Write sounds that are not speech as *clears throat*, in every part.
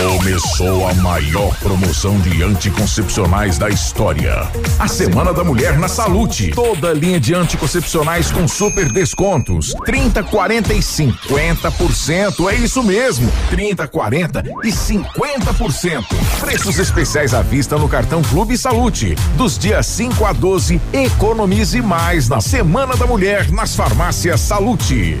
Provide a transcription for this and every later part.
Começou a maior promoção de anticoncepcionais da história. A Semana da Mulher na Salute. Toda linha de anticoncepcionais com super descontos. 30, 40 e 50%. É isso mesmo. 30, 40 e 50%. Preços especiais à vista no cartão Clube Salute. Dos dias 5 a 12, economize mais na Semana da Mulher nas farmácias Salute.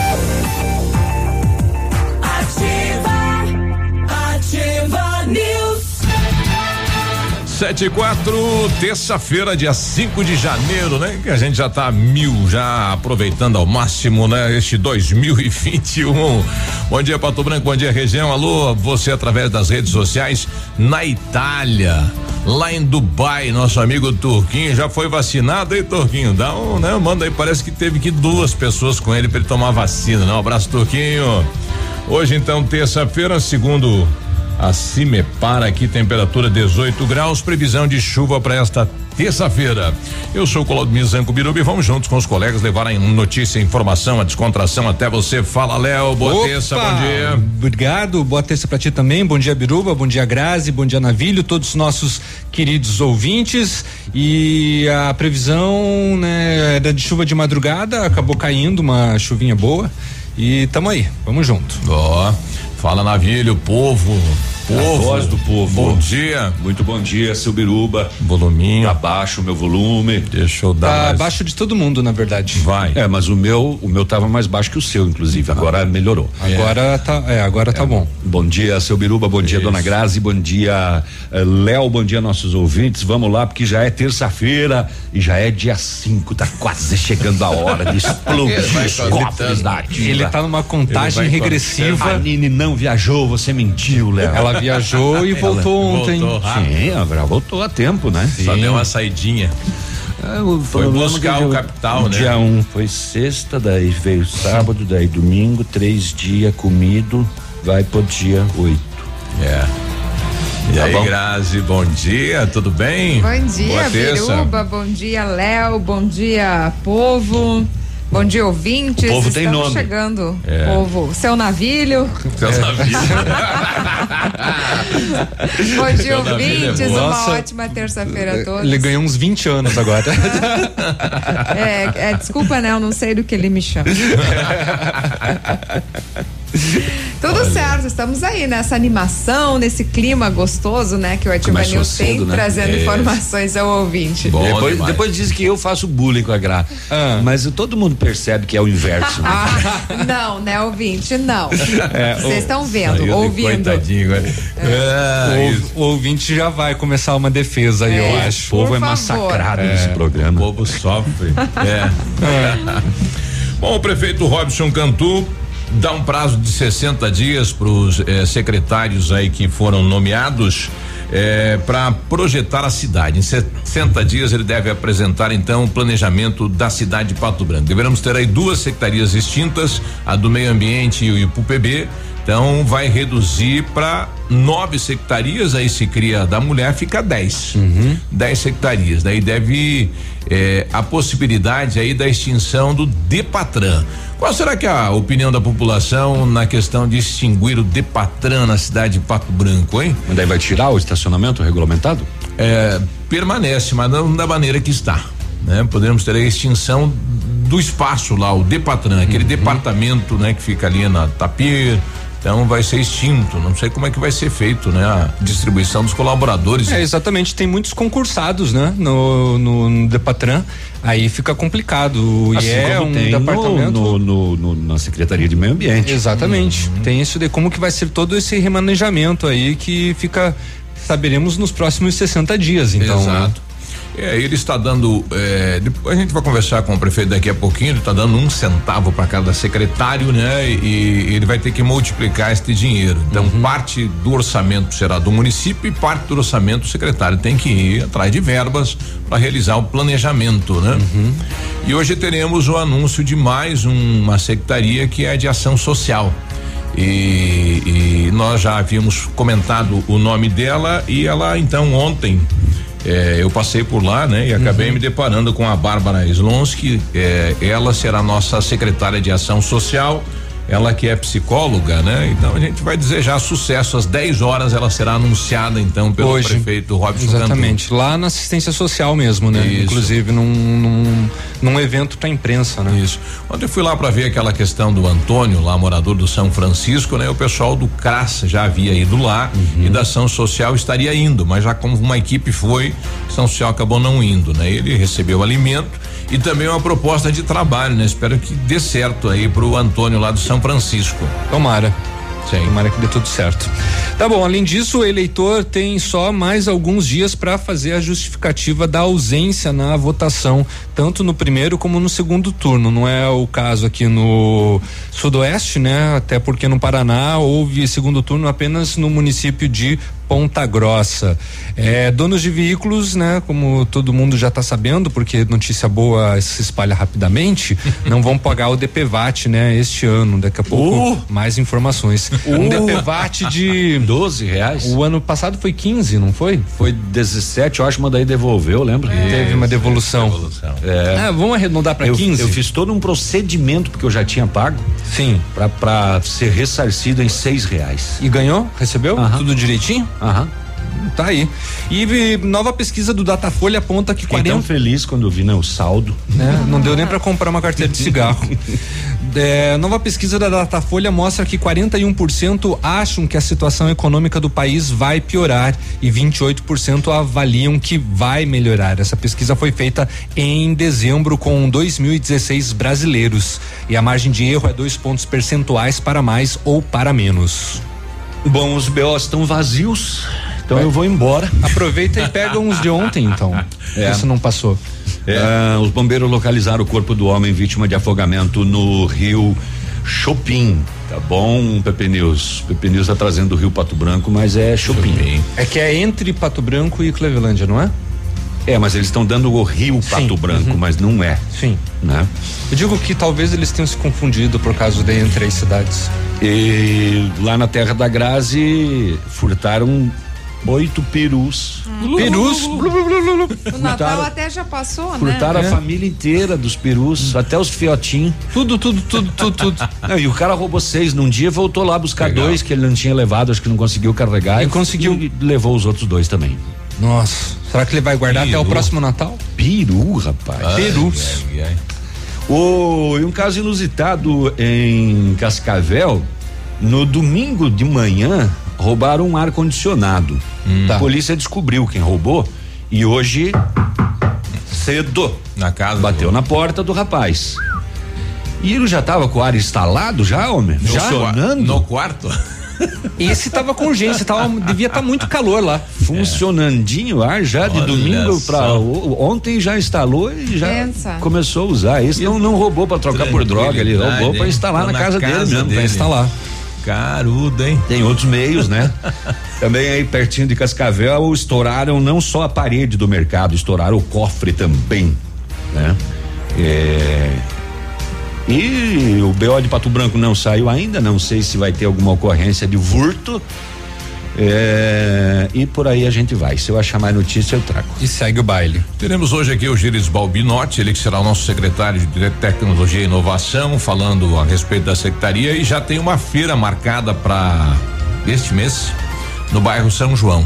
Sete e quatro, terça-feira, dia 5 de janeiro, né? Que a gente já tá mil, já aproveitando ao máximo, né? Este 2021. Bom dia, Pato Branco, bom dia, região. Alô, você através das redes sociais na Itália, lá em Dubai, nosso amigo Turquinho já foi vacinado, aí, Turquinho? Dá um, né? Manda aí, parece que teve que duas pessoas com ele para ele tomar vacina, né? Um abraço, Turquinho. Hoje, então, terça-feira, segundo a Cimepar aqui, temperatura 18 graus, previsão de chuva para esta terça-feira. Eu sou o Claudio Zanco Biruba e vamos juntos com os colegas levar a notícia, a informação, a descontração até você. Fala, Léo, boa Opa! terça, bom dia. Obrigado, boa terça pra ti também. Bom dia, Biruba, bom dia, Grazi, bom dia, Navilho, todos os nossos queridos ouvintes. E a previsão, né, era de chuva de madrugada, acabou caindo uma chuvinha boa. E tamo aí, vamos junto. Ó, fala Navilho, povo. A Povo. voz do povo. Bom dia. Muito bom dia, seu Biruba. Voluminho. Tá baixo o meu volume. Deixa eu dar Tá mais. abaixo de todo mundo, na verdade. Vai. É, mas o meu, o meu tava mais baixo que o seu, inclusive. Agora melhorou. Agora tá, é, agora tá bom. Bom dia, seu Biruba, bom dia, Isso. dona Grazi, bom dia, eh, Léo, bom dia, nossos ouvintes. Vamos lá, porque já é terça-feira e já é dia 5, tá quase chegando a hora de *laughs* explodir os cofres da ativa. Ele tá numa contagem regressiva. A Nini não viajou, você mentiu, Léo. Ela viajou e voltou ontem. voltou rápido. Sim, agora voltou a tempo, né? Só deu uma saidinha. É, o Foi buscar o dia- capital, né? Dia 1 um foi sexta, daí veio sábado, daí domingo, três dias comido, vai pro dia 8. É. E Tá aí, bom. Grazi, bom dia, tudo bem? Bom dia, Boa terça. Bom dia, Léo. Bom dia, povo. Bom dia, ouvintes. O povo tem Estamos nome. chegando. É. Povo, seu navilho. *laughs* Seus navios. *laughs* Bom dia, Seu navilho é ouvintes. bom. Uma Nossa. ótima terça-feira a todos. Ele ganhou uns 20 anos agora. *laughs* É, é, desculpa, né? Eu não sei do que ele me chama. *laughs* Tudo certo, estamos aí nessa animação, nesse clima gostoso, né? Que o Ativa News tem, cedo, né? trazendo Isso. informações ao ouvinte. Bom depois, demais. depois diz que eu faço bullying com a Gra. Ah. Mas todo mundo percebe que é o inverso. né? Ah, não, né, ouvinte? Não. *laughs* Vocês estão vendo, de ouvindo. Coitadinho, é. o, É, ouv- isso. o ouvinte já vai começar uma defesa aí, eu É. O acho. povo Por é favor. massacrado É. nesse O programa. povo sofre. É. *laughs* Bom, o prefeito Robson Cantu dá um prazo de 60 dias para os secretários aí que foram nomeados. para projetar a cidade. Em 60 dias ele deve apresentar então o planejamento da cidade de Pato Branco. Deveremos ter aí duas secretarias extintas, a do meio ambiente e o IPUPB. Então vai reduzir para nove secretarias, aí se cria da mulher, fica dez. Dez secretarias. Daí deve eh, a possibilidade aí da extinção do Depatran. Qual será que é a opinião da população na questão de extinguir o Depatran na cidade de Pato Branco, hein? Mas daí vai tirar o estacionamento regulamentado? É, permanece, mas não da maneira que está. Né? Podemos ter a extinção do espaço lá, o Depatran, aquele departamento, né, que fica ali na Tapir. Então vai ser extinto. Não sei como é que vai ser feito, né? A distribuição dos colaboradores. É, exatamente, tem muitos concursados, né? No, no, no Depatran, aí fica complicado. Assim e é um tem departamento. no, no- no- na Secretaria de Meio Ambiente. Exatamente. Tem isso de como que vai ser todo esse remanejamento aí que fica saberemos nos próximos 60 dias, então. né? É, ele está dando. é, depois a gente vai conversar com o prefeito daqui a pouquinho. Ele está dando um centavo para cada secretário, né? E, ele vai ter que multiplicar este dinheiro. Então, Uhum. parte do orçamento será do município e parte do orçamento do secretário tem que ir atrás de verbas para realizar o planejamento, né? Uhum. E hoje teremos o anúncio de mais uma secretaria que é de ação social. E, e nós já havíamos comentado o nome dela e ela então ontem eh, eu passei por lá, né? E acabei Uhum. me deparando com a Bárbara Slonsky. eh, ela será nossa secretária de ação social. Ela que é psicóloga, né? Então a gente vai desejar sucesso. Às 10 horas ela será anunciada então pelo Hoje. prefeito Robson Cantu. Exatamente, lá na assistência social mesmo, né? Isso. Inclusive num, num, num evento pra imprensa, né? Isso. Ontem eu fui lá para ver aquela questão do Antônio, lá morador do São Francisco, né? O pessoal do CRAS já havia ido lá Uhum. e da Ação Social estaria indo, mas já como uma equipe foi, São Social acabou não indo, né? Ele recebeu alimento e também uma proposta de trabalho, né? Espero que dê certo aí pro Antônio lá do São Francisco. Tomara. Sim. Tomara que dê tudo certo. Tá bom, além disso, o eleitor tem só mais alguns dias para fazer a justificativa da ausência na votação, tanto no primeiro como no segundo turno. Não é o caso aqui no Sudoeste, né? Até porque no Paraná houve segundo turno apenas no município de Ponta Grossa. É, donos de veículos, né? Como todo mundo já está sabendo, porque notícia boa se espalha rapidamente, *laughs* não vão pagar o DPVAT, né? Este ano. Daqui a pouco mais informações. Um DPVAT de *laughs* 12 reais? o ano passado foi 15, não foi? Foi 17, eu acho, mas daí devolveu, lembra? Teve uma devolução. Evolução. É. Ah, vamos arredondar para eu, 15? eu fiz todo um procedimento porque eu já tinha pago Sim. pra ser ressarcido em seis reais. E ganhou? Recebeu? Tudo direitinho? Aham. Tá aí. E nova pesquisa do Datafolha aponta que Fiquei 40 tão feliz quando vi né, o saldo. né? Não deu nem para comprar uma carteira de *laughs* cigarro. É, nova pesquisa da Datafolha mostra que 41% acham que a situação econômica do país vai piorar e 28% avaliam que vai melhorar. Essa pesquisa foi feita em dezembro com 2016 brasileiros e a margem de erro é dois pontos percentuais para mais ou para menos. Bom, os BOs estão vazios, então Vai. eu vou embora. Aproveita e pega uns de ontem, então. *laughs* É. Esse não passou. Ah, os bombeiros localizaram o corpo do homem vítima de afogamento no rio Chopin. Tá bom, Pepe News? Pepe News tá trazendo o rio Pato Branco, mas é Chopin. É que é entre Pato Branco e Clevelândia, não é? É, mas eles estão dando o rio Pato Branco, mas não é, Sim. né? Eu digo que talvez eles tenham se confundido por causa de entre as cidades. E lá na terra da Grazi furtaram oito perus. Perus. O Natal Furtaram- até já passou, Furtaram né? a família inteira dos perus, até os fiotinhos. Tudo, tudo, tudo, tudo, tudo. *laughs* Não, e o cara roubou seis num dia, voltou lá buscar Legal. dois que ele não tinha levado, acho que não conseguiu carregar. E conseguiu. E levou os outros dois também. Nossa, será que ele vai guardar até o Peru. próximo Natal? Peru, rapaz. Perus. ai, ai. O, e um caso inusitado em Cascavel, no domingo de manhã, roubaram um ar-condicionado. Tá. A polícia descobriu quem roubou e hoje, cedo, Na casa. bateu na porta do rapaz. E ele já estava com o ar instalado, já, homem? qua- Funcionando? No quarto? Esse tava com urgência, tava, devia estar muito calor lá. Funcionandinho o ar já de Olha domingo para ontem já instalou e já Pensa. começou a usar. Esse não, não roubou para trocar por droga, ele roubou para instalar Tá na, casa, dele mesmo, para instalar. Carudo, hein? Tem outros meios, né? *laughs* também aí pertinho de Cascavel estouraram não só a parede do mercado, estouraram o cofre também, né? É, E o BO de Pato Branco não saiu ainda, não sei se vai ter alguma ocorrência de furto. É, e por aí a gente vai. Se eu achar mais notícia, eu trago. E segue o baile. Teremos hoje aqui o Gires Balbinotti, ele que será o nosso secretário de Tecnologia e Inovação, falando a respeito da secretaria e já tem uma feira marcada para este mês no bairro São João.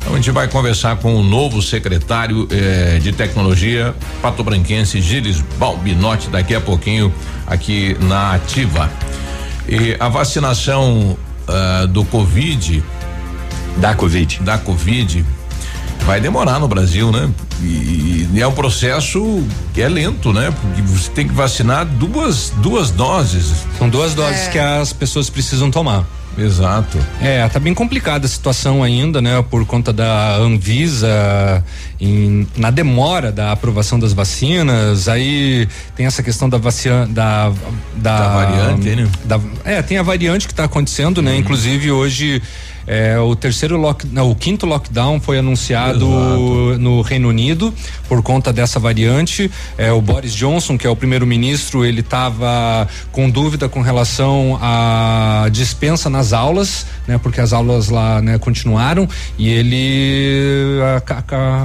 Então a gente vai conversar com o novo secretário eh, de tecnologia patobranquense Gilles Balbinotti daqui a pouquinho aqui na Ativa. E a vacinação uh, do Covid. Da Covid. Da Covid vai demorar no Brasil, né? E, e, é um processo que é lento, né? Porque você tem que vacinar duas duas doses. São duas doses é. que as pessoas precisam tomar. Exato. É, tá bem complicada a situação ainda, né? Por conta da Anvisa em, na demora da aprovação das vacinas. Aí tem essa questão da vacina da da, da variante, né? Da, é, tem a variante que está acontecendo, né? Uhum. Inclusive hoje é, o terceiro lock, não, o quinto lockdown foi anunciado Exato. no Reino Unido por conta dessa variante. É, o Boris Johnson, que é o primeiro-ministro, ele estava com dúvida com relação à dispensa nas aulas, né? Porque as aulas lá, né, continuaram e ele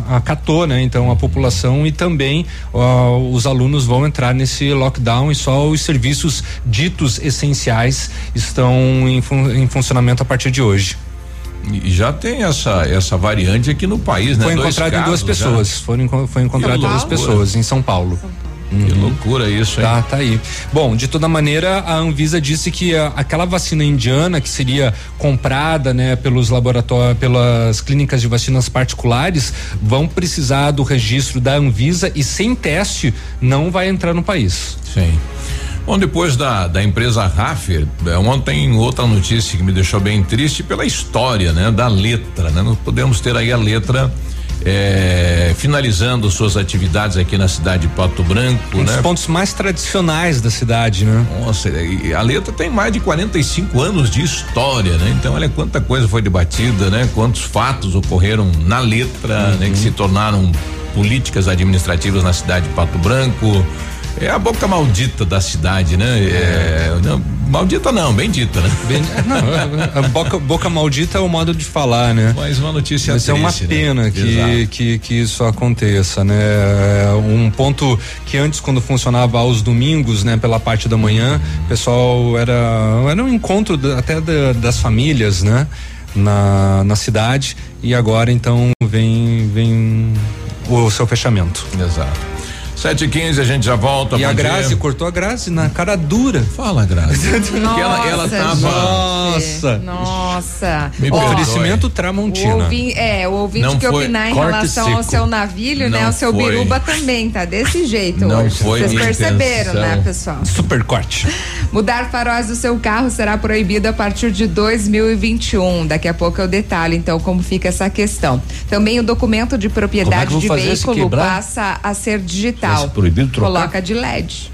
acatou, né? Então a população e também ó, os alunos vão entrar nesse lockdown e só os serviços ditos essenciais estão em, fun em funcionamento a partir de hoje. E já tem essa essa variante aqui no país, né? Foi encontrado em duas pessoas. Foram, foi encontrado em duas pessoas em São Paulo. Uhum. Que loucura isso, hein? Tá, tá aí. Bom, de toda maneira, a Anvisa disse que a, aquela vacina indiana que seria comprada, né, pelos laboratórios, pelas clínicas de vacinas particulares, vão precisar do registro da Anvisa e sem teste não vai entrar no país. Sim. Bom, depois da, da empresa Raffer, é, ontem outra notícia que me deixou bem triste pela história, né? Da letra, né? Nós podemos ter aí a letra é, finalizando suas atividades aqui na cidade de Pato Branco, um né? dos pontos mais tradicionais da cidade, né? Nossa, a letra tem mais de 45 anos de história, né? Então, olha quanta coisa foi debatida, né? Quantos fatos ocorreram na letra, uhum. né? Que se tornaram políticas administrativas na cidade de Pato Branco. É a boca maldita da cidade, né? É, não, maldita não, bendita, né? Bem, não, a boca, boca maldita é o modo de falar, né? Mas uma notícia Mas triste, é uma né? pena né? que, que, que isso aconteça, né? É um ponto que antes quando funcionava aos domingos, né? Pela parte da manhã, o pessoal era era um encontro até da, das famílias, né? Na, na cidade e agora então vem vem o seu fechamento. Exato. Sete e quinze, a gente já volta. E a Grazi, dia. cortou a Grazi na cara dura. Fala, Grazi. *laughs* Nossa, ela, ela tava. Nossa. Nossa. Me Oferecimento Tramontina. O ouvi, é, o ouvinte não que opinar em relação seco. ao seu navilho, né? não né? O seu foi. biruba também, tá desse jeito não hoje. Foi Vocês perceberam, intenção. né, pessoal? Super corte. *laughs* Mudar faróis do seu carro será proibido a partir de 2021. Daqui a pouco eu detalho, então, como fica essa questão. Também o documento de propriedade é de veículo passa a ser digital digital. proibido trocar? Coloca de LED.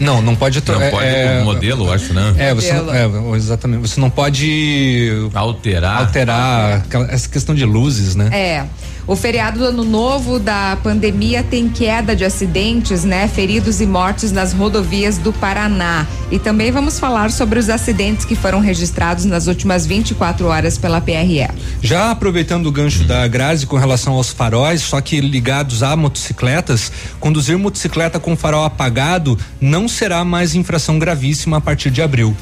Não, não pode trocar. Não pode é, modelo, acho, né? É, você não, é, exatamente. Você não pode alterar. Alterar essa questão de luzes, né? É. O feriado do ano novo da pandemia tem queda de acidentes, né? Feridos e mortes nas rodovias do Paraná. E também vamos falar sobre os acidentes que foram registrados nas últimas 24 horas pela PRE. Já aproveitando o gancho da Grazi com relação aos faróis, só que ligados a motocicletas, conduzir motocicleta com farol apagado não será mais infração gravíssima a partir de abril.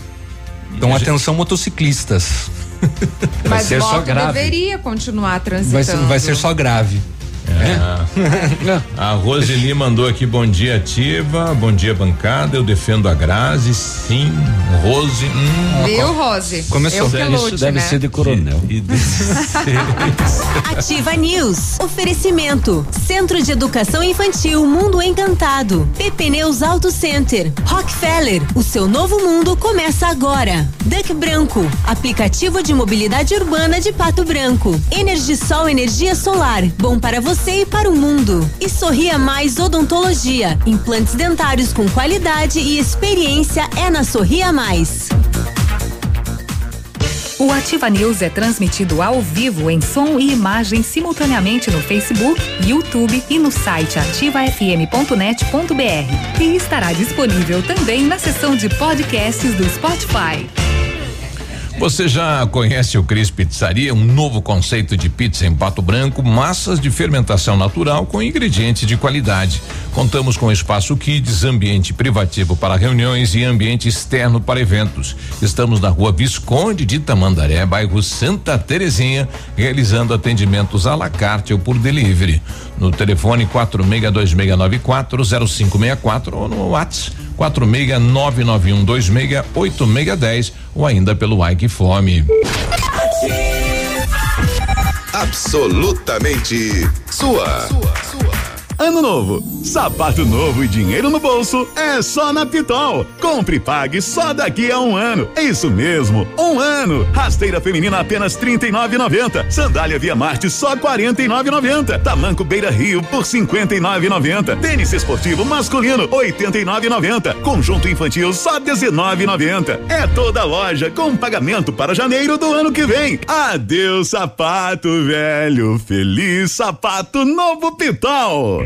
Então, atenção motociclistas. Mas ser só grave. deveria continuar transitando. Vai ser, vai ser só grave. É. É. A Roseli mandou aqui bom dia ativa, bom dia bancada, eu defendo a Grazi, sim, Rose. Hum, Viu, Rose? Começou. Deve, lute, deve né? ser de coronel. E, e *laughs* ativa News. Oferecimento. Centro de Educação Infantil Mundo Encantado. PP Neus Auto Center. Rockefeller. O seu novo mundo começa agora. Duck Branco. Aplicativo de mobilidade urbana de Pato Branco. Energisol Energia Solar. Bom para você você e para o mundo. E Sorria Mais Odontologia. Implantes dentários com qualidade e experiência é na Sorria Mais. O Ativa News é transmitido ao vivo em som e imagem simultaneamente no Facebook, YouTube e no site ativafm.net.br. E estará disponível também na seção de podcasts do Spotify. Você já conhece o Cris Pizzaria, um novo conceito de pizza em Pato Branco, massas de fermentação natural com ingredientes de qualidade. Contamos com espaço kids, ambiente privativo para reuniões e ambiente externo para eventos. Estamos na rua Visconde de Tamandaré, bairro Santa Terezinha, realizando atendimentos à la carte ou por delivery. No telefone 4626940564 ou no WhatsApp 46991268610 ou ainda pelo Ike Fome. Absolutamente sua. Ano novo, sapato novo e dinheiro no bolso é só na Pitol. Compre e pague só daqui a um ano. É isso mesmo, um ano. Rasteira feminina apenas R$ 39,90. Sandália Via Marte só R$ 49,90. Tamanco Beira Rio por R$ 59,90. Tênis esportivo masculino R$ 89,90. Conjunto infantil só R$ 19,90. É toda loja com pagamento para janeiro do ano que vem. Adeus sapato velho, feliz sapato novo Pitol.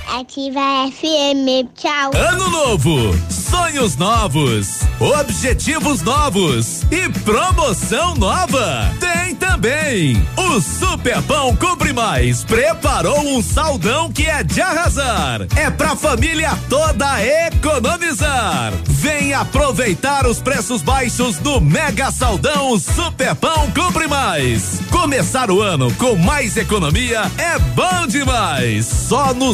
Ativa FM, tchau. Ano novo, sonhos novos, objetivos novos e promoção nova. Tem também. O Super Pão Compre Mais preparou um saldão que é de arrasar. É pra família toda economizar. Vem aproveitar os preços baixos do Mega Saldão Super Pão Compre Mais. Começar o ano com mais economia é bom demais. Só no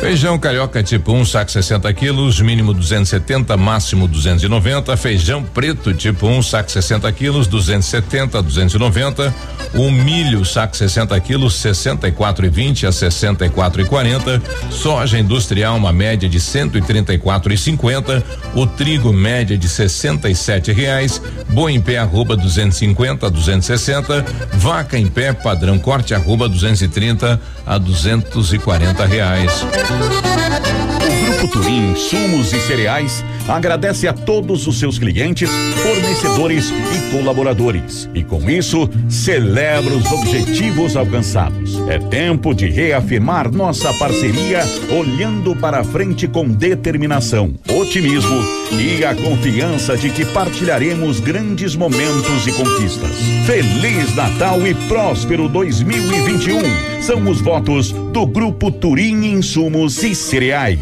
Feijão carioca tipo 1, um, saco 60 quilos, mínimo 270, máximo 290. Feijão preto tipo 1, um, saco 60 quilos, 270, 290. O milho, saco 60 quilos, 64,20 a 64,40. Soja industrial, uma média de 134,50. O trigo, média de 67 reais. Boi em pé, arroba 250 a 260. Vaca em pé, padrão corte, arroba 230 a 240 reais. O Grupo Turim Sumos e Cereais agradece a todos os seus clientes, fornecedores e colaboradores. E com isso, celebra os objetivos alcançados. É tempo de reafirmar nossa parceria, olhando para frente com determinação, otimismo e a confiança de que partilharemos grandes momentos e conquistas. Feliz Natal e próspero 2021. São os votos do Grupo Turim Insumos e Cereais.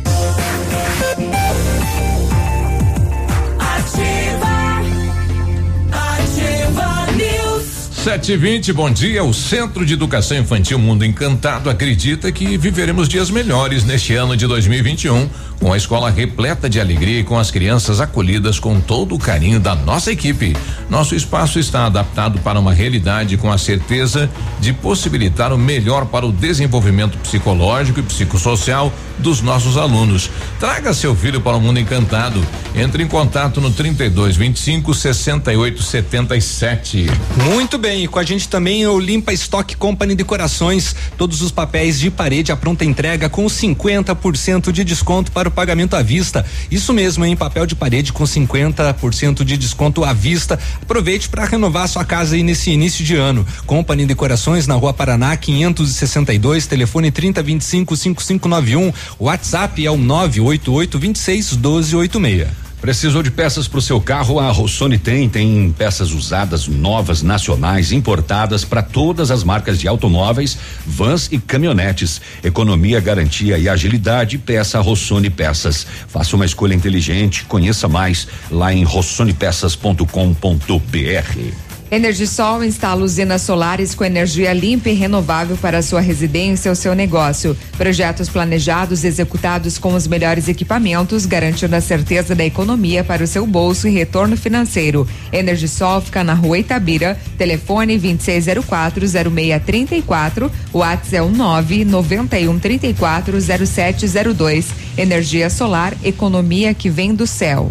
Sete e vinte, bom dia. O Centro de Educação Infantil Mundo Encantado acredita que viveremos dias melhores neste ano de 2021, com a escola repleta de alegria e com as crianças acolhidas com todo o carinho da nossa equipe. Nosso espaço está adaptado para uma realidade com a certeza de possibilitar o melhor para o desenvolvimento psicológico e psicossocial dos nossos alunos. Traga seu filho para o mundo encantado. Entre em contato no 32 25 68 77. Muito bem, com a gente também o Limpa Stock Company Decorações, todos os papéis de parede à pronta entrega com 50% de desconto para o pagamento à vista. Isso mesmo, em papel de parede com 50% de desconto à vista. Aproveite para renovar sua casa aí nesse início de ano. Company Decorações na Rua Paraná 562, telefone 3025 5591. WhatsApp é o 988 26 1286. Precisou de peças para o seu carro? A Rossoni tem. Tem peças usadas, novas, nacionais, importadas para todas as marcas de automóveis, vans e caminhonetes. Economia, garantia e agilidade. Peça Rossoni Peças. Faça uma escolha inteligente. Conheça mais lá em rossonepeças.com.br. Energisol instala usinas solares com energia limpa e renovável para sua residência ou seu negócio. Projetos planejados e executados com os melhores equipamentos, garantindo a certeza da economia para o seu bolso e retorno financeiro. Energisol fica na rua Itabira, telefone 26040634, WhatsApp é o 991340702. Energia solar, economia que vem do céu.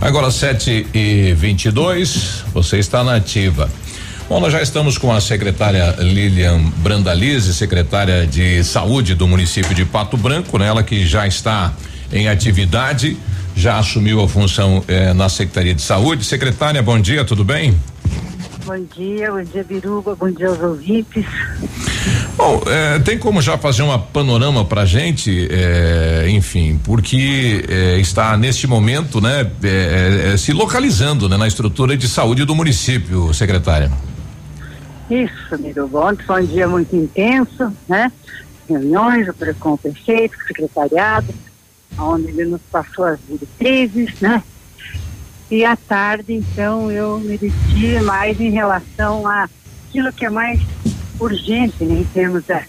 Agora 7 e 22 você está na ativa. Bom, nós já estamos com a secretária Lilian Brandalize, secretária de saúde do município de Pato Branco, né? Ela que já está em atividade, já assumiu a função eh, na Secretaria de Saúde. Secretária, bom dia, tudo bem? Bom dia, bom dia Biruba, bom dia aos ouvintes. Bom, é, tem como já fazer uma panorama pra gente, é, enfim, porque é, está neste momento, né, é, é, se localizando né, na estrutura de saúde do município, secretária. Isso, Biruba, ontem foi um dia muito intenso, né? Reuniões com o prefeito, com o secretariado, onde ele nos passou as diretrizes, né? E à tarde, então, eu me decidi mais em relação àquilo que é mais urgente né, em termos da,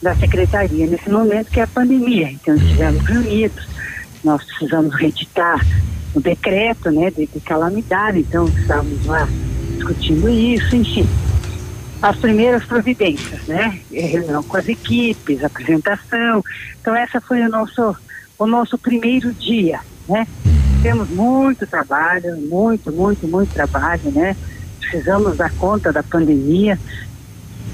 da secretaria nesse momento, que é a pandemia. Então, estivemos reunidos, nós precisamos reeditar o decreto né, de, de calamidade, então estávamos lá discutindo isso, enfim. As primeiras providências, né? Reunião com as equipes, apresentação. Então, essa foi o nosso, o nosso primeiro dia, né? Temos muito trabalho, muito, muito, muito trabalho, né? Precisamos dar conta da pandemia.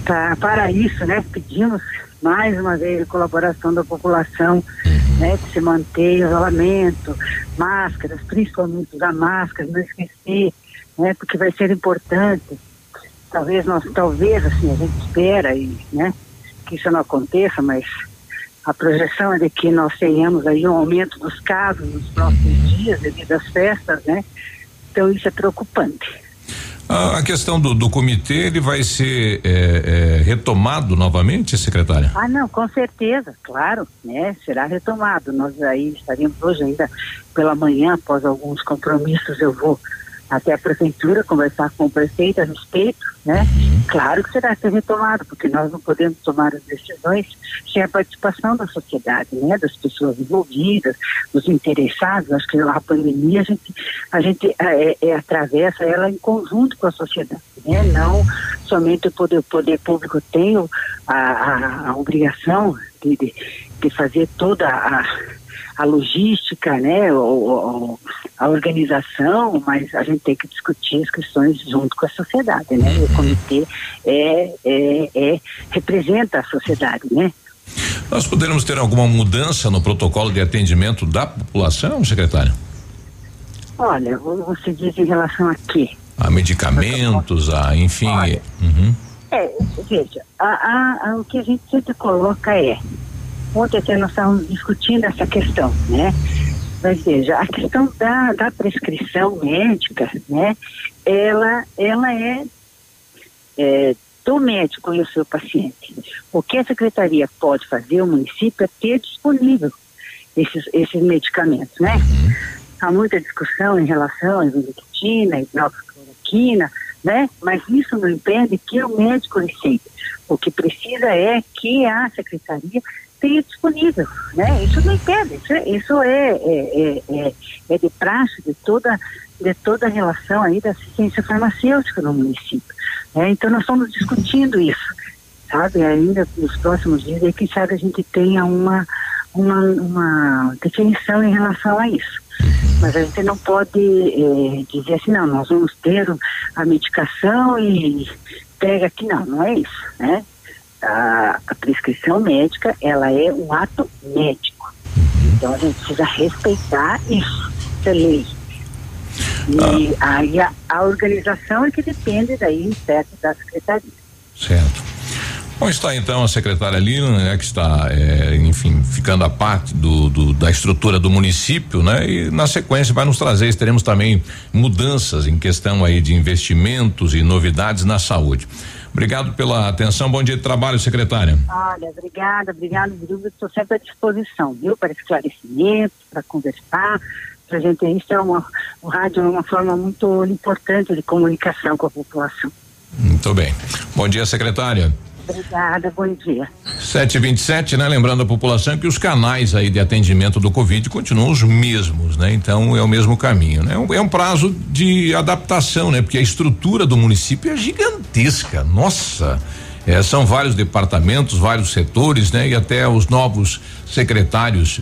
Tá, para isso, né, pedimos mais uma vez a colaboração da população, né, que se manter isolamento, máscaras, principalmente usar máscaras, não esquecer, né, porque vai ser importante. Talvez nós, talvez assim, a gente espera e, né, que isso não aconteça, mas a projeção é de que nós tenhamos aí um aumento dos casos nos próximos dias devido às festas, né? Então isso é preocupante. A, a questão do, do, comitê, ele vai ser é, é, retomado novamente, secretária? Ah, não, com certeza, claro, né? Será retomado. Nós aí estaríamos hoje ainda pela manhã, após alguns compromissos, eu vou até a prefeitura conversar com o prefeito a respeito, né? Claro que será ser retomado, porque nós não podemos tomar as decisões sem a participação da sociedade, né? Das pessoas envolvidas, dos interessados. Acho que a pandemia a gente, a gente é, é, atravessa ela em conjunto com a sociedade, né? Não somente o poder, o poder público tem a, a, a obrigação de, de, de fazer toda a a logística, né, o, a organização, mas a gente tem que discutir as questões junto com a sociedade, né? O comitê é, é, é representa a sociedade, né? Nós poderemos ter alguma mudança no protocolo de atendimento da população, secretário? Olha, você diz em relação a quê? A medicamentos, a enfim. Olha, uhum. É, veja, a, a, a, o que a gente sempre coloca é ontem até nós estávamos discutindo essa questão, né? Mas veja, a questão da, da prescrição médica, né? Ela, ela é, é do médico e o seu paciente. O que a secretaria pode fazer, o município, é ter disponível esses, esses medicamentos, né? Há muita discussão em relação à ivermectina, hidroxicloroquina, né? Mas isso não impede que o médico receita. O que precisa é que a secretaria tenha disponível, né? Isso não impede, isso, é, isso é, é, é, é, de praxe de toda, de toda a relação aí da assistência farmacêutica no município. Né? Então nós estamos discutindo isso, sabe? Ainda nos próximos dias, aí, quem sabe a gente tenha uma, uma, uma definição em relação a isso. Mas a gente não pode é, dizer assim, não, nós vamos ter a medicação e pega aqui, não, não é isso, né? A, a prescrição médica ela é um ato médico. Então a gente precisa respeitar isso, essa lei. E ah. aí a, a, organização é que depende daí, certo, da secretaria. Certo. Bom, está então a secretária Lina, né, que está, é, enfim, ficando a parte do, do, da estrutura do município, né? E na sequência vai nos trazer, teremos também mudanças em questão aí de investimentos e novidades na saúde. Obrigado pela atenção. Bom dia de trabalho, secretária. Olha, obrigada, obrigada, Bruno. Estou sempre à disposição, viu? Para esclarecimentos, para conversar, Pra gente, isso é uma, o rádio é uma forma muito importante de comunicação com a população. Muito bem. Bom dia, secretária. Obrigada, bom dia. 727, né? Lembrando a população que os canais aí de atendimento do Covid continuam os mesmos, né? Então é o mesmo caminho, né? É um, é um prazo de adaptação, né? Porque a estrutura do município é gigantesca. Nossa! É, são vários departamentos, vários setores, né? E até os novos secretários,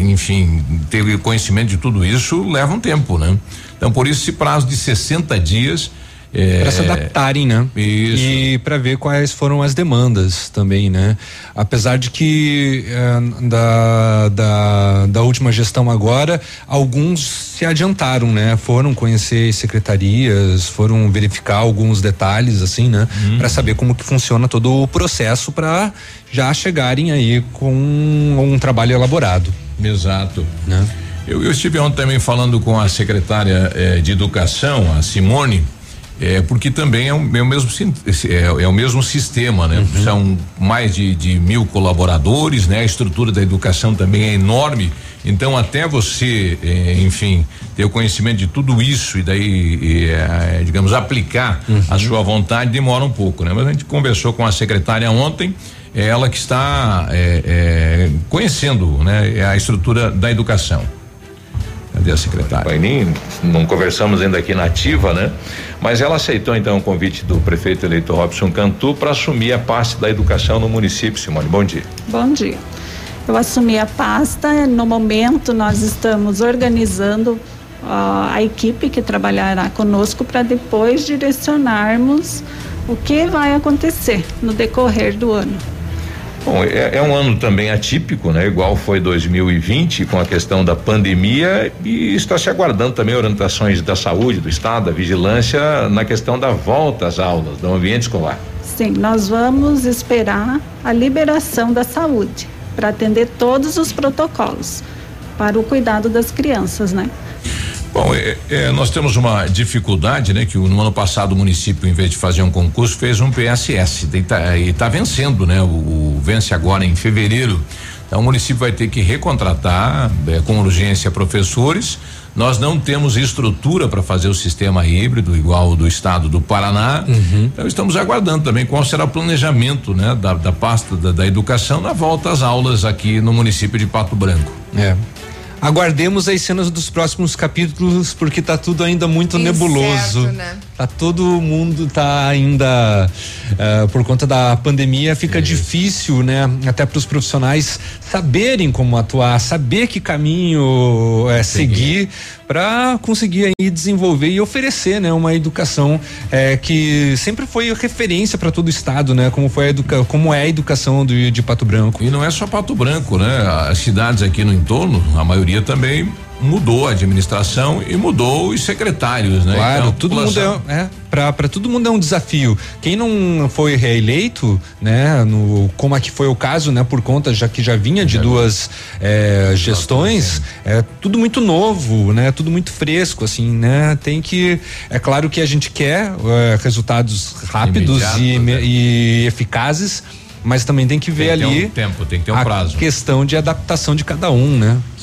enfim, ter conhecimento de tudo isso leva um tempo, né? Então, por isso, esse prazo de 60 dias é, para se adaptarem, né? Isso. E para ver quais foram as demandas também, né? Apesar de que é, da, da, da última gestão agora, alguns se adiantaram, né? Foram conhecer secretarias, foram verificar alguns detalhes, assim, né? Uhum. Para saber como que funciona todo o processo para já chegarem aí com um trabalho elaborado. Exato. Né? Eu, eu estive ontem também falando com a secretária eh, de Educação, a Simone, é, porque também é, um, é o mesmo é, é, o mesmo sistema, né? Uhum. São mais de, de, mil colaboradores, né? A estrutura da educação também é enorme. Então até você, é, enfim, ter o conhecimento de tudo isso e daí, é, digamos, aplicar uhum. a sua vontade demora um pouco, né? Mas a gente conversou com a secretária ontem. É ela que está é, conhecendo, né? A estrutura da educação. Cadê a secretária? Painim, não conversamos ainda aqui na ativa, né? Mas ela aceitou então o convite do prefeito eleito Robson Cantu para assumir a pasta da educação no município. Simone, bom dia. Bom dia. Eu assumi a pasta, no momento nós estamos organizando a equipe que trabalhará conosco para depois direcionarmos o que vai acontecer no decorrer do ano. Bom, é, é, um ano também atípico, né? Igual foi 2020 com a questão da pandemia e está se aguardando também orientações da saúde, do estado, da vigilância na questão da volta às aulas, do ambiente escolar. Sim, nós vamos esperar a liberação da saúde para atender todos os protocolos para o cuidado das crianças, né? Bom, é, é, nós temos uma dificuldade, né? Que no ano passado o município, em vez de fazer um concurso, fez um PSS e tá, e tá vencendo, né? O, o, vence agora em fevereiro. Então o município vai ter que recontratar é, com urgência professores. Nós não temos estrutura para fazer o sistema híbrido igual o do estado do Paraná. Uhum. Então estamos aguardando também qual será o planejamento, né? Da, da pasta da, da educação na volta às aulas aqui no município de Pato Branco. É. Aguardemos as cenas dos próximos capítulos, porque tá tudo ainda muito Incerto, nebuloso. né? Tá todo mundo tá ainda uh, por conta da pandemia fica difícil, né? Até para os profissionais saberem como atuar, saber que caminho é, seguir para conseguir aí desenvolver e oferecer, né, uma educação é, que sempre foi referência para todo o estado, né? Como foi educa como é a educação do, de Pato Branco. E não é só Pato Branco, né? As cidades aqui no entorno, a maioria também mudou a administração e mudou os secretários, né? Claro, então, todo mundo é, é para todo mundo é um desafio. Quem não foi reeleito, né, no como aqui foi o caso, né, por conta já que já vinha de duas é, gestões, é tudo muito novo, né, tudo muito fresco, assim, né, tem que é claro que a gente quer é, resultados rápidos e, né? e eficazes mas também tem que ver Tem que ali um tempo, tem que ter um a prazo. questão de adaptação de cada um, né?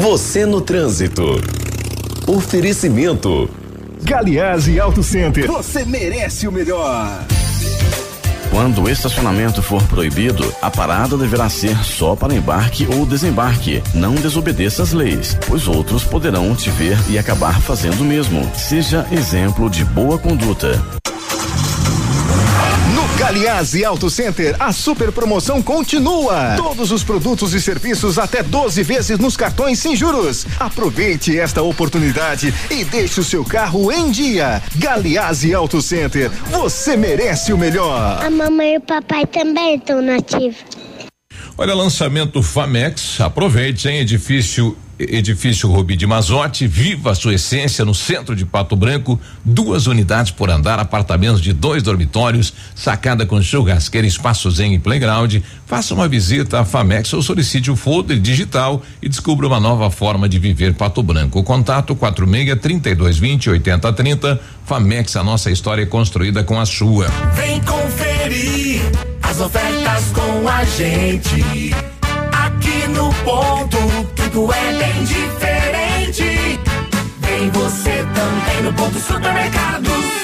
Você no trânsito. Oferecimento. Galiase Auto Center. Você merece o melhor. Quando o estacionamento for proibido, a parada deverá ser só para embarque ou desembarque. Não desobedeça as leis, pois outros poderão te ver e acabar fazendo o mesmo. Seja exemplo de boa conduta. Galiase Auto Center, a super promoção continua. Todos os produtos e serviços até 12 vezes nos cartões sem juros. Aproveite esta oportunidade e deixe o seu carro em dia. Galiase Auto Center, você merece o melhor. A mamãe e o papai também estão nativos. Olha, lançamento Famex, aproveite, hein? Edifício Edifício Rubi de Mazote, viva a sua essência no centro de Pato Branco, duas unidades por andar, apartamentos de dois dormitórios, sacada com churrasqueira, espaços em playground. Faça uma visita à Famex ou solicite o folder digital e descubra uma nova forma de viver Pato Branco. Contato 46 3220 8030. Famex, a nossa história é construída com a sua. Vem conferir as ofertas com a gente. Aqui no ponto, tudo é bem diferente. Vem você também no ponto supermercados.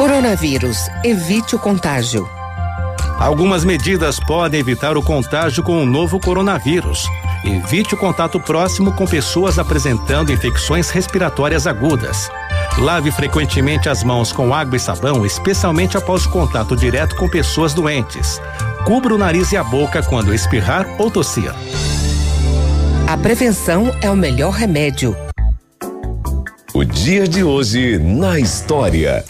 Coronavírus. Evite o contágio. Algumas medidas podem evitar o contágio com o novo coronavírus. Evite o contato próximo com pessoas apresentando infecções respiratórias agudas. Lave frequentemente as mãos com água e sabão, especialmente após o contato direto com pessoas doentes. Cubra o nariz e a boca quando espirrar ou tossir. A prevenção é o melhor remédio. O dia de hoje na história.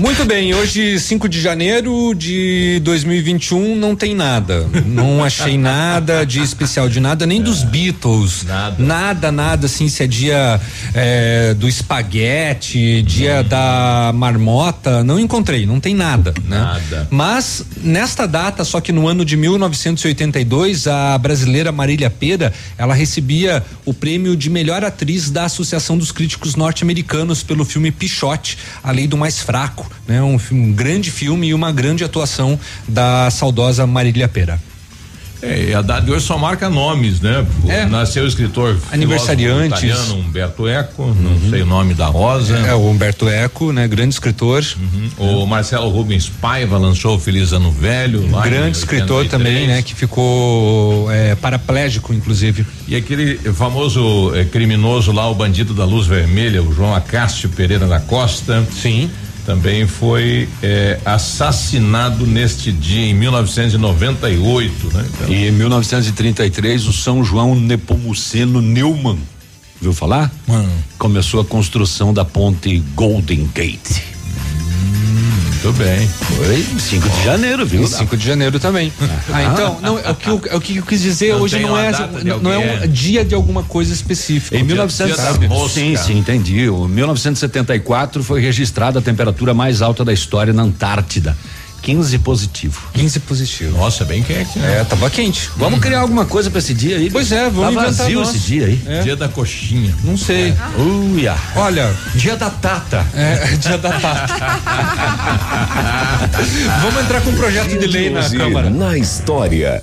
Muito bem, hoje 5 de janeiro de 2021 não tem nada. Não achei nada de especial de nada, nem dos Beatles. Nada. Nada, nada assim, se é dia é, do espaguete, dia da marmota, não encontrei, não tem nada, né? Nada. Mas nesta data, só que no ano de 1982, a brasileira Marília Pera, ela recebia o prêmio de melhor atriz da Associação dos Críticos Norte-Americanos pelo filme Pichote, A Lei do Mais Fraco, né? Um, um grande filme e uma grande atuação da saudosa Marília Pera. É, a data de hoje só marca nomes, né? Nasceu o escritor italiano Humberto Eco, não sei o nome da Rosa. É, o Humberto Eco, né? Grande escritor. O Marcelo Rubens Paiva lançou o Feliz Ano Velho. lá Grande escritor 83. também, né? Que ficou é, paraplégico, inclusive. E aquele famoso eh, criminoso lá, o bandido da luz vermelha, o João Acácio Pereira da Costa. Sim. Também foi eh, assassinado neste dia, em 1998, né? Então, E em 1933, o São João Nepomuceno Neumann, viu falar? Começou a construção da ponte Golden Gate. Muito bem. Foi 5 de janeiro, viu? E 5 de janeiro também. Ah, então, não, é o que eu, é o que eu quis dizer, Não hoje não é, não é um dia de alguma coisa específica. Em 1900, sim, sim, entendi. O 1974 foi registrada a temperatura mais alta da história na Antártida. 15 positivo. 15 positivo. Nossa, bem quente, né? É, tava quente. Vamos criar alguma coisa pra esse dia aí? Pois é, vamos tá inventar vazio nós. esse dia aí. É. Dia da coxinha. Não sei. Uia. Olha. Dia da Tata. É, *laughs* dia da Tata. *laughs* Vamos entrar com um projeto de lei na Câmara. Na história.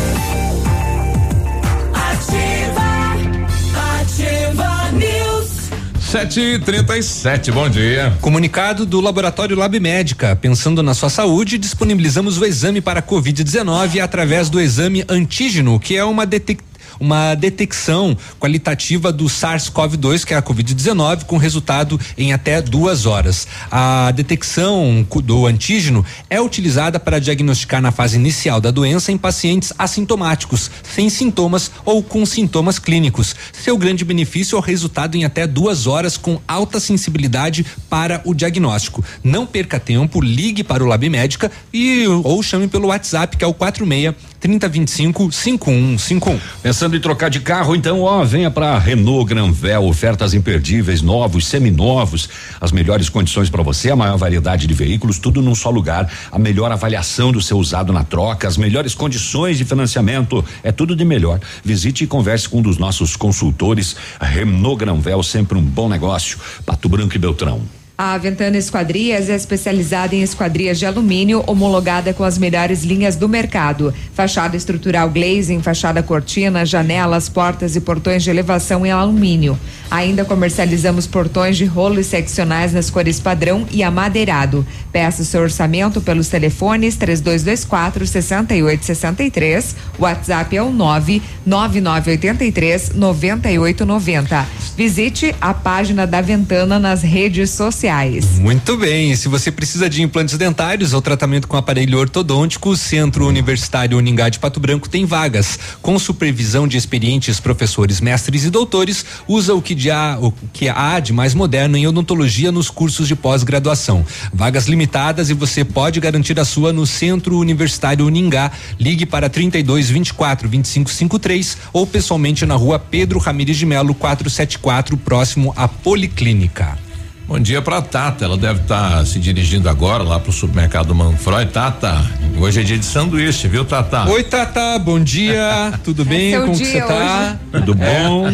Sete e trinta e sete, bom dia. Comunicado do Laboratório Lab Médica. Pensando na sua saúde, disponibilizamos o exame para Covid-19 através do exame antígeno, que é uma detecção uma detecção qualitativa do SARS-CoV-2, que é a Covid-19, com resultado em até duas horas. A detecção do antígeno é utilizada para diagnosticar na fase inicial da doença em pacientes assintomáticos, sem sintomas ou com sintomas clínicos. Seu grande benefício é o resultado em até duas horas com alta sensibilidade para o diagnóstico. Não perca tempo, ligue para o Lab Médica e ou chame pelo WhatsApp que é o 46 3025 5151. Pensando em trocar de carro, então, ó, venha para Renault Granvel, ofertas imperdíveis, novos, seminovos, as melhores condições para você, a maior variedade de veículos, tudo num só lugar, a melhor avaliação do seu usado na troca, as melhores condições de financiamento, é tudo de melhor. Visite e converse com um dos nossos consultores. Renault Granvel, sempre um bom negócio. Pato Branco e Beltrão. A Ventana Esquadrias é especializada em esquadrias de alumínio, homologada com as melhores linhas do mercado. Fachada estrutural glazing, fachada cortina, janelas, portas e portões de elevação em alumínio. Ainda comercializamos portões de rolo e seccionais nas cores padrão e amadeirado. Peça seu orçamento pelos telefones 3224 6863. WhatsApp é o 9 9983 9890. Visite a página da Ventana nas redes sociais. Muito bem. Se você precisa de implantes dentários ou tratamento com aparelho ortodôntico, o Centro Universitário Uningá de Pato Branco tem vagas. Com supervisão de experientes professores, mestres e doutores, usa o que, de há, o que há de mais moderno em odontologia nos cursos de pós-graduação. Vagas limitadas e você pode garantir a sua no Centro Universitário Uningá. Ligue para 32 24 25 53 ou pessoalmente na rua Pedro Ramires de Melo 474, próximo à Policlínica. Bom dia pra Tata, ela deve estar se dirigindo agora lá pro supermercado Manfroy. Tata, hoje é dia de sanduíche, viu, Tata? Oi, Tata, bom dia. *laughs* Tudo bem? seu Como que você tá? hoje. Tudo bom?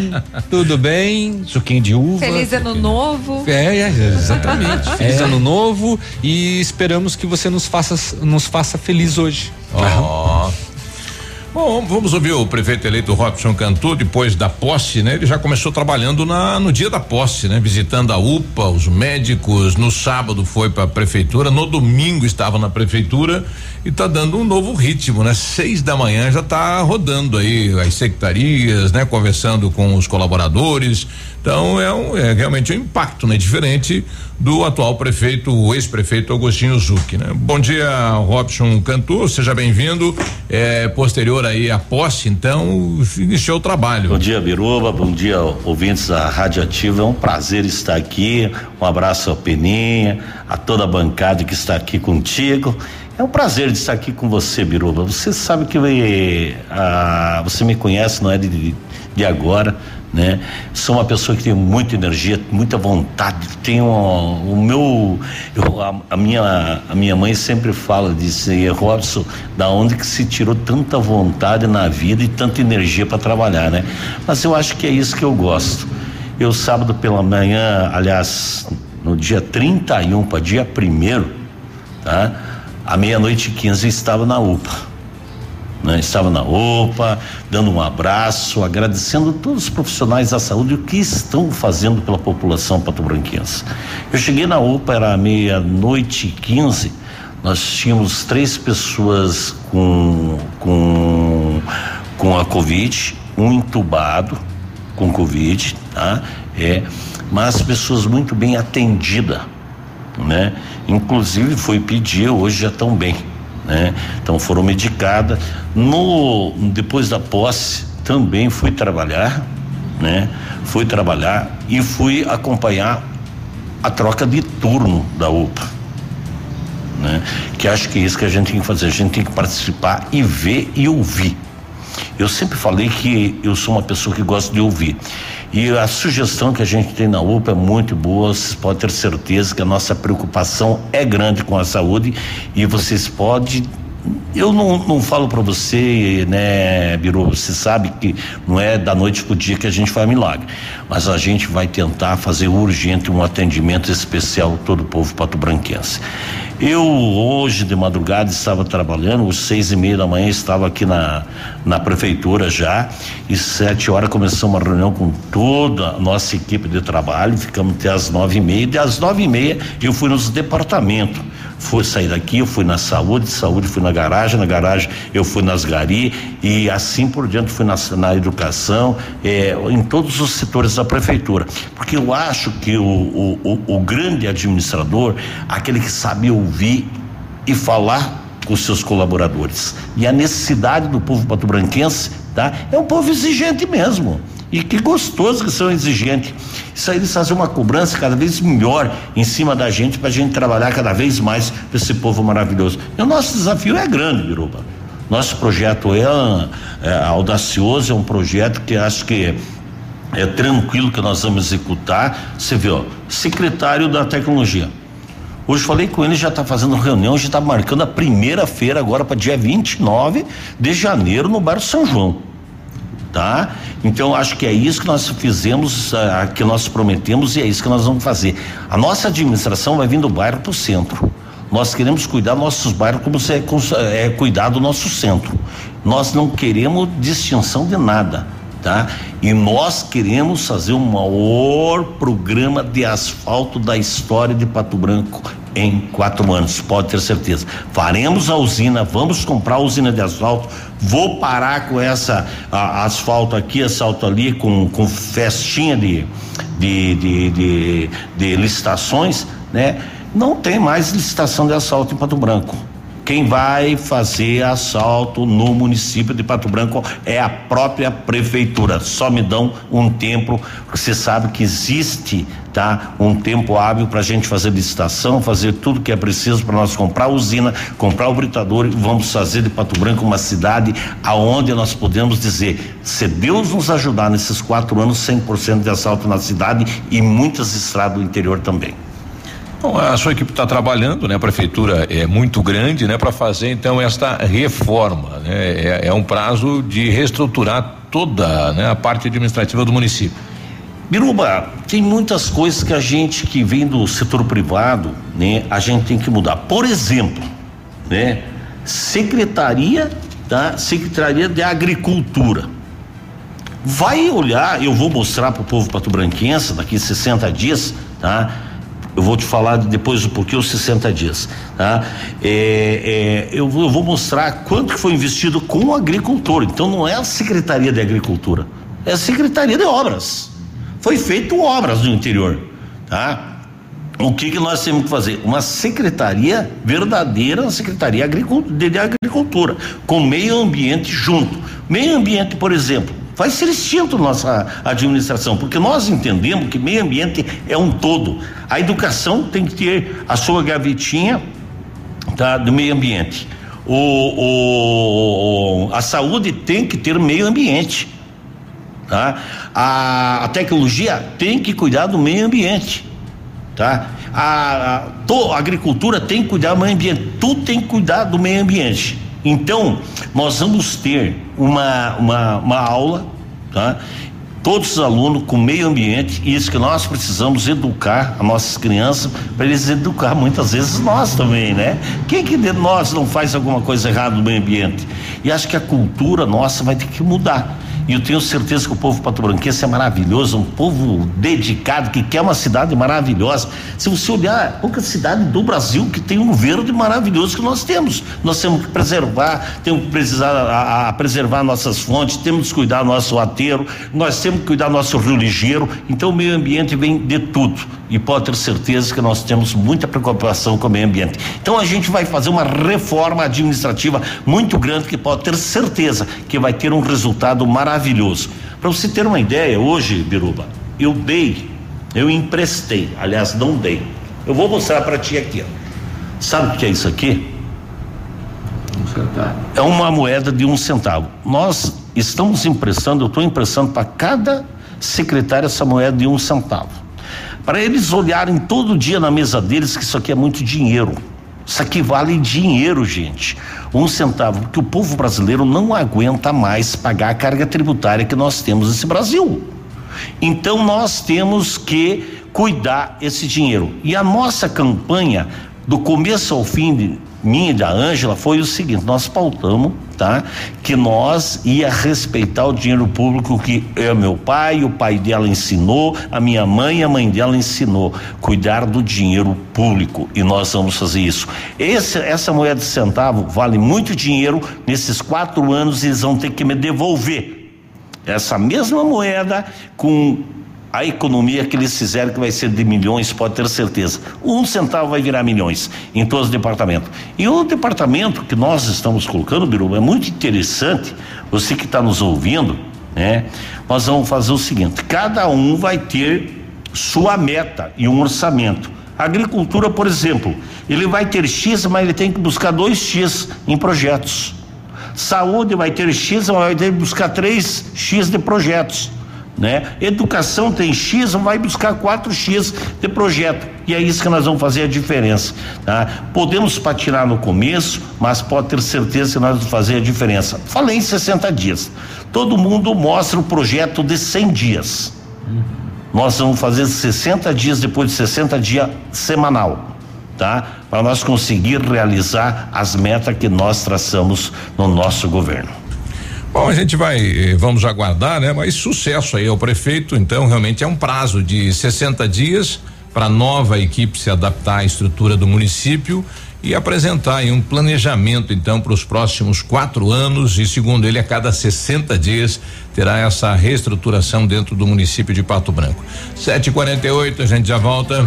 Tudo bem? Suquinho de uva. Feliz ano novo. É, é, exatamente. *laughs* Feliz ano novo e esperamos que você nos faça nos faça feliz hoje. Ó. Bom, vamos ouvir o prefeito eleito Robson Cantu, depois da posse, né? Ele já começou trabalhando na, no dia da posse, né? Visitando a UPA, os médicos, no sábado foi para a prefeitura, no domingo estava na prefeitura e tá dando um novo ritmo, né? Seis da manhã já tá rodando aí as secretarias, né? Conversando com os colaboradores. Então é, um, é realmente um impacto, né? Diferente do atual prefeito, o ex-prefeito Agostinho Zucchi, né? Bom dia, Robson Cantu, seja bem-vindo. É, posterior aí à posse, então, iniciou o trabalho. Bom dia, Biruba. Bom dia, ouvintes da Rádio Ativa. É um prazer estar aqui. Um abraço ao Peninha, a toda a bancada que está aqui contigo. É um prazer estar aqui com você, Biruba. Você sabe que eu, ah, você me conhece, não é de, de agora, né? Sou uma pessoa que tem muita energia, muita vontade. Tenho o meu, eu, a, a minha, a minha mãe sempre fala disso. E Robson, da onde que se tirou tanta vontade na vida e tanta energia para trabalhar, né? Mas eu acho que é isso que eu gosto. Eu sábado pela manhã, aliás, no dia 31 para dia primeiro, tá? À meia-noite e 15 estava na UPA né? Estava na OPA, dando um abraço, agradecendo todos os profissionais da saúde o que estão fazendo pela população patobranquense. Eu cheguei na OPA, era meia-noite e 15, nós tínhamos três pessoas com, com, com a Covid, um entubado com Covid, tá? É, mas pessoas muito bem atendidas, né? Inclusive foi pedir, hoje já estão bem né? Então foram medicadas. No depois da posse também fui trabalhar, né? Fui trabalhar e fui acompanhar a troca de turno da UPA. Né? Que acho que é isso que a gente tem que fazer, a gente tem que participar e ver e ouvir. Eu sempre falei que eu sou uma pessoa que gosta de ouvir. E a sugestão que a gente tem na UPA é muito boa, vocês podem ter certeza que a nossa preocupação é grande com a saúde e vocês podem eu não, não falo para você, né, Biru, você sabe que não é da noite pro dia que a gente faz milagre, mas a gente vai tentar fazer urgente um atendimento especial todo o povo pato-branquense. Eu hoje de madrugada estava trabalhando, às seis e meia da manhã estava aqui na, na prefeitura já, e sete horas começamos uma reunião com toda a nossa equipe de trabalho, ficamos até às nove e meia, e das nove e meia eu fui nos departamentos fui sair daqui, eu fui na saúde, saúde fui na garagem, na garagem eu fui nas gari e assim por diante fui na, na educação, eh, em todos os setores da prefeitura. Porque eu acho que o, o, o, o grande administrador, aquele que sabe ouvir e falar com seus colaboradores. E a necessidade do povo pato-branquense, tá? É um povo exigente mesmo. E que gostoso que são exigentes. Isso aí eles fazem uma cobrança cada vez melhor em cima da gente para a gente trabalhar cada vez mais para esse povo maravilhoso. E o nosso desafio é grande, Biruba. Nosso projeto é, é audacioso, é um projeto que acho que é tranquilo que nós vamos executar. Você vê, secretário da tecnologia. Hoje falei com ele, já está fazendo reunião, já está marcando a primeira feira agora para dia 29 de janeiro no bairro São João tá? Então acho que é isso que nós fizemos, uh, que nós prometemos e é isso que nós vamos fazer. A nossa administração vai vir do bairro para o centro. Nós queremos cuidar nossos bairros como se é, é cuidar do nosso centro. Nós não queremos distinção de nada, tá? E nós queremos fazer o maior programa de asfalto da história de Pato Branco em quatro anos, pode ter certeza. Faremos a usina, vamos comprar a usina de asfalto, vou parar com essa a, asfalto aqui, asfalto ali, com, com festinha de, de, de, de, de licitações, né? Não tem mais licitação de asfalto em Pato Branco. Quem vai fazer assalto no município de Pato Branco é a própria prefeitura. Só me dão um tempo, você sabe que existe, tá? Um tempo hábil para a gente fazer licitação, fazer tudo que é preciso para nós comprar a usina, comprar o britador e vamos fazer de Pato Branco uma cidade aonde nós podemos dizer, se Deus nos ajudar nesses quatro anos, 100% de assalto na cidade e muitas estradas do interior também. Bom, a sua equipe está trabalhando, né? A prefeitura é muito grande, né? Para fazer então esta reforma, né? É, é, um prazo de reestruturar toda né, a parte administrativa do município. Biruba, tem muitas coisas que a gente que vem do setor privado, né? A gente tem que mudar. Por exemplo, né? Secretaria da Secretaria de Agricultura. Vai olhar, eu vou mostrar para o povo pato-branquense daqui 60 dias, tá? Eu vou te falar depois do porquê os 60 dias. Tá? É, é, eu, eu, vou mostrar quanto que foi investido com o agricultor. Então não é a Secretaria de Agricultura, é a Secretaria de Obras. Foi feito obras no interior. Tá? O que, que nós temos que fazer? Uma secretaria verdadeira, uma secretaria de agricultura, com meio ambiente junto. Meio ambiente, por exemplo, vai ser extinto nossa administração, porque nós entendemos que meio ambiente é um todo. A educação tem que ter a sua gavetinha tá, do meio ambiente. O, o, a saúde tem que ter meio ambiente. Tá? A, a tecnologia tem que cuidar do meio ambiente. Tá? A, a, to, a agricultura tem que cuidar do meio ambiente. Tudo tem que cuidar do meio ambiente. Então, nós vamos ter uma, uma, uma aula, tá? Todos os alunos com meio ambiente, e isso que nós precisamos educar as nossas crianças, para eles educar muitas vezes nós também, né? Quem que de nós não faz alguma coisa errada no meio ambiente? E acho que a cultura nossa vai ter que mudar. E eu tenho certeza que o povo patobranquense é maravilhoso, um povo dedicado, que quer uma cidade maravilhosa. Se você olhar, pouca cidade do Brasil que tem um verde maravilhoso que nós temos. Nós temos que preservar, temos que precisar a, a preservar nossas fontes, temos que cuidar nosso ateiro, nós temos que cuidar nosso rio ligeiro. Então o meio ambiente vem de tudo. E pode ter certeza que nós temos muita preocupação com o meio ambiente. Então a gente vai fazer uma reforma administrativa muito grande que pode ter certeza que vai ter um resultado maravilhoso maravilhoso. Para você ter uma ideia, hoje, Biruba, eu dei, eu emprestei, aliás, não dei. Eu vou mostrar para ti aqui, ó. Sabe o que é isso aqui? É uma moeda de um centavo. Nós estamos emprestando, eu estou emprestando para cada secretário essa moeda de um centavo. Para eles olharem todo dia na mesa deles que isso aqui é muito dinheiro. Isso aqui vale dinheiro, gente. Um centavo, porque o povo brasileiro não aguenta mais pagar a carga tributária que nós temos nesse Brasil. Então nós temos que cuidar esse dinheiro. E a nossa campanha, do começo ao fim de, minha e da Ângela foi o seguinte: nós pautamos, tá? Que nós ia respeitar o dinheiro público que é meu pai, o pai dela ensinou, a minha mãe, a mãe dela ensinou, cuidar do dinheiro público e nós vamos fazer isso. Esse, essa moeda de centavo vale muito dinheiro. Nesses quatro anos eles vão ter que me devolver essa mesma moeda com a economia que eles fizeram, que vai ser de milhões, pode ter certeza. Um centavo vai virar milhões em todos os departamentos. E o departamento que nós estamos colocando, Biruba, é muito interessante, você que está nos ouvindo, né? Nós vamos fazer o seguinte: cada um vai ter sua meta e um orçamento. A agricultura, por exemplo, ele vai ter X, mas ele tem que buscar dois X em projetos. Saúde vai ter X, mas vai ter que buscar três X de projetos né? Educação tem X, vai buscar 4X de projeto. E é isso que nós vamos fazer a diferença, tá? Podemos patinar no começo, mas pode ter certeza que nós vamos fazer a diferença. Falei em 60 dias. Todo mundo mostra o projeto de 100 dias. Nós vamos fazer 60 dias depois de 60 dias semanal, tá? Para nós conseguir realizar as metas que nós traçamos no nosso governo. Bom, a gente vai, eh, vamos aguardar, né? Mas sucesso aí ao prefeito, então realmente é um prazo de 60 dias para a nova equipe se adaptar à estrutura do município e apresentar aí um planejamento então para os próximos quatro anos e segundo ele a cada 60 dias terá essa reestruturação dentro do município de Pato Branco. 7:48 a gente já volta.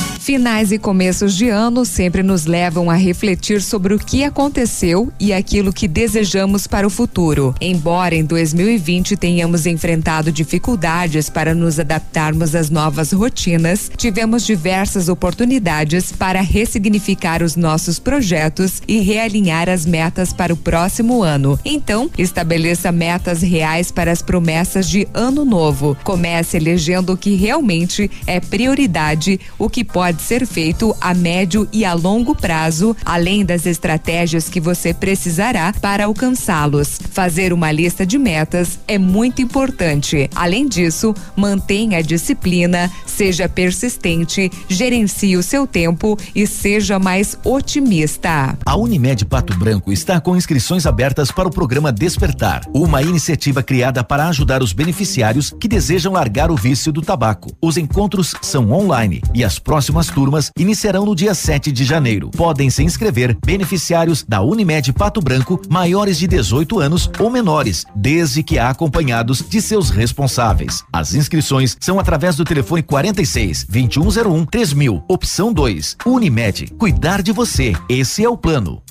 Finais e começos de ano sempre nos levam a refletir sobre o que aconteceu e aquilo que desejamos para o futuro. Embora em 2020 tenhamos enfrentado dificuldades para nos adaptarmos às novas rotinas, tivemos diversas oportunidades para ressignificar os nossos projetos e realinhar as metas para o próximo ano. Então, estabeleça metas reais para as promessas de ano novo. Comece elegendo o que realmente é prioridade, o que pode pode ser feito a médio e a longo prazo, além das estratégias que você precisará para alcançá-los. Fazer uma lista de metas é muito importante. Além disso, mantenha a disciplina, seja persistente, gerencie o seu tempo e seja mais otimista. A Unimed Pato Branco está com inscrições abertas para o programa Despertar, uma iniciativa criada para ajudar os beneficiários que desejam largar o vício do tabaco. Os encontros são online e as próximas próximas turmas iniciarão no dia 7 de janeiro. Podem se inscrever beneficiários da Unimed Pato Branco maiores de 18 anos ou menores, desde que acompanhados de seus responsáveis. As inscrições são através do telefone 46 2101 3000, opção 2. Unimed, cuidar de você. Esse é o plano.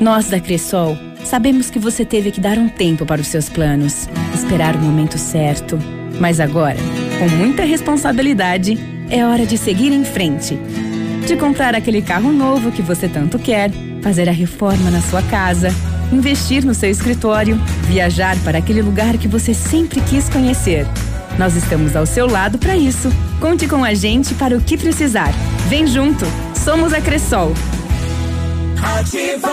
Nós da Cressol sabemos que você teve que dar um tempo para os seus planos, esperar o momento certo. Mas agora, com muita responsabilidade, é hora de seguir em frente. De comprar aquele carro novo que você tanto quer, fazer a reforma na sua casa, investir no seu escritório, viajar para aquele lugar que você sempre quis conhecer. Nós estamos ao seu lado para isso. Conte com a gente para o que precisar. Vem junto. Somos a Cressol. Ativa.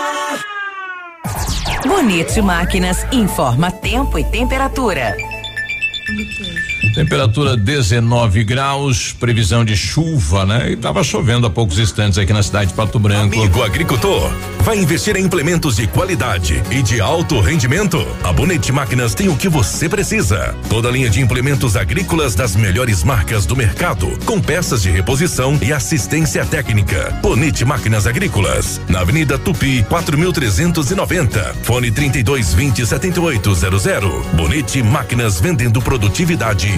Bonito Máquinas informa tempo e temperatura. Temperatura 19 graus, previsão de chuva, né? E tava chovendo há poucos instantes aqui na cidade de Pato Branco. Amigo agricultor, vai investir em implementos de qualidade e de alto rendimento? A Bonete Máquinas tem o que você precisa. Toda linha de implementos agrícolas das melhores marcas do mercado, com peças de reposição e assistência técnica. Bonete Máquinas Agrícolas, na Avenida Tupi, 4390. Fone 3220 7800. Bonete Máquinas vendendo produtividade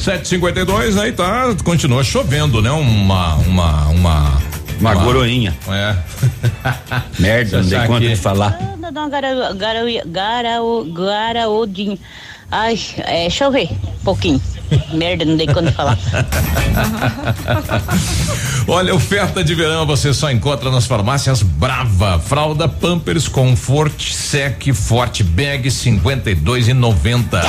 752 aí tá, continua chovendo, né? Uma uma uma Uma coroinha. É. *laughs* Merda, não dei conta de falar. Não, não, gara, gara, gara, garaudinho. Ai, é, deixa eu ver, um pouquinho. Merda, não dei de falar. *laughs* Olha, oferta de verão você só encontra nas farmácias Brava. Fralda Pampers Comfort Sec Forte Bag 52 e 90.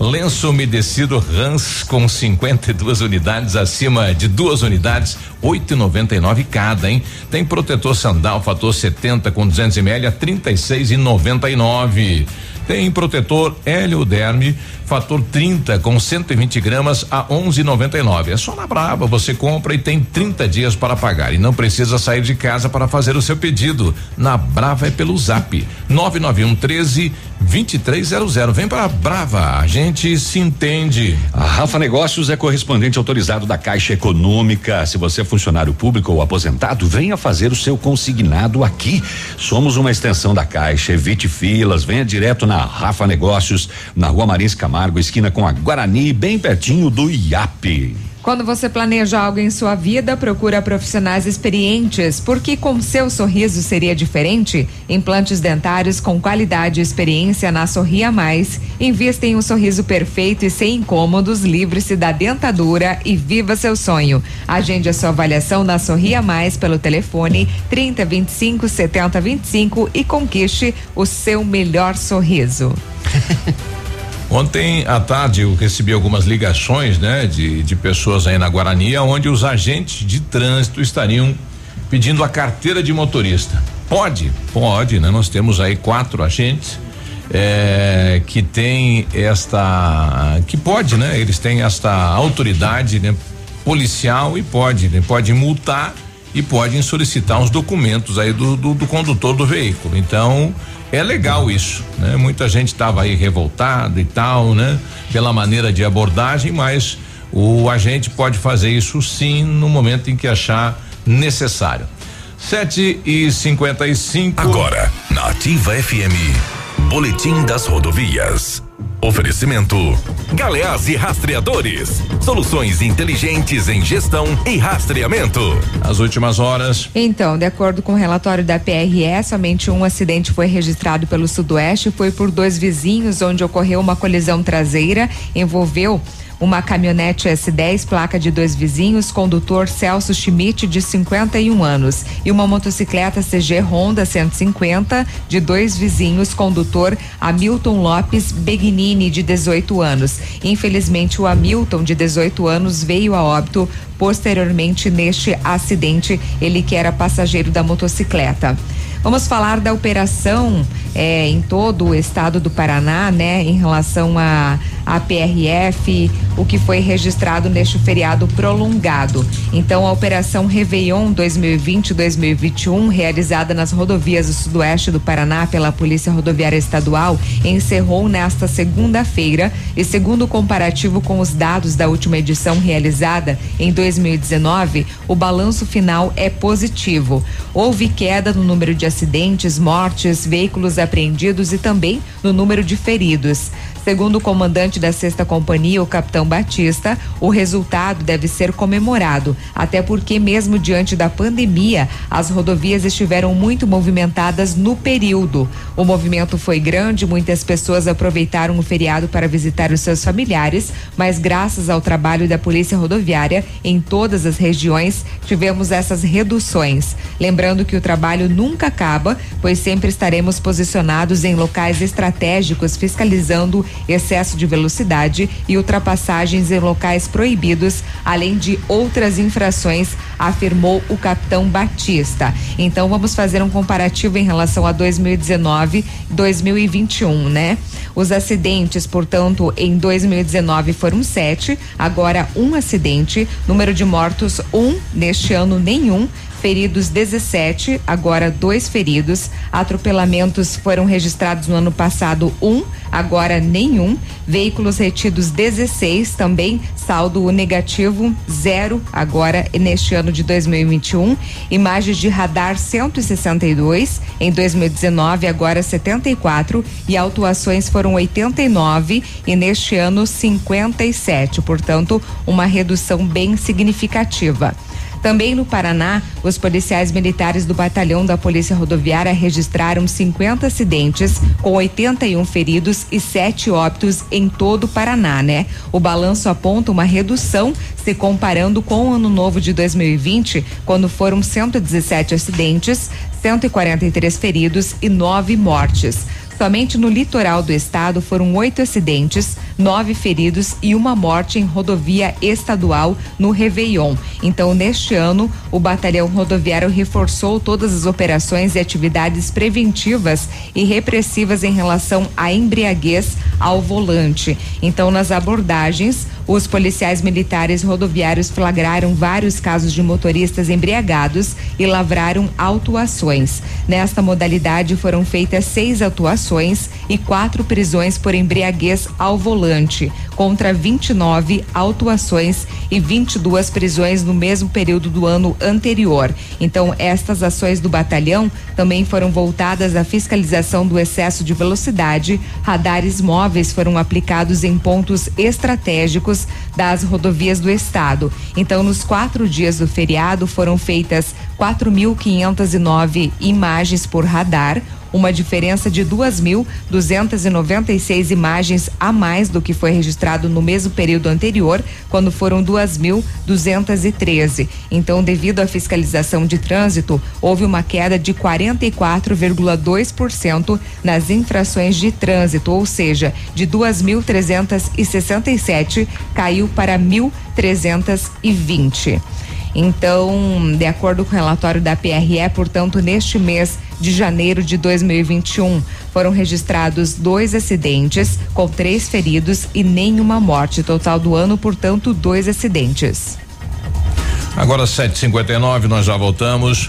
Lenço umedecido Rans com 52 unidades acima de duas unidades, 8,99 cada, hein? Tem protetor sandal fator 70 com 200 ml a 36 e 99. Tem protetor Hélio Derme, fator 30 com 120 gramas a 11,99. É só na Brava, você compra e tem 30 dias para pagar e não precisa sair de casa para fazer o seu pedido. Na Brava é pelo Zap 991 13 2300. Vem para Brava, a gente se entende. A Rafa Negócios é correspondente autorizado da Caixa Econômica. Se você é funcionário público ou aposentado, venha fazer o seu consignado aqui. Somos uma extensão da Caixa. Evite filas, venha direto na Rafa Negócios, na Rua Marins Camargo, esquina com a Guarani, bem pertinho do IAP. Quando você planeja algo em sua vida, procura profissionais experientes, porque com seu sorriso seria diferente? Implantes dentários com qualidade e experiência na Sorria Mais. Invista em um sorriso perfeito e sem incômodos, livre-se da dentadura e viva seu sonho. Agende a sua avaliação na Sorria Mais pelo telefone 30 25 70 25 e conquiste o seu melhor sorriso. *laughs* Ontem à tarde eu recebi algumas ligações, né, de, de pessoas aí na Guarani, onde os agentes de trânsito estariam pedindo a carteira de motorista. Pode, pode, né? Nós temos aí quatro agentes eh, que tem esta, que pode, né? Eles têm esta autoridade, né? Policial e pode, né? Pode multar e podem solicitar os documentos aí do, do, do condutor do veículo. Então é legal isso, né? Muita gente estava aí revoltada e tal, né? Pela maneira de abordagem, mas o agente pode fazer isso sim no momento em que achar necessário. Sete e cinquenta e cinco. Agora, na Ativa FM, Boletim das Rodovias. Oferecimento: Galeás e Rastreadores. Soluções inteligentes em gestão e rastreamento. As últimas horas. Então, de acordo com o relatório da PRE, somente um acidente foi registrado pelo Sudoeste, foi por dois vizinhos, onde ocorreu uma colisão traseira, envolveu uma caminhonete S10, placa de dois vizinhos, condutor Celso Schmidt, de 51 anos, e uma motocicleta CG Honda 150, de dois vizinhos, condutor Hamilton Lopes Begnini, de 18 anos. Infelizmente, o Hamilton, de 18 anos, veio a óbito posteriormente neste acidente, ele que era passageiro da motocicleta. Vamos falar da operação eh, em todo o estado do Paraná, né, em relação a, a PRF, o que foi registrado neste feriado prolongado. Então, a operação Réveillon 2020-2021, realizada nas rodovias do sudoeste do Paraná pela Polícia Rodoviária Estadual, encerrou nesta segunda-feira e, segundo o comparativo com os dados da última edição realizada em 2019, o balanço final é positivo. Houve queda no número de acidentes, mortes, veículos apreendidos e também no número de feridos. Segundo o comandante da sexta companhia, o capitão Batista, o resultado deve ser comemorado, até porque mesmo diante da pandemia, as rodovias estiveram muito movimentadas no período. O movimento foi grande, muitas pessoas aproveitaram o feriado para visitar os seus familiares, mas graças ao trabalho da Polícia Rodoviária em todas as regiões, tivemos essas reduções. Lembrando que o trabalho nunca acaba, pois sempre estaremos posicionados em locais estratégicos fiscalizando excesso de velocidade e ultrapassagens em locais proibidos, além de outras infrações, afirmou o capitão Batista. Então vamos fazer um comparativo em relação a 2019, 2021, né? Os acidentes, portanto, em 2019 foram sete, agora um acidente, número de mortos um, neste ano nenhum feridos 17, agora dois feridos. Atropelamentos foram registrados no ano passado um, agora nenhum. Veículos retidos 16, também saldo negativo zero, agora neste ano de 2021. Imagens de radar 162 em 2019, agora 74 e autuações foram 89 e neste ano 57. Portanto, uma redução bem significativa. Também no Paraná, os policiais militares do batalhão da Polícia Rodoviária registraram 50 acidentes, com 81 feridos e sete óbitos em todo o Paraná, né? O balanço aponta uma redução se comparando com o ano novo de 2020, quando foram 117 acidentes, 143 feridos e nove mortes. Somente no litoral do estado foram oito acidentes, nove feridos e uma morte em rodovia estadual no Réveillon. Então, neste ano, o batalhão rodoviário reforçou todas as operações e atividades preventivas e repressivas em relação à embriaguez ao volante. Então, nas abordagens, os policiais militares rodoviários flagraram vários casos de motoristas embriagados e lavraram autuações. Nesta modalidade foram feitas seis autuações e quatro prisões por embriaguez ao volante, contra 29 autuações e 22 prisões no mesmo período do ano anterior. Então, estas ações do batalhão também foram voltadas à fiscalização do excesso de velocidade. Radares móveis foram aplicados em pontos estratégicos das rodovias do estado. Então, nos quatro dias do feriado foram feitas 4.509 imagens por radar uma diferença de 2.296 imagens a mais do que foi registrado no mesmo período anterior, quando foram 2.213. Então, devido à fiscalização de trânsito, houve uma queda de 44,2% nas infrações de trânsito, ou seja, de 2.367 caiu para 1.320. Então, de acordo com o relatório da PRE, portanto, neste mês de janeiro de 2021, foram registrados dois acidentes, com três feridos e nenhuma morte. Total do ano, portanto, dois acidentes. Agora 7:59 nós já voltamos.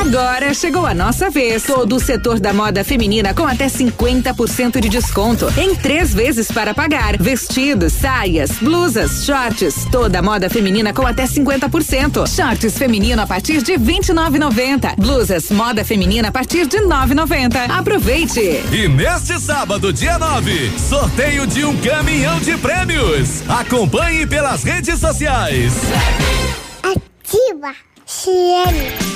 Agora chegou a nossa vez. Todo o setor da moda feminina com até 50% de desconto. Em três vezes para pagar. Vestidos, saias, blusas, shorts. Toda a moda feminina com até 50%. Shorts feminino a partir de 29,90. Blusas, moda feminina a partir de 9,90. Aproveite. E neste sábado, dia 9, sorteio de um caminhão de prêmios. Acompanhe pelas redes sociais. Ativa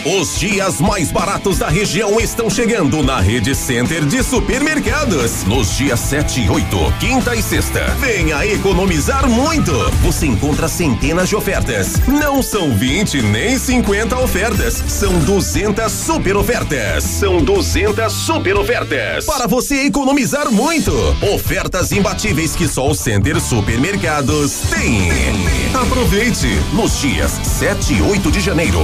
Os dias mais baratos da região estão chegando na Rede Center de Supermercados. Nos dias 7 e 8, quinta e sexta. Venha economizar muito. Você encontra centenas de ofertas. Não são 20 nem 50 ofertas. São 200 super ofertas. São 200 super ofertas. Para você economizar muito. Ofertas imbatíveis que só o Center Supermercados tem. Aproveite nos dias 7 e 8 de janeiro.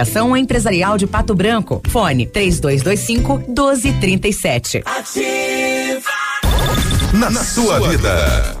Empresarial de Pato Branco. Fone 3225 1237. Na, sua vida.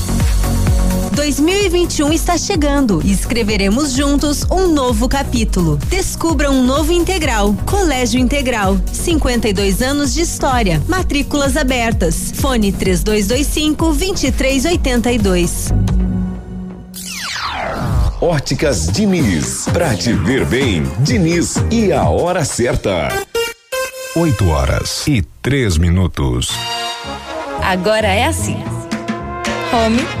2021 está chegando e escreveremos juntos um novo capítulo. Descubra um novo integral. Colégio Integral. 52 anos de história. Matrículas abertas. Fone 3225 2382. Óticas Diniz. Pra te ver bem, Diniz e a hora certa. 8 horas e 3 minutos. Agora é assim: home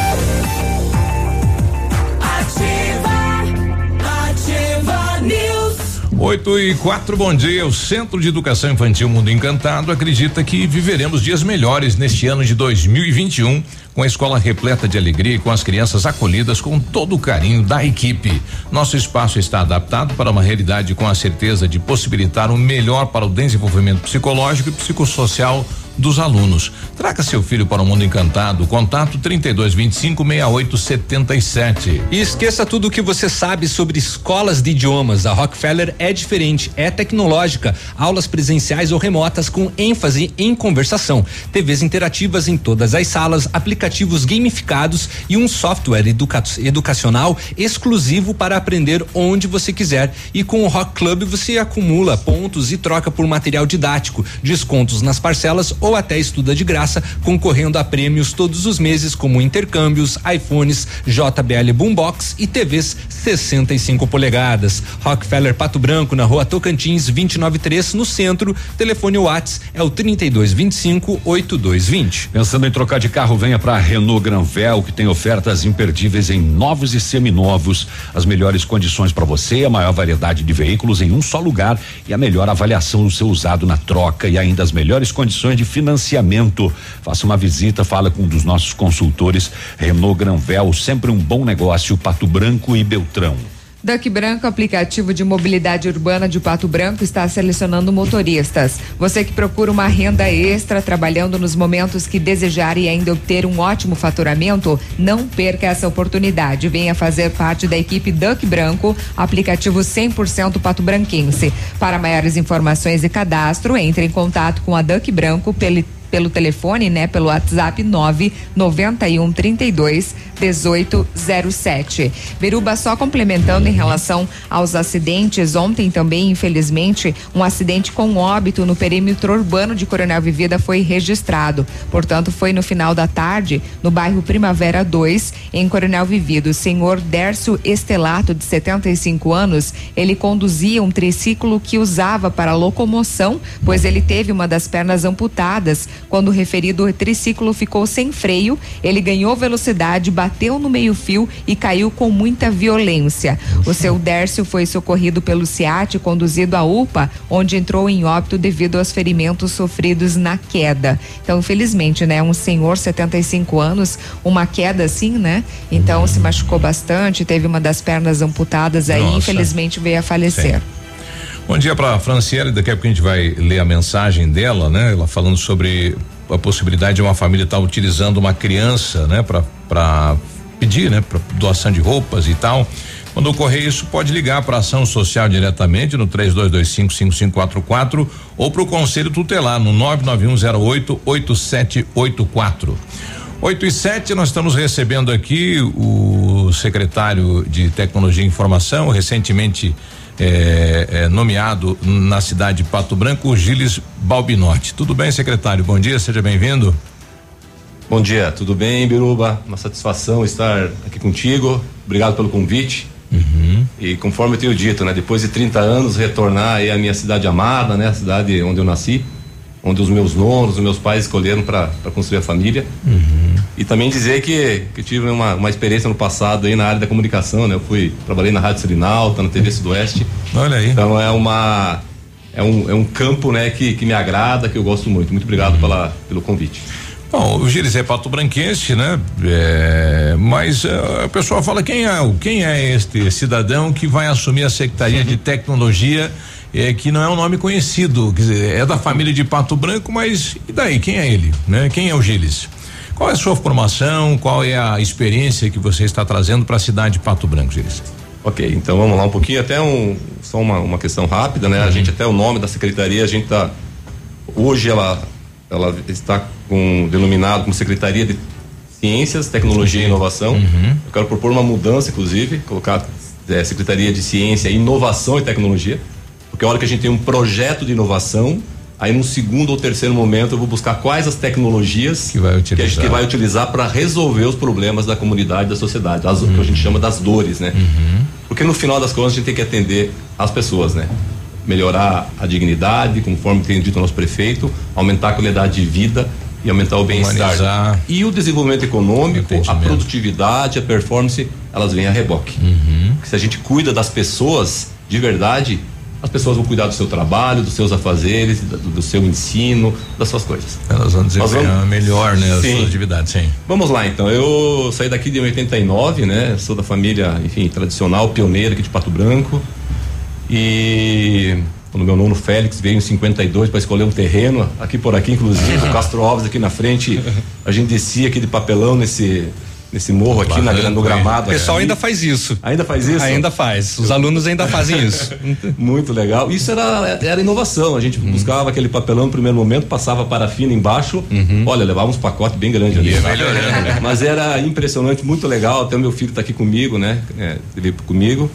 8 e 4, bom dia. O Centro de Educação Infantil Mundo Encantado acredita que viveremos dias melhores neste ano de 2021, com a escola repleta de alegria e com as crianças acolhidas com todo o carinho da equipe. Nosso espaço está adaptado para uma realidade com a certeza de possibilitar o melhor para o desenvolvimento psicológico e psicossocial dos alunos. Traga seu filho para o mundo encantado. Contato 3225 6877. E esqueça tudo o que você sabe sobre escolas de idiomas. A Rockefeller é diferente, é tecnológica, aulas presenciais ou remotas com ênfase em conversação, TVs interativas em todas as salas, aplicativos gamificados e um software educa educacional exclusivo para aprender onde você quiser. E com o Rock Club você acumula pontos e troca por material didático, descontos nas parcelas ou ou até estuda de graça, concorrendo a prêmios todos os meses, como intercâmbios, iPhones, JBL Boombox e TVs 65 polegadas. Rockefeller Pato Branco, na rua Tocantins, 293, no centro. Telefone Whats é o 3225 8220. Pensando em trocar de carro, venha para Renault Granvel, que tem ofertas imperdíveis em novos e seminovos. As melhores condições para você, a maior variedade de veículos em um só lugar e a melhor avaliação do seu usado na troca e ainda as melhores condições de financiamento. Faça uma visita, fala com um dos nossos consultores. Renault Granvel, sempre um bom negócio. Pato Branco e Beltrão. Duck Branco, aplicativo de mobilidade urbana de Pato Branco, está selecionando motoristas. Você que procura uma renda extra trabalhando nos momentos que desejar e ainda obter um ótimo faturamento, não perca essa oportunidade. Venha fazer parte da equipe Duck Branco, aplicativo 100% pato branquense. Para maiores informações e cadastro, entre em contato com a Duck Branco pelo pelo telefone, né, pelo WhatsApp 991 32 1807. Beruba só complementando em relação aos acidentes, ontem também, infelizmente, um acidente com óbito no perímetro urbano de Coronel Vivida foi registrado. Portanto, foi no final da tarde, no bairro Primavera 2, em Coronel Vivido. O senhor Dércio Estelato, de 75 anos, ele conduzia um triciclo que usava para locomoção, pois ele teve uma das pernas amputadas quando o referido triciclo ficou sem freio, ele ganhou velocidade, bateu no meio-fio e caiu com muita violência. O seu Dércio foi socorrido pelo SEAT conduzido à UPA, onde entrou em óbito devido aos ferimentos sofridos na queda. Então, infelizmente, né, um senhor 75 anos, uma queda assim, né? Então se machucou bastante, teve uma das pernas amputadas aí, Nossa. infelizmente veio a falecer. Sim. Bom dia para Franciele, daqui a pouco a gente vai ler a mensagem dela, né? Ela falando sobre a possibilidade de uma família estar utilizando uma criança, né, para pedir, né, para doação de roupas e tal. Quando ocorrer isso, pode ligar para a ação social diretamente no 32255544 ou para o conselho tutelar no 99108 8784. 8 e 7, nós estamos recebendo aqui o secretário de Tecnologia e Informação, recentemente eh, eh, nomeado na cidade de Pato Branco, Gilles Balbinotti. Tudo bem, secretário? Bom dia, seja bem-vindo. Bom dia, tudo bem, Biruba? Uma satisfação estar aqui contigo. Obrigado pelo convite. E conforme eu tenho dito, né, depois de 30 anos retornar aí à minha cidade amada, né, a cidade onde eu nasci, onde os meus nonos, os meus pais escolheram para construir a família. E também dizer que, que tive uma, uma experiência no passado aí na área da comunicação, né? Eu fui trabalhei na Rádio Selinalta, na TV Sudoeste. Olha aí. Então é uma é um, é um campo, né, que, que me agrada, que eu gosto muito. Muito obrigado pela, pelo convite. Bom, o Gilles é pato branquense, né? É, mas a pessoa fala quem é quem é este cidadão que vai assumir a secretaria de tecnologia é, que não é um nome conhecido, quer dizer, é da família de Pato Branco, mas e daí quem é ele, né? Quem é o Gilles? Qual é a sua formação? Qual é a experiência que você está trazendo para a cidade de Pato Branco, Gilles? Ok, então vamos lá um pouquinho, até um, só uma, uma questão rápida, né? A gente até o nome da secretaria, a gente tá, hoje ela, ela está com, denominado como Secretaria de Ciências, Tecnologia e Inovação. Eu quero propor uma mudança, inclusive, colocar é, Secretaria de Ciência, Inovação e Tecnologia, porque a hora que a gente tem um projeto de inovação, aí num segundo ou terceiro momento eu vou buscar quais as tecnologias que, vai a gente utilizar. que vai utilizar para resolver os problemas da comunidade, da sociedade, as, o que a gente chama das dores, né? Porque no final das contas a gente tem que atender as pessoas, né? Melhorar a dignidade, conforme tem dito o nosso prefeito, aumentar a qualidade de vida e aumentar o bem-estar. E o desenvolvimento econômico, a produtividade, a performance, elas vêm a reboque. Porque se a gente cuida das pessoas de verdade, as pessoas vão cuidar do seu trabalho, dos seus afazeres, do, do seu ensino, das suas coisas. Elas vão Nós desempenhar melhor, né, as Sim. suas atividades, sim. Vamos lá, então. Eu saí daqui de 89, né? Sou da família, enfim, tradicional, pioneira aqui de Pato Branco. E quando meu nono Félix veio em 52 para escolher um terreno, aqui por aqui, inclusive, o Castro Alves aqui na frente, a gente descia aqui de papelão nesse nesse morro aqui na, no gramado. O pessoal aqui. ainda faz isso. Ainda faz isso? Ainda faz. Os alunos ainda fazem isso. *laughs* Muito legal. Isso era, era inovação. A gente Uhum. buscava aquele papelão no primeiro momento, passava parafina embaixo. Olha, levava uns pacotes bem grandes ali. Melhorando. Mas era impressionante, muito legal. Até o meu filho está aqui comigo, né? É, ele veio comigo.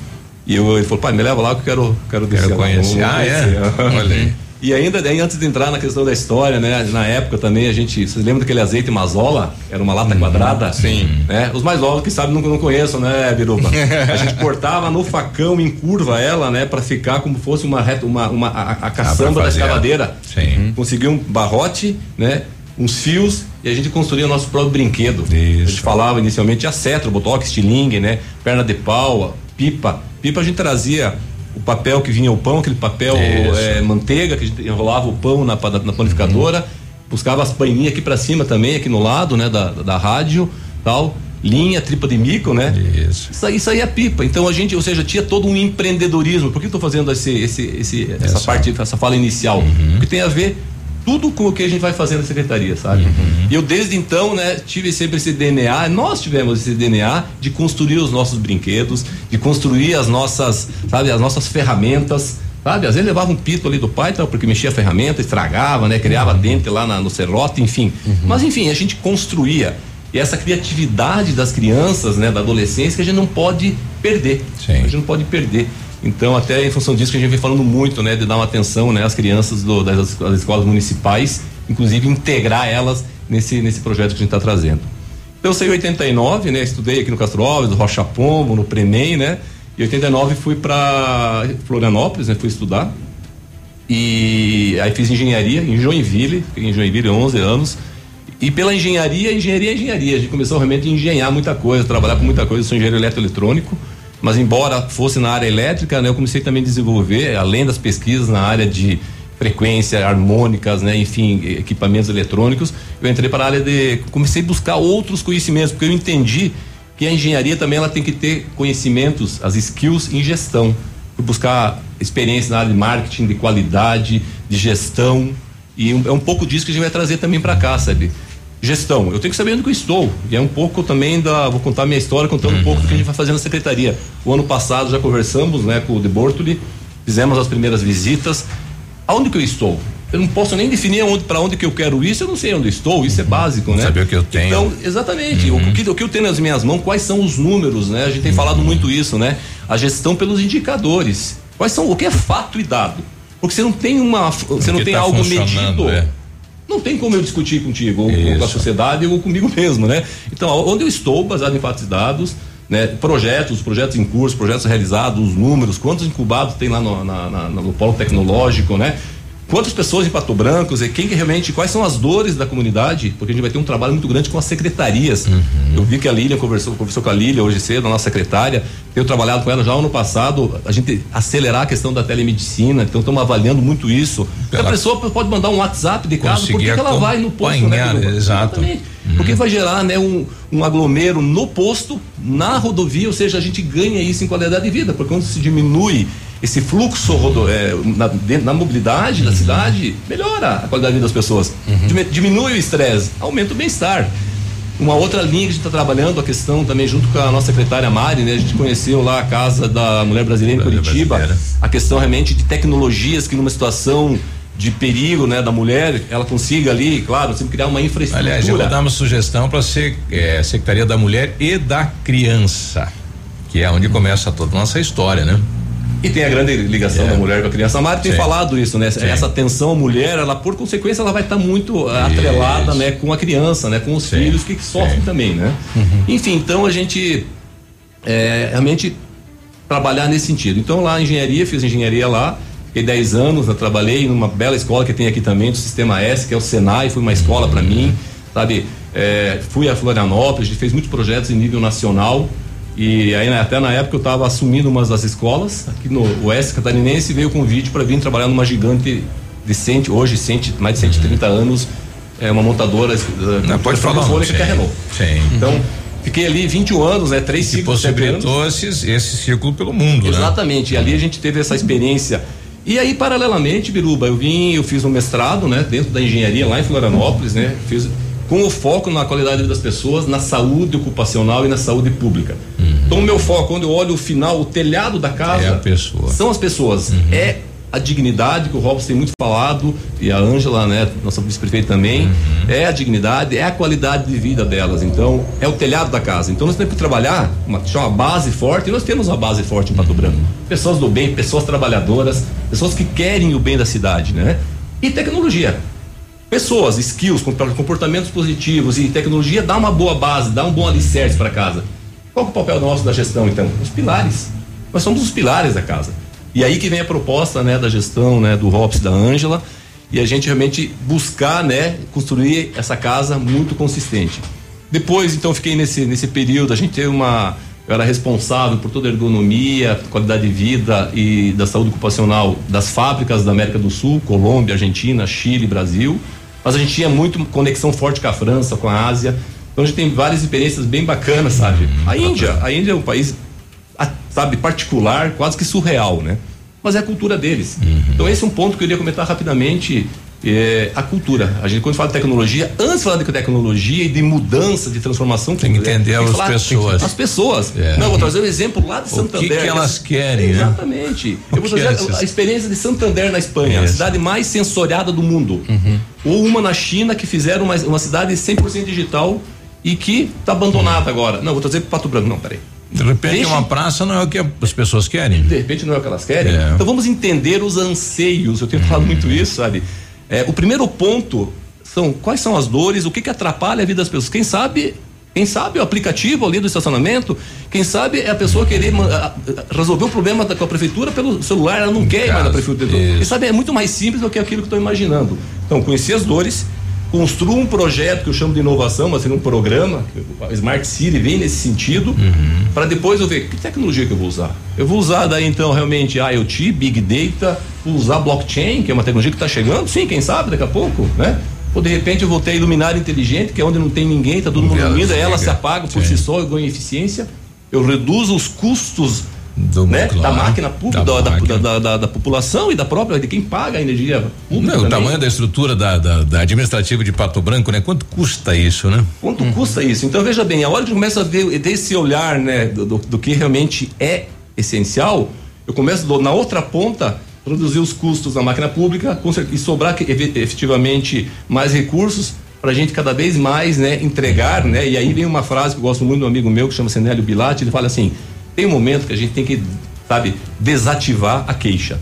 E eu, ele falou, pai, me leva lá que eu quero, quero descer. lá. conhecer. Ah, é? Olha aí. *laughs* E ainda, antes de entrar na questão da história, né? Na época também a gente, vocês lembram daquele azeite mazola? Era uma lata quadrada? Sim. Né? Os mais novos que sabem não, não conheçam, né, Biruba? *laughs* a gente cortava no facão em curva ela, né, para ficar como fosse uma reta, uma, uma a, a caçamba da escavadeira. Sim. Conseguiu um barrote, né? Uns fios e a gente construía o nosso próprio brinquedo. Isso. A gente falava inicialmente a cetro, botox, estilingue, né? Perna de pau, pipa. Pipa a gente trazia o papel que vinha o pão, aquele papel é, manteiga, que a gente enrolava o pão na, na panificadora, uhum. buscava as paininhas aqui para cima também, aqui no lado, né, da, da rádio, tal, linha, tripa de mico, né? Isso. Isso aí, isso aí é pipa. Então a gente, ou seja, tinha todo um empreendedorismo. Por que estou fazendo esse, esse, esse, essa parte, essa fala inicial? Uhum. Porque tem a ver tudo com o que a gente vai fazer na secretaria, sabe? Uhum. Eu desde então, né, tive sempre esse DNA, nós tivemos esse DNA de construir os nossos brinquedos, de construir as nossas, sabe, as nossas ferramentas, sabe? Às vezes levava um pito ali do pai, tal, porque mexia a ferramenta, estragava, né, criava Uhum. dente lá na, no serrote, enfim. Mas enfim, a gente construía. E essa criatividade das crianças, né, da adolescência, que a gente não pode perder. A gente não pode perder. Então, até em função disso que a gente vem falando muito, né, de dar uma atenção, né, às crianças do, das, das escolas municipais, inclusive integrar elas nesse nesse projeto que a gente está trazendo. Então, eu saí em 89, né, estudei aqui no Castro Alves, no Rocha Pombo, no Prenem, né, e 89 fui para Florianópolis, né, fui estudar. E aí fiz engenharia em Joinville, em Joinville 11 anos. E pela engenharia, engenharia engenharia. A gente começou realmente a engenhar muita coisa, trabalhar com muita coisa. Eu sou engenheiro eletroeletrônico, mas embora fosse na área elétrica, né, eu comecei também a desenvolver, além das pesquisas na área de frequência, harmônicas, né, enfim, equipamentos eletrônicos, eu entrei para a área de comecei a buscar outros conhecimentos, porque eu entendi que a engenharia também ela tem que ter conhecimentos, as skills em gestão. Buscar experiência na área de marketing, de qualidade, de gestão, e é um pouco disso que a gente vai trazer também para cá, sabe? Gestão, eu tenho que saber onde que eu estou. E é um pouco também da. Vou contar minha história, contando um pouco do que a gente vai fazer na secretaria. O ano passado já conversamos né, com o De Bortoli, fizemos as primeiras visitas. Aonde que eu estou? Eu não posso nem definir onde, para onde que eu quero ir, se eu não sei onde estou, isso é básico, né? Saber o que eu tenho. Então, exatamente. O, que, o que eu tenho nas minhas mãos, quais são os números, né? A gente tem falado muito isso, né? A gestão pelos indicadores. Quais são, o que é fato e dado? Porque você não tem uma, você não tem tá algo medido. é. Não tem como eu discutir contigo, ou, ou com a sociedade, ou comigo mesmo, né? Então, onde eu estou, baseado em fatos e dados, né? Projetos, projetos em curso, projetos realizados, os números, quantos incubados tem lá no, na- na- no polo tecnológico, né? Quantas pessoas em Pato Branco, e quem que realmente, quais são as dores da comunidade? Porque a gente vai ter um trabalho muito grande com as secretarias. Eu vi que a Lília conversou, conversou com a Lília hoje cedo, a nossa secretária. Tenho trabalhado com ela já ano passado, a gente acelerar a questão da telemedicina, então estamos avaliando muito isso. a pessoa pode mandar um WhatsApp de casa, por que, ela vai no posto, né? Biruba? exato. Exatamente. Porque vai gerar né, um, um aglomero no posto, na rodovia, ou seja, a gente ganha isso em qualidade de vida, porque quando se diminui esse fluxo rodo, é, na, na mobilidade da cidade, melhora a qualidade de vida das pessoas. Dimi- Diminui o estresse, aumenta o bem-estar. Uma outra linha que a gente está trabalhando, a questão também junto com a nossa secretária Mari, né? A gente conheceu lá a casa da Mulher Brasileira em Curitiba, a questão realmente de tecnologias que numa situação de perigo, né, da mulher, ela consiga ali, claro, sempre criar uma infraestrutura. Aliás, eu vou dar uma sugestão para é, Secretaria da Mulher e da Criança, que é onde começa toda a nossa história, né? E tem a grande ligação É. da mulher com a criança. A Mari tem Sim. falado isso, né? Sim. Essa atenção à mulher, ela por consequência, ela vai estar muito eh, atrelada, né, com a criança, né, com os filhos que, que sofrem também, né? Enfim, então a gente é, realmente trabalhar nesse sentido. Então lá engenharia, fiz engenharia lá, fiquei 10 anos, eu trabalhei numa bela escola que tem aqui também, do Sistema S, que é o Senai, foi uma escola para mim, sabe? É, fui a Florianópolis, a gente fez muitos projetos em nível nacional. E aí, né, até na época, eu estava assumindo uma das escolas, aqui no Oeste Catarinense, veio o convite para vir trabalhar numa gigante de cento, hoje cento, mais de 130 anos, é uma montadora. eh, Não, pode falar, transformadora que é Renault. Sim. Então, fiquei ali 21 anos, né? Três Que ciclos, possibilitou esses, esse círculo pelo mundo, né? Exatamente, e ali a gente teve essa experiência. E aí, paralelamente, Biruba, eu vim, eu fiz um mestrado, né, dentro da engenharia lá em Florianópolis, né, fiz com o foco na qualidade de vida das pessoas, na saúde ocupacional e na saúde pública. Então, o meu foco, quando eu olho o final, o telhado da casa, É a pessoa. são as pessoas. É a dignidade que o Robson tem muito falado e a Ângela, né, nossa vice-prefeita também, é a dignidade, é a qualidade de vida delas. Então, é o telhado da casa. Então, nós temos que trabalhar uma, uma base forte e nós temos uma base forte em Pato Branco. Pessoas do bem, pessoas trabalhadoras, pessoas que querem o bem da cidade, né? E tecnologia. Pessoas, skills, comportamentos positivos e tecnologia dá uma boa base, dá um bom alicerce para casa. Qual é o papel nosso da gestão, então? Os pilares. Nós somos os pilares da casa. E aí que vem a proposta, né, da gestão, né, do ROPS da Ângela, e a gente realmente buscar, né, construir essa casa muito consistente. Depois, então, fiquei nesse, nesse período, a gente teve uma, eu era responsável por toda a ergonomia, qualidade de vida e da saúde ocupacional das fábricas da América do Sul, Colômbia, Argentina, Chile, Brasil. Mas a gente tinha muito conexão forte com a França, com a Ásia. Então a gente tem várias experiências bem bacanas, sabe? Uhum. A Índia, a Índia é um país sabe, particular, quase que surreal, né? Mas é a cultura deles. Uhum. Então esse é um ponto que eu queria comentar rapidamente. É, a cultura. A gente, quando fala de tecnologia, antes de falar de tecnologia e de mudança, de transformação, tem que entender as falar, pessoas. As pessoas. É. Não, vou trazer um exemplo lá de Santander. O que, que elas querem, né? Exatamente. Eu vou trazer a, a, experiência de Santander na Espanha, Isso. a cidade mais sensoriada do mundo. Uhum. Ou uma na China que fizeram uma, uma cidade 100% digital e que está abandonada agora. Não, vou trazer para Pato Branco. Não, peraí. De repente Deixe... uma praça não é o que as pessoas querem. De repente não é o que elas querem. É. Então vamos entender os anseios. Eu tenho falado hum. muito isso, sabe? É, o primeiro ponto são quais são as dores, o que que atrapalha a vida das pessoas. Quem sabe quem sabe o aplicativo ali do estacionamento, quem sabe é a pessoa querer resolver o problema da, com a prefeitura pelo celular, ela não quer ir mais da prefeitura. Quem sabe é muito mais simples do que aquilo que estou imaginando. Então, conhecer as dores, construa um projeto que eu chamo de inovação, mas seria um programa, a Smart City vem nesse sentido, uhum. para depois eu ver que tecnologia que eu vou usar. Eu vou usar daí então realmente IoT, Big Data, vou usar blockchain, que é uma tecnologia que está chegando, sim, quem sabe daqui a pouco, né? Ou de repente eu vou ter iluminário inteligente, que é onde não tem ninguém, tá todo mundo dormindo, ela se apaga por sim. si só, eu ganho eficiência, eu reduzo os custos do, né? Claro, da máquina pública, da, da, máquina. Da, da, população e da própria, de quem paga a energia pública. Não, o tamanho da estrutura da, administrativa de Pato Branco, né? Quanto custa isso, né? Quanto custa isso? Então veja bem, a hora que eu começo a ver desse olhar, né, do, do, do que realmente é essencial, eu começo do, na outra ponta reduzir os custos da máquina pública e sobrar efetivamente mais recursos para a gente cada vez mais né, entregar, né? E aí vem uma frase que eu gosto muito de um amigo meu que chama Senélio Bilatti, ele fala assim: tem um momento que a gente tem que, sabe, desativar a queixa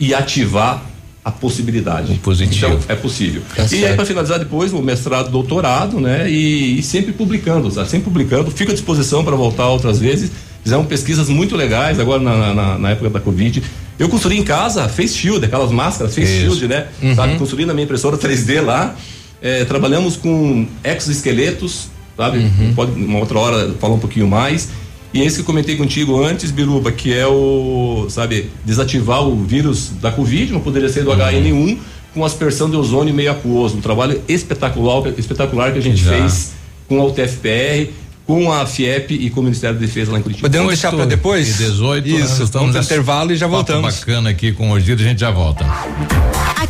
e ativar a possibilidade. Um positivo. Então, é possível. Tá e certo. aí, para finalizar depois, o mestrado, doutorado, né? E, e sempre publicando, sabe? sempre publicando. Fico à disposição para voltar outras vezes. Fizemos pesquisas muito legais agora na, na, na, época da Covid. Eu construí em casa face shield, aquelas máscaras face Isso. shield, né? Uhum. Sabe? Construí na minha impressora 3D lá. É, trabalhamos com exoesqueletos, sabe? Uhum. Pode uma outra hora falar um pouquinho mais. E esse que eu comentei contigo antes, Biruba, que é o, sabe, desativar o vírus da Covid, não poderia ser do uhum. HN1, com aspersão de ozônio meio aquoso. Um trabalho espetacular, espetacular que a gente Já. fez com a UTFPR com a FIEP e com o Ministério da Defesa lá em Curitiba. Podemos deixar para depois? E 18. Isso, né? estamos no intervalo e já voltamos. bacana aqui com o Orgido, a gente já volta.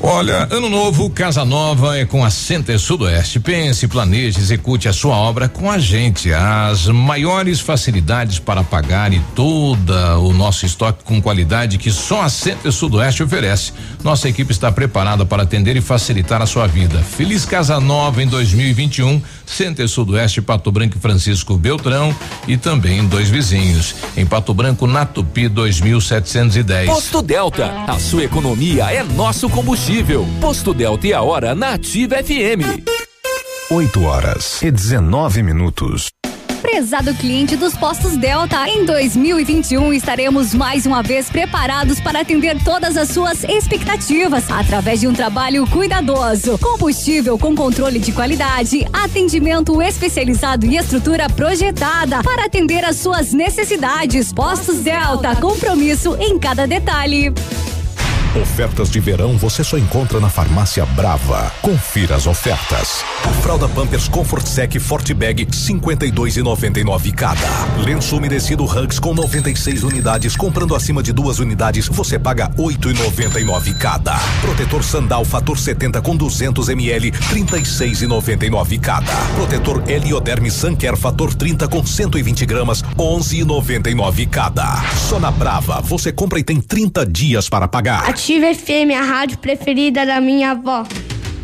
Olha, ano novo, casa nova é com a Center Sudoeste. Pense, planeje, execute a sua obra com a gente. As maiores facilidades para pagar e todo o nosso estoque com qualidade que só a Center Sudoeste oferece. Nossa equipe está preparada para atender e facilitar a sua vida. Feliz Casa Nova em 2021. Center Sudoeste, Pato Branco e Francisco Beltrão e também dois vizinhos. Em Pato Branco, na Tupi 2710. Posto Delta, a sua economia é nosso combustível combustível. Posto Delta e a hora na Ativa FM. 8 horas e 19 minutos. Prezado cliente dos postos Delta, em 2021 estaremos mais uma vez preparados para atender todas as suas expectativas através de um trabalho cuidadoso. Combustível com controle de qualidade, atendimento especializado e estrutura projetada para atender às suas necessidades. Postos Delta, compromisso em cada detalhe. Ofertas de verão você só encontra na Farmácia Brava. Confira as ofertas. Fralda Pampers Comfort Sec Forte Bag 52,99 cada. Lenço umedecido Hugs com 96 unidades. Comprando acima de duas unidades, você paga 8,99 cada. Protetor Sandal Fator 70 com 200 ml 36,99 cada. Protetor Helioderme Sunker Fator 30 com 120 gramas 11,99 cada. Só na Brava você compra e tem 30 dias para pagar. Ative FM, a rádio preferida da minha avó.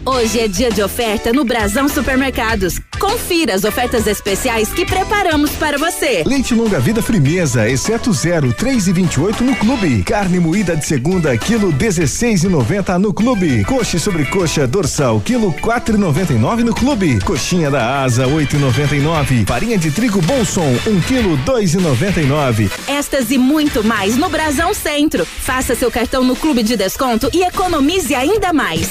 Hoje é dia de oferta no Brasão Supermercados. Confira as ofertas especiais que preparamos para você. Leite longa vida frimeza, exceto zero, três e vinte e oito no clube. Carne moída de segunda, quilo dezesseis e noventa no clube. Coxa e sobrecoxa dorsal, quilo quatro e noventa e nove no clube. Coxinha da asa, oito e noventa e nove. Farinha de trigo Bolson, um quilo dois e noventa e nove. Estas e muito mais no Brasão Centro. Faça seu cartão no clube de desconto e economize ainda mais.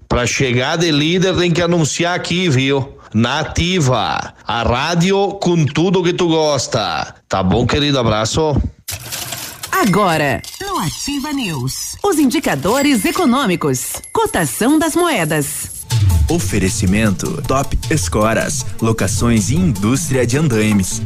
Pra chegar de líder tem que anunciar aqui, viu? Nativa, a rádio com tudo que tu gosta. Tá bom, querido? Abraço. Agora, no Ativa News, os indicadores econômicos, cotação das moedas. Oferecimento Top Escoras, locações e indústria de andaimes.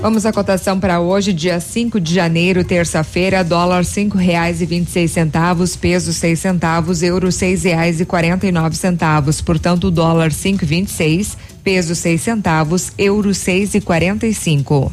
Vamos à cotação para hoje, dia 5 de janeiro, terça-feira, dólar cinco reais e vinte e seis centavos, peso seis centavos, euro seis reais e quarenta e nove centavos. Portanto, dólar cinco vinte e seis, peso seis centavos, euro seis e quarenta e cinco.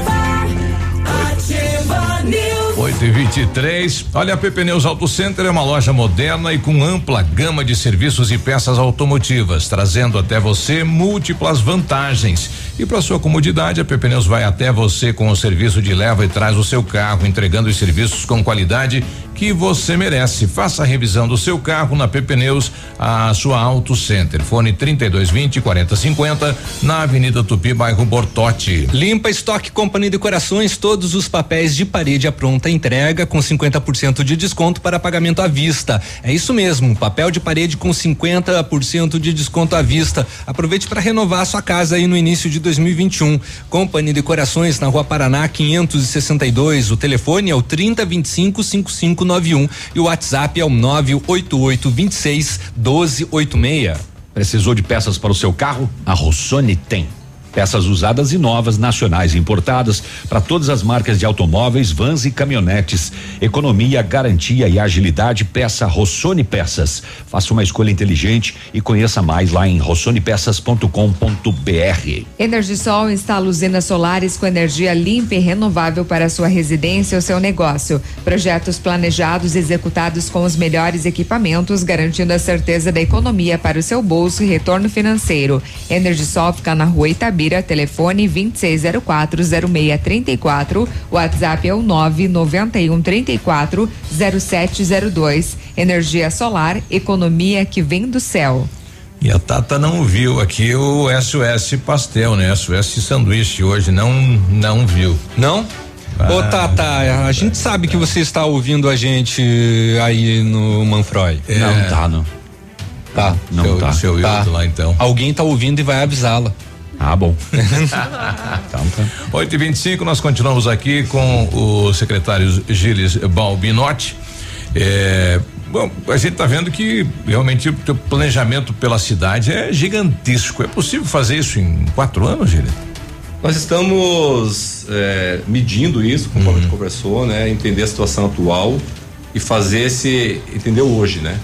723. Olha, a Pepneus Auto Center é uma loja moderna e com ampla gama de serviços e peças automotivas, trazendo até você múltiplas vantagens. E para sua comodidade, a Pepneus vai até você com o serviço de leva e traz o seu carro, entregando os serviços com qualidade que você merece. Faça a revisão do seu carro na PP Neus, a sua Auto Center. Fone 3220 4050 na Avenida Tupi, bairro Bortote. Limpa Estoque Company Decorações, todos os papéis de parede à pronta entrega com 50% de desconto para pagamento à vista. É isso mesmo, papel de parede com 50% de desconto à vista. Aproveite para renovar a sua casa aí no início de 2021. Company Decorações na Rua Paraná 562. O telefone é o 3025 5591 e o WhatsApp é o 988 26 1286. Precisou de peças para o seu carro? A Rossoni tem. Peças usadas e novas, nacionais e importadas, para todas as marcas de automóveis, vans e caminhonetes. Economia, garantia e agilidade, peça Rossoni Peças. Faça uma escolha inteligente e conheça mais lá em rossonepeças.com.br. Energisol instala usinas solares com energia limpa e renovável para sua residência ou seu negócio. Projetos planejados e executados com os melhores equipamentos, garantindo a certeza da economia para o seu bolso e retorno financeiro. Energisol fica na rua Itabira, telefone 26040634, WhatsApp é o 991340702. Energia solar, economia que vem do céu. E a Tata não viu aqui o SOS Pastel, né? SOS Sanduíche hoje não não viu. Não? Ô, Tata, a gente sabe que você está ouvindo a gente aí no Manfroy. É. Não tá, não. Tá. Não seu, tá. Seu Tá. Lá então. Alguém tá ouvindo e vai avisá-la. Ah, bom. *laughs* Então, 8 e 25 nós continuamos aqui com o secretário Gilles Balbinotti. É, bom, a gente está vendo que realmente o teu planejamento pela cidade é gigantesco. É possível fazer isso em quatro anos, Gilles? Nós estamos é, medindo isso, conforme a gente conversou, né? Entender a situação atual e fazer esse. entender o hoje, né?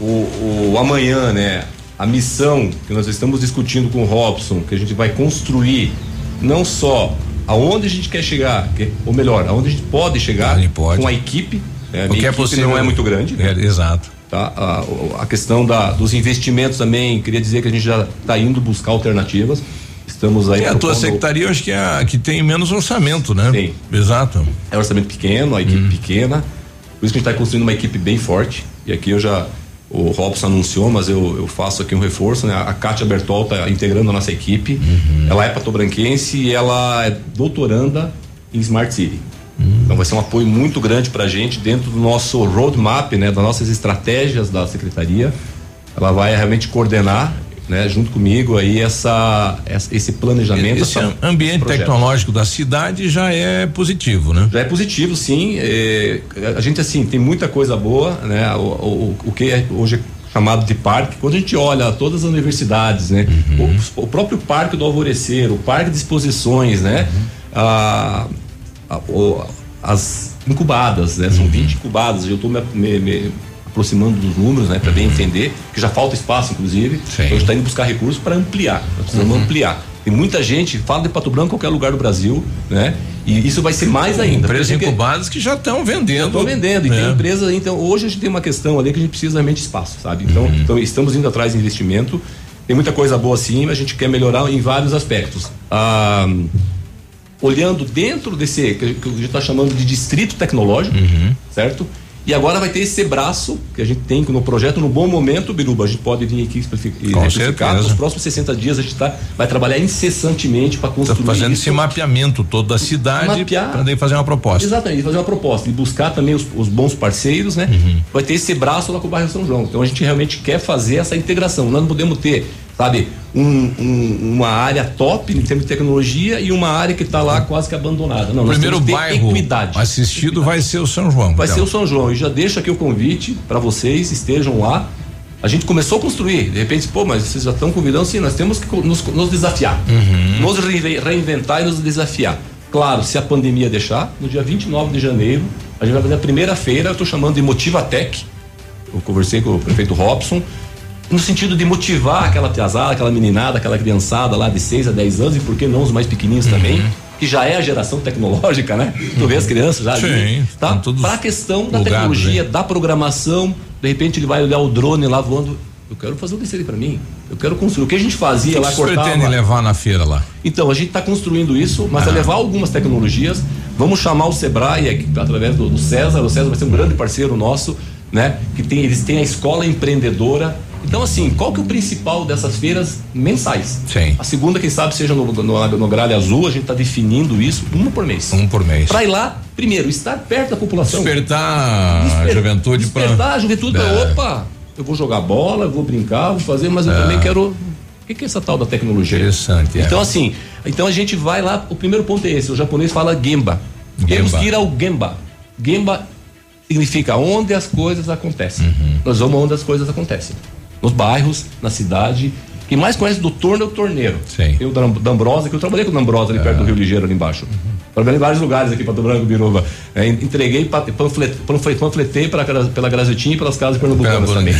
O, o amanhã, né? A missão que nós estamos discutindo com o Robson, que a gente vai construir não só aonde a gente quer chegar, que- ou melhor, aonde a gente pode chegar com a equipe. Né? A O minha que é possível. não é muito grande. É, exato. Tá? A, a questão da, dos investimentos também, queria dizer que a gente já está indo buscar alternativas. Estamos aí. E a tua secretaria, eu acho que é a que tem menos orçamento, né? Sim. Exato. É um orçamento pequeno, a equipe pequena. Por isso que a gente está construindo uma equipe bem forte. E aqui eu já. O Robson anunciou, mas eu, eu faço aqui um reforço, né? A Kátia Bertol está integrando a nossa equipe. Ela é patobranquense e ela é doutoranda em Smart City. Então vai ser um apoio muito grande para a gente dentro do nosso roadmap, né? Das nossas estratégias da secretaria. Ela vai realmente coordenar, né? Junto comigo aí essa, essa- esse planejamento. Esse essa- ambiente esse tecnológico da cidade já é positivo, né? Já é positivo, sim. É, a gente, assim, tem muita coisa boa, né? O, o, o que é hoje é chamado de parque. Quando a gente olha todas as universidades, né? O, o próprio Parque do Alvorecer, o Parque de Exposições, né? A- a- o- as incubadas, né? São 20 incubadas. Eu estou me, me- me aproximando dos números, né? Para bem entender, que já falta espaço, inclusive. Então a gente está indo buscar recursos para ampliar. Nós precisamos Uhum. ampliar. Tem muita gente, fala de Pato Branco em qualquer lugar do Brasil, né? E isso vai ser mais ainda. Empresas incubadas que já estão vendendo. Estão vendendo. E né? tem empresas, então, hoje a gente tem uma questão ali que a gente precisa realmente de espaço, sabe? Então, Uhum. então estamos indo atrás de investimento. Tem muita coisa boa sim, mas a gente quer melhorar em vários aspectos. Ah, olhando dentro desse, que que a gente está chamando de distrito tecnológico, Uhum. certo? E agora vai ter esse braço que a gente tem no projeto, no bom momento, Biruba, a gente pode vir aqui certeza. Nos próximos 60 dias a gente tá, vai trabalhar incessantemente para Tá construir fazendo isso. esse mapeamento todo da cidade para fazer uma proposta. Exatamente, fazer uma proposta e buscar também os, os bons parceiros, né? Uhum. Vai ter esse braço lá com o bairro São João. Então a gente realmente quer fazer essa integração. Nós não podemos ter, sabe, um- um- uma área top em termos de tecnologia e uma área que está lá quase que abandonada. Não, o primeiro bairro equidade. assistido vai ser o São João. Vai então. ser o São João. E já deixo aqui o convite para vocês, estejam lá. A gente começou a construir. De repente, pô, mas vocês já estão convidando? Sim, nós temos que nos, nos desafiar. Uhum. Nos reinve- reinventar e nos desafiar. Claro, se a pandemia deixar, no dia 29 de janeiro, a gente vai fazer a primeira feira, eu estou chamando de Motivatec. Eu conversei com o prefeito Robson, no sentido de motivar aquela piazada, aquela meninada, aquela criançada lá de 6 a 10 anos, e por que não os mais pequenininhos Uhum. também, que já é a geração tecnológica, né? Tu vê as crianças já ali, Sim, tá? Para a questão da plugados, tecnologia, né? da programação, de repente ele vai olhar o drone lá voando, eu quero fazer um desse ali para mim, eu quero construir. O que a gente fazia que lá, vocês cortava... pretendem levar na feira lá? Então, a gente está construindo isso, mas Ah. a levar algumas tecnologias. Vamos chamar o Sebrae, aqui, através do, do César. O César vai ser um grande parceiro nosso, né? Que tem, eles têm a escola empreendedora. Então, assim, qual que é o principal dessas feiras mensais? Sim. A segunda, quem sabe, seja no, no, no Gralha Azul, a gente está definindo isso, uma por mês. Um por mês. Para ir lá, primeiro, estar perto da população. Despertar a Desper- juventude para. Despertar a juventude pra, É. opa, eu vou jogar bola, eu vou brincar, vou fazer, mas eu É. também quero. O que, que é essa tal da tecnologia? Interessante. é. Então, assim, então a gente vai lá, o primeiro ponto é esse, o japonês fala Gemba. Gemba. Temos que ir ao Gemba. Gemba significa onde as coisas acontecem. Uhum. Nós vamos onde as coisas acontecem. Nos bairros, na cidade. Quem mais conhece do torno é o torneiro. Sim. Tem o D'Ambrosa, que eu trabalhei com o D'Ambrosa ali perto do Rio Ligeiro, ali embaixo. Trabalhei em vários lugares aqui, Pato Branco, Biruba. É, entreguei, pa- panflet- panflet- panfletei pra, pela Grazetinha e pelas casas pernambucanas também.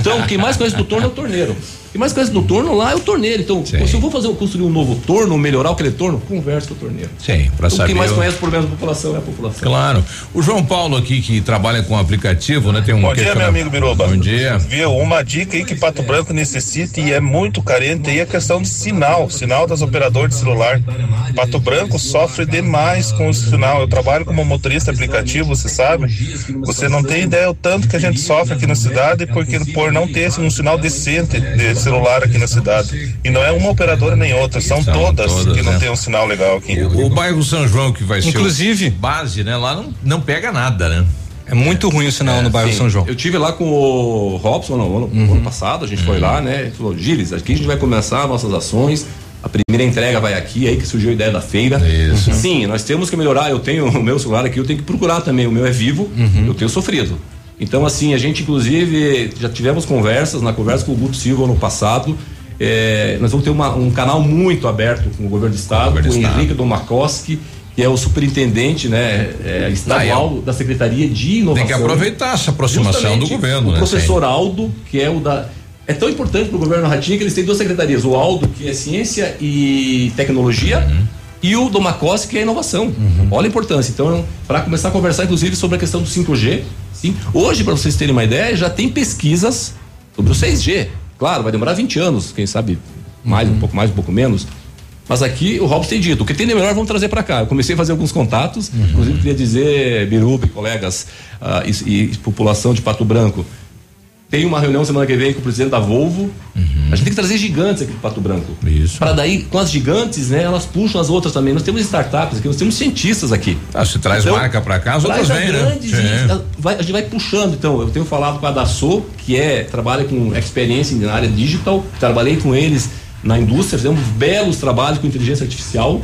então, quem mais conhece do torno é o torneiro. Quem mais conhece do torno lá é o torneiro. Então, se eu vou fazer, construir um novo torno, melhorar aquele torno, conversa com o torneiro. Sim, para Então, saber. quem mais o- conhece o problema da população é a população. Claro. O João Paulo aqui, que trabalha com aplicativo, né? Tem um Bom dia, meu amigo Biruba. Bom dia. Viu? Uma dica aí que Pato Branco necessita e é muito carente aí é a questão de sinal, sinal das operadoras de celular. Pato Branco sofre demais com o sinal. Eu trabalho como motorista aplicativo, você sabe. Você não tem ideia o tanto que a gente sofre aqui na cidade porque por não ter um sinal decente de de celular aqui na cidade. E não é uma operadora nem outra, são, São todas, todas, que não né? tem um sinal legal aqui. O bairro São João que vai ser Inclusive- o base, né? Lá não, não pega nada, né? É muito ruim o sinal no bairro Sim, São João. Eu tive lá com o Robson no ano, Uhum. ano passado, a gente foi lá, né? Ele falou, Gilles, aqui a gente vai começar nossas ações. A primeira entrega vai aqui, aí que surgiu a ideia da feira. Isso. Sim, nós temos que melhorar. Eu tenho o meu celular aqui, eu tenho que procurar também. O meu é vivo, Uhum. eu tenho sofrido. Então, assim, a gente, inclusive, já tivemos conversas, na conversa com o Guto Silva no passado. eh, nós vamos ter uma- um canal muito aberto com o governo do estado, com do o estado. Henrique Domakoski, que é o superintendente né, eh, estadual da Secretaria de Inovação. Tem que aproveitar essa aproximação do governo, o né? professor Aldo, que é o da. É tão importante para o governo Ratinho que eles têm duas secretarias: o Aldo, que é ciência e tecnologia, Uhum. e o Domacossi, que é inovação. Olha a importância. Então, para começar a conversar, inclusive, sobre a questão do 5G. Sim. Hoje, para vocês terem uma ideia, já tem pesquisas sobre o 6G. Claro, vai demorar 20 anos, quem sabe mais, um pouco mais, um pouco menos. Mas aqui o Robson tem dito, o que tem de melhor vamos trazer para cá. Eu comecei a fazer alguns contatos, inclusive queria dizer, Biruba, e colegas ah, e, e população de Pato Branco, tem uma reunião semana que vem com o presidente da Volvo. A gente tem que trazer gigantes aqui do Pato Branco. Isso. Para daí, com as gigantes, né, elas puxam as outras também. Nós temos startups aqui, nós temos cientistas aqui. Ah, se traz marca pra cá, as outras vêm, né? Sim. a- vai- a gente vai puxando. Então, eu tenho falado com a Dassault, que é trabalha com experiência na área digital. Trabalhei com eles na indústria, fizemos belos trabalhos com inteligência artificial,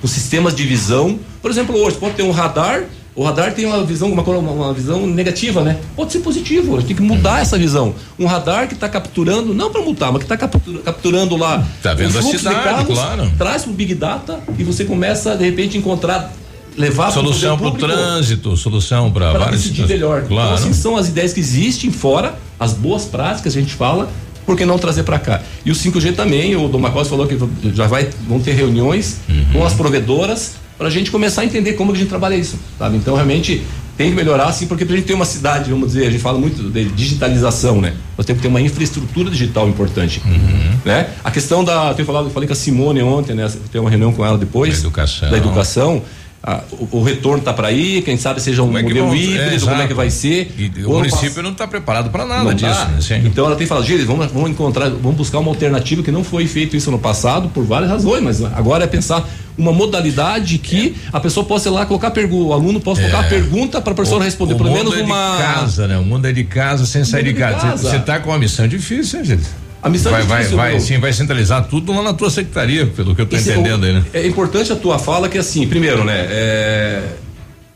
com sistemas de visão. Por exemplo, hoje pode ter um radar. O radar tem uma visão, uma, uma- visão negativa, né? Pode ser positivo, a gente tem que mudar essa visão. Um radar que está capturando, não para multar, mas que está capturando lá. Tá vendo o a cidade, carros, claro. Traz pro Big Data e você começa, de repente, encontrar, levar Solução para o trânsito, solução para para várias decidir melhor. Claro. Então, assim, são as ideias que existem fora, as boas práticas, a gente fala, por que não trazer para cá? E o 5G também, o Dom Macos falou que já vai, vão ter reuniões Uhum. com as provedoras para a gente começar a entender como que a gente trabalha isso, sabe? Então, realmente, tem que melhorar, assim, porque pra gente ter uma cidade, vamos dizer, a gente fala muito de digitalização, né? Nós temos que ter uma infraestrutura digital importante, Uhum. né? A questão da, eu tenho falado, eu falei com a Simone ontem, né? Tem uma reunião com ela depois. Da educação. Da educação. Ah, o, o retorno está para aí, quem sabe seja um Como é modelo vão- híbrido, é, como é que vai ser. E o município não está preparado para nada não disso, dá. né? Sim. Então ela tem falado, Gilles, vamos, vamos encontrar, vamos buscar uma alternativa que não foi feito isso no passado por várias razões, mas agora é pensar uma modalidade que a pessoa possa ir lá colocar pergunta, o aluno possa colocar a pergunta para a professora responder, É. o pelo menos é uma. de casa, né? O mundo é de casa sem sair de mundo de casa. casa. Você está com uma missão difícil, hein, gente? A missão é vai, difícil, vai, vai, sim, vai centralizar tudo lá na tua secretaria, pelo que eu estou é entendendo aí, né? É importante a tua fala que assim, primeiro, né? é,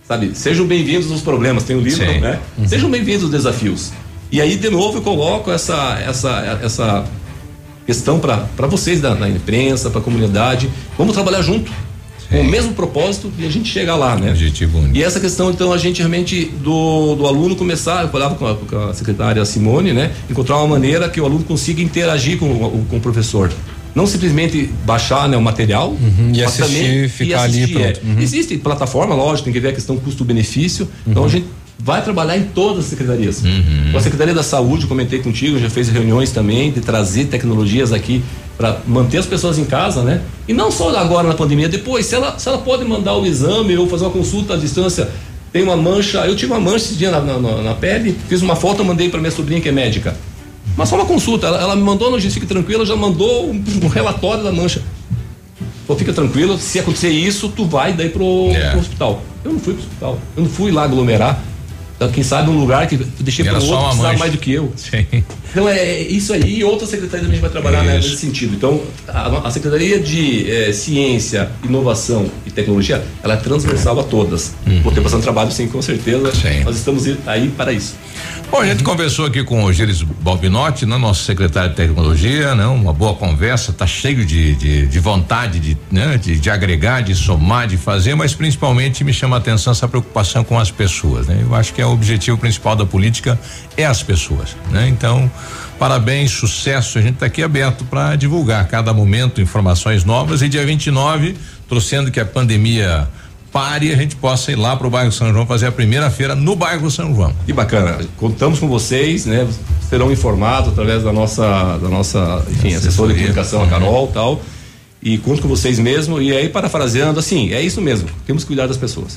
sabe, sejam bem-vindos os problemas, tem o livro, Sim. né? Sejam bem-vindos os desafios. E aí, de novo, eu coloco essa, essa, essa questão para vocês da, da imprensa, para a comunidade. Vamos trabalhar junto. Com o mesmo propósito e a gente chega lá, né? Objetivo único. E essa questão, então, a gente realmente, do, do aluno começar, eu falava com a, com a secretária Simone, né? Encontrar uma maneira que o aluno consiga interagir com, o- com o professor. Não simplesmente baixar né, o material, Uhum, e mas assistir, também ficar ali, é. pronto. Uhum. Existe plataforma, lógico, tem que ver a questão custo-benefício. Então Uhum. a gente vai trabalhar em todas as secretarias. Uhum. Com a Secretaria da Saúde, comentei contigo, já fez reuniões também de trazer tecnologias aqui para manter as pessoas em casa, né? E não só agora na pandemia, depois, se ela, se ela pode mandar o exame ou fazer uma consulta à distância, tem uma mancha, eu tive uma mancha esse dia na, na- na- pele, fiz uma foto, mandei para minha sobrinha que é médica. Mas só uma consulta, ela, ela me mandou no Fique Tranquilo, já mandou um, um relatório da mancha. Pô, fica tranquilo, se acontecer isso, tu vai daí pro, É. pro hospital. Eu não fui pro hospital, eu não fui lá aglomerar. Então, quem sabe um lugar que deixei para outro precisar mancha. mais do que eu. Sim. Então é isso aí e outra secretaria também vai trabalhar né, nesse sentido. Então a, a Secretaria de eh, Ciência, Inovação e Tecnologia, ela é transversal a todas. Vou ter bastante trabalho sim, com certeza. Uhum. Sim. Nós estamos aí para isso. Bom, a gente conversou aqui com o Gilles Balbinotti, né, nosso secretário de tecnologia, né, uma boa conversa, tá cheio de, de, de vontade de, né, de, de agregar, de somar, de fazer, mas principalmente me chama a atenção essa preocupação com as pessoas, né? Eu acho que é o objetivo principal da política é as pessoas, né? Então, parabéns, sucesso, a gente está aqui aberto para divulgar a cada momento informações novas e dia 29, torcendo que a pandemia pare, a gente possa ir lá para o bairro São João fazer a primeira feira no bairro São João. E bacana, contamos com vocês, né? Serão informados através da nossa, da nossa, enfim, assessora de comunicação, a Carol, tal. E conto com vocês mesmo. E aí, parafraseando, assim, é isso mesmo. Temos que cuidar das pessoas.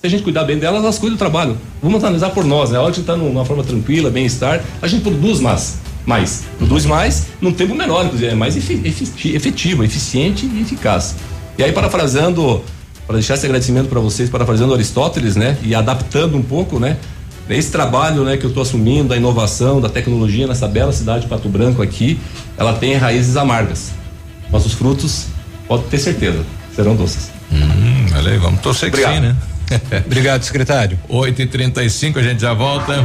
Se a gente cuidar bem delas, elas cuidam do trabalho. Vamos analisar por nós, né? A hora que a gente está numa forma tranquila, bem-estar, a gente produz mais. mais. Produz mais num tempo menor, inclusive, é mais efetivo, eficiente e eficaz. E aí, parafraseando, para deixar esse agradecimento para vocês, parafraseando Aristóteles, né? E adaptando um pouco, né? Esse trabalho, né, que eu estou assumindo, da inovação, da tecnologia nessa bela cidade de Pato Branco aqui, ela tem raízes amargas. Mas os frutos, pode ter certeza, serão doces. Hum, valeu, vamos torcer que sim, né? *laughs* Obrigado, secretário. 8 e 35 a gente já volta.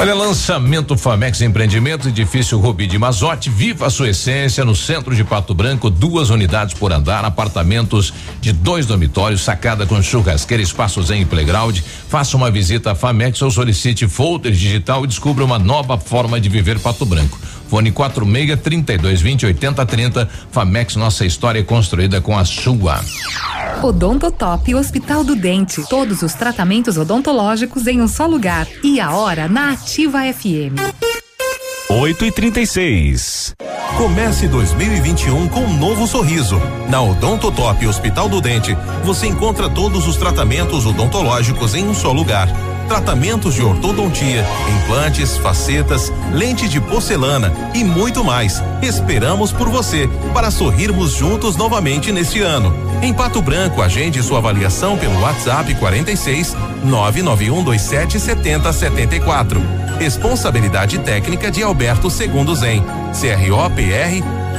Olha, lançamento Famex Empreendimento, edifício Rubi de Mazote, viva a sua essência no centro de Pato Branco, duas unidades por andar, apartamentos de dois dormitórios, sacada com churrasqueira, espaços em playground. Faça uma visita a Famex ou solicite folder digital e descubra uma nova forma de viver Pato Branco. Fone 46 32 20 80 30. Famex, nossa história é construída com a sua. Odontotop Hospital do Dente. Todos os tratamentos odontológicos em um só lugar. E a hora na Ativa FM. 8 e 36 Comece 2021 com um novo sorriso. Na Odontotop Hospital do Dente, você encontra todos os tratamentos odontológicos em um só lugar tratamentos de ortodontia, implantes, facetas, lente de porcelana e muito mais. Esperamos por você para sorrirmos juntos novamente neste ano. Em Pato Branco, agende sua avaliação pelo WhatsApp 46 99127 7074. Responsabilidade técnica de Alberto Segundo Zen. CROPR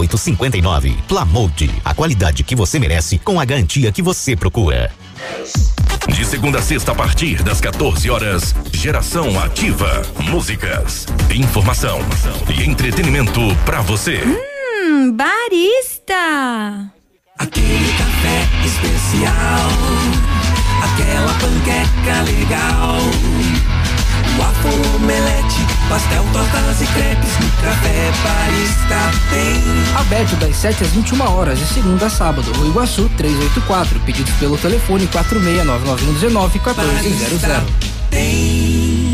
5859. Plamold, a qualidade que você merece com a garantia que você procura. De segunda a sexta, a partir das 14 horas, Geração Ativa. Músicas, informação e entretenimento para você. Hum, barista! Aquele café especial, aquela panqueca legal, waffle omelete Pastel, tortas e crepes no Café Barista tem. Aberto das 7 às 21 horas, de segunda a sábado. No Iguaçu 384. Pedidos pelo telefone 4699119 1400. Tem.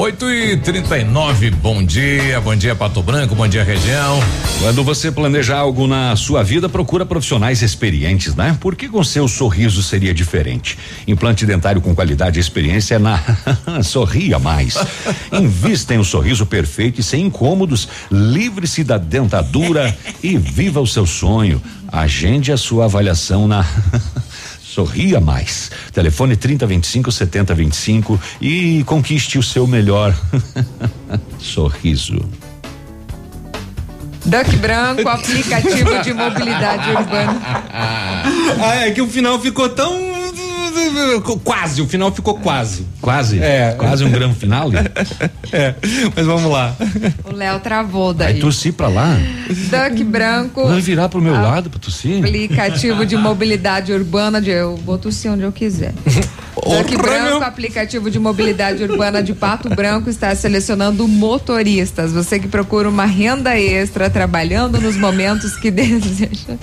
8 e 39 bom dia, bom dia Pato Branco, bom dia região. Quando você planejar algo na sua vida, procura profissionais experientes, né? Porque com seu sorriso seria diferente. Implante dentário com qualidade e experiência é na *laughs* Sorria Mais. Invista em um sorriso perfeito e sem incômodos. Livre-se da dentadura e viva o seu sonho. Agende a sua avaliação na *laughs* Sorria mais. Telefone 3025 7025 e conquiste o seu melhor *laughs* sorriso. Duck Branco, aplicativo de mobilidade urbana. *laughs* Ah, é que o final ficou tão. Quase, o final ficou quase. Quase? É. Quase um grande final? *laughs* é, mas vamos lá. O Léo travou daí. tossir pra lá. Duck branco. Vai virar pro meu Ah. lado pra tossir? Aplicativo de mobilidade urbana de. Eu vou tossir onde eu quiser. *laughs* Duck Branco, aplicativo de mobilidade urbana de Pato Branco, está selecionando motoristas. Você que procura uma renda extra trabalhando nos momentos que *laughs* deseja.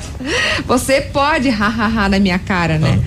Você pode, hahaha, na minha cara, né?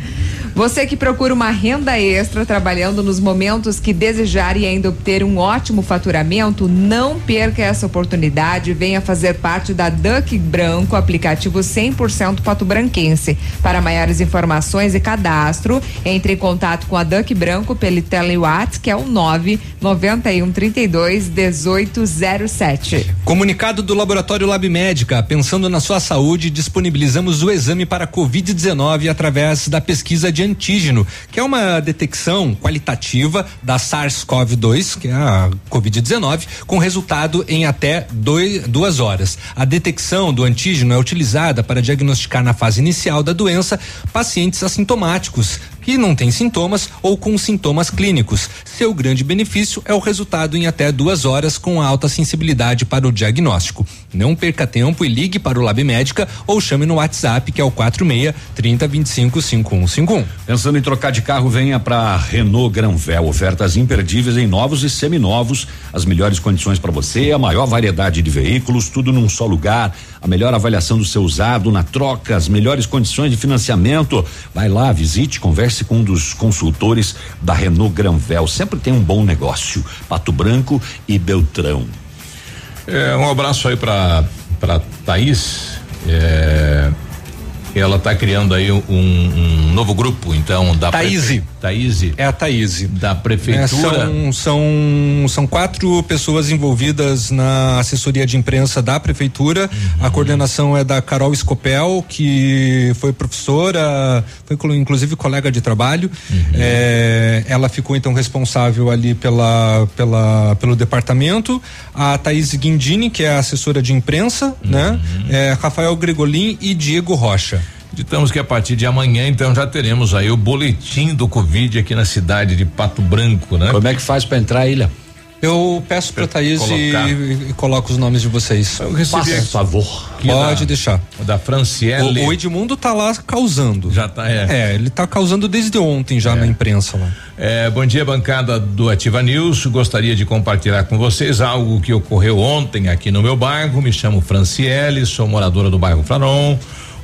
Você que procura uma renda extra trabalhando nos momentos que desejar e ainda obter um ótimo faturamento, não perca essa oportunidade. Venha fazer parte da Duck Branco, aplicativo 100% pato-branquense. Para maiores informações e cadastro, entre em contato com a Duck Branco pelo Telewatts, que é o 991 32 1807. Comunicado do Laboratório Lab Médica, pensando na sua saúde, disponibilizamos o exame para Covid-19 através da pesquisa de antígeno, que é uma detecção qualitativa da SARS-CoV-2, que é a Covid-19, com resultado em até doi- duas horas. A detecção do antígeno é utilizada para diagnosticar na fase inicial da doença pacientes assintomáticos que não têm sintomas ou com sintomas clínicos. Seu grande benefício é o resultado em até duas horas com alta sensibilidade para o diagnóstico. Não perca tempo e ligue para o Lab Médica ou chame no WhatsApp que é o 46 30 25 5151. Pensando em trocar de carro, venha para Renault Granvel. Ofertas imperdíveis em novos e seminovos. As melhores condições para você, a maior variedade de veículos, tudo num só lugar. A melhor avaliação do seu usado na troca, as melhores condições de financiamento. Vai lá, visite, converse com um dos consultores da Renault Granvel. Sempre tem um bom negócio. Pato Branco e Beltrão. É, um abraço aí pra, pra Thaís. É, ela está criando aí um, um novo grupo, então, da Thaíse. Thaíse. É a Thaíse. Da É, prefeitura. são, são, são quatro pessoas envolvidas na assessoria de imprensa da prefeitura. A coordenação é da Carol Escopel, que foi professora, foi inclusive colega de trabalho. É, ela ficou então responsável ali pela, pela, pelo departamento. A Thaís Guindini, que é a assessora de imprensa, né? É, Rafael Gregolin e Diego Rocha. Acreditamos que a partir de amanhã, então, já teremos aí o boletim do Covid aqui na cidade de Pato Branco, né? Como é que faz para entrar, Ilha? Eu peço pra Thaís e, Colocar. e coloco os nomes de vocês. Eu recebi Faça, favor. Pode da- deixar. Da Franciele. O, o Edmundo tá lá causando. Já tá, é. É, ele tá causando desde ontem já na imprensa lá. É, bom dia, bancada do Ativa News. Gostaria de compartilhar com vocês algo que ocorreu ontem aqui no meu bairro. Me chamo Franciele, sou moradora do bairro Flaron.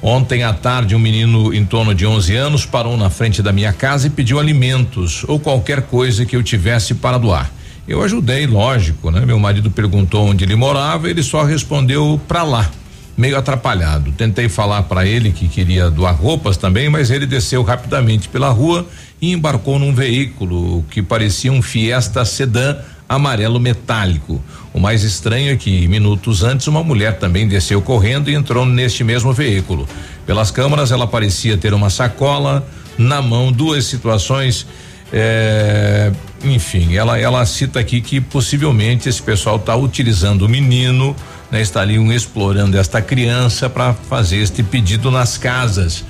Ontem à tarde, um menino em torno de 11 anos parou na frente da minha casa e pediu alimentos ou qualquer coisa que eu tivesse para doar. Eu ajudei, lógico, né? Meu marido perguntou onde ele morava, ele só respondeu para lá, meio atrapalhado. Tentei falar para ele que queria doar roupas também, mas ele desceu rapidamente pela rua e embarcou num veículo que parecia um Fiesta sedã amarelo metálico. O mais estranho é que minutos antes uma mulher também desceu correndo e entrou neste mesmo veículo. Pelas câmeras ela parecia ter uma sacola na mão, duas situações é, enfim, ela ela cita aqui que possivelmente esse pessoal está utilizando o menino, né, estariam explorando esta criança para fazer este pedido nas casas.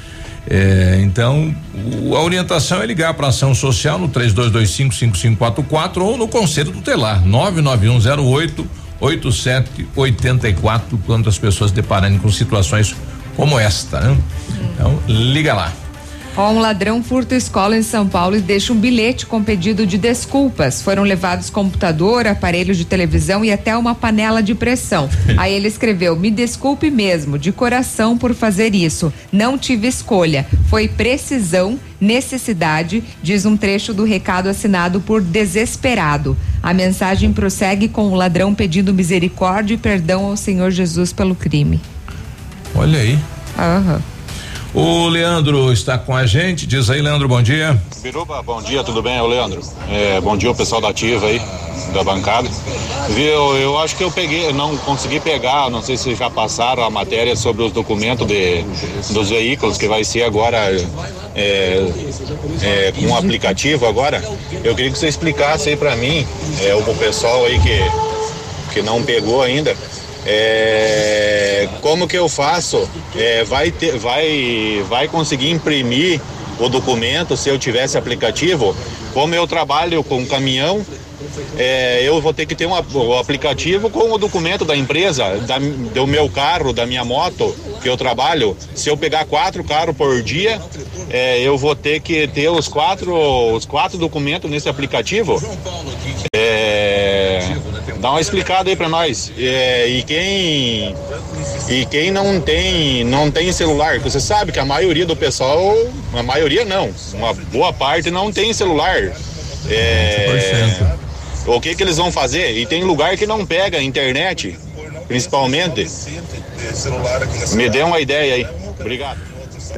É, então, o- a orientação é ligar para ação social no 32255544 ou no Conselho Tutelar 99108 8784 quando as pessoas depararem com situações como esta, né? Então, liga lá. Ó, um ladrão furta escola em São Paulo e deixa um bilhete com pedido de desculpas. Foram levados computador, aparelho de televisão e até uma panela de pressão. *laughs* Aí ele escreveu: Me desculpe mesmo, de coração por fazer isso. Não tive escolha. Foi precisão, necessidade, diz um trecho do recado assinado por Desesperado. A mensagem prossegue com o ladrão pedindo misericórdia e perdão ao Senhor Jesus pelo crime. Olha aí. Aham. O Leandro está com a gente. Diz aí, Leandro, bom dia. Biruba, bom dia, tudo bem? O Leandro. É, bom dia, o pessoal da Ativa aí, da bancada. Viu, eu acho que eu peguei, não consegui pegar, não sei se já passaram a matéria sobre os documentos de, dos veículos, que vai ser agora é, é, com um aplicativo agora. Eu queria que você explicasse aí pra mim, é, o pessoal aí que, que não pegou ainda, É, como que eu faço? É, vai, ter, vai, vai conseguir imprimir o documento se eu tivesse aplicativo? Como eu trabalho com caminhão, é, eu vou ter que ter um, o aplicativo com o documento da empresa, da, do meu carro, da minha moto que eu trabalho. Se eu pegar quatro carros por dia, é, eu vou ter que ter os quatro, os quatro documentos nesse aplicativo. É, dá uma explicada aí para nós. É, e quem e quem não tem não tem celular, você sabe que a maioria do pessoal, a maioria não, uma boa parte não tem celular. É, o que que eles vão fazer? E tem lugar que não pega internet, principalmente. Me dê uma ideia aí. Obrigado.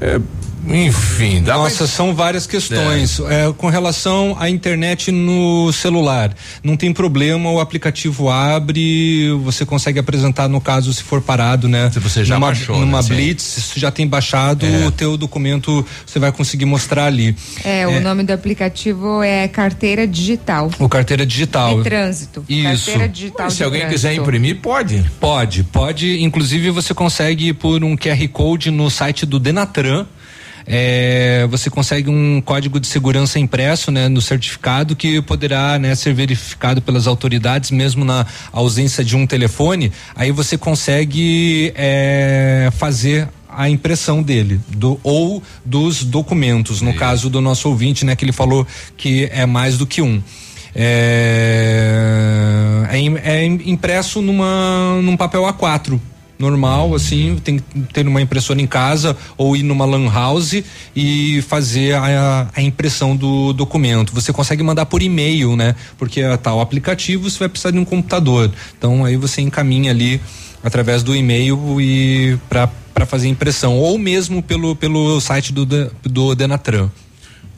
É, enfim, dá Nossa, pra... são várias questões. É. com relação à internet no celular, não tem problema, o aplicativo abre, você consegue apresentar no caso se for parado, né? Se você já numa, baixou, numa né? blitz, se já tem baixado, É. o teu documento você vai conseguir mostrar ali. É, o nome do aplicativo é Carteira Digital. O carteira digital. De trânsito. Isso. Carteira digital Se de alguém quiser trânsito. imprimir, pode. Pode, pode. Inclusive você consegue por um QR Code no site do Denatran. É, você consegue um código de segurança impresso né, no certificado que poderá né, ser verificado pelas autoridades mesmo na ausência de um telefone. Aí você consegue é, fazer a impressão dele do ou dos documentos no caso do nosso ouvinte né que ele falou que é mais do que um. É, é é im- impresso numa num papel A4 normal assim tem que ter uma impressora em casa ou ir numa lan house e fazer a, a impressão do documento. Você consegue mandar por e-mail né? Porque a tal aplicativo você vai precisar de um computador. Então aí você encaminha ali através do e-mail e para fazer impressão. Ou mesmo pelo pelo site do do Denatran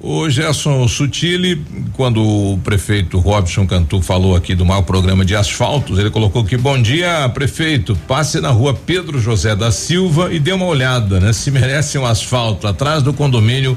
O Gerson Sutili, quando o prefeito Robson Cantu falou aqui do mau programa de asfaltos, ele colocou que bom dia, prefeito, passe na rua Pedro José da Silva e dê uma olhada, né? Se merece um asfalto atrás do condomínio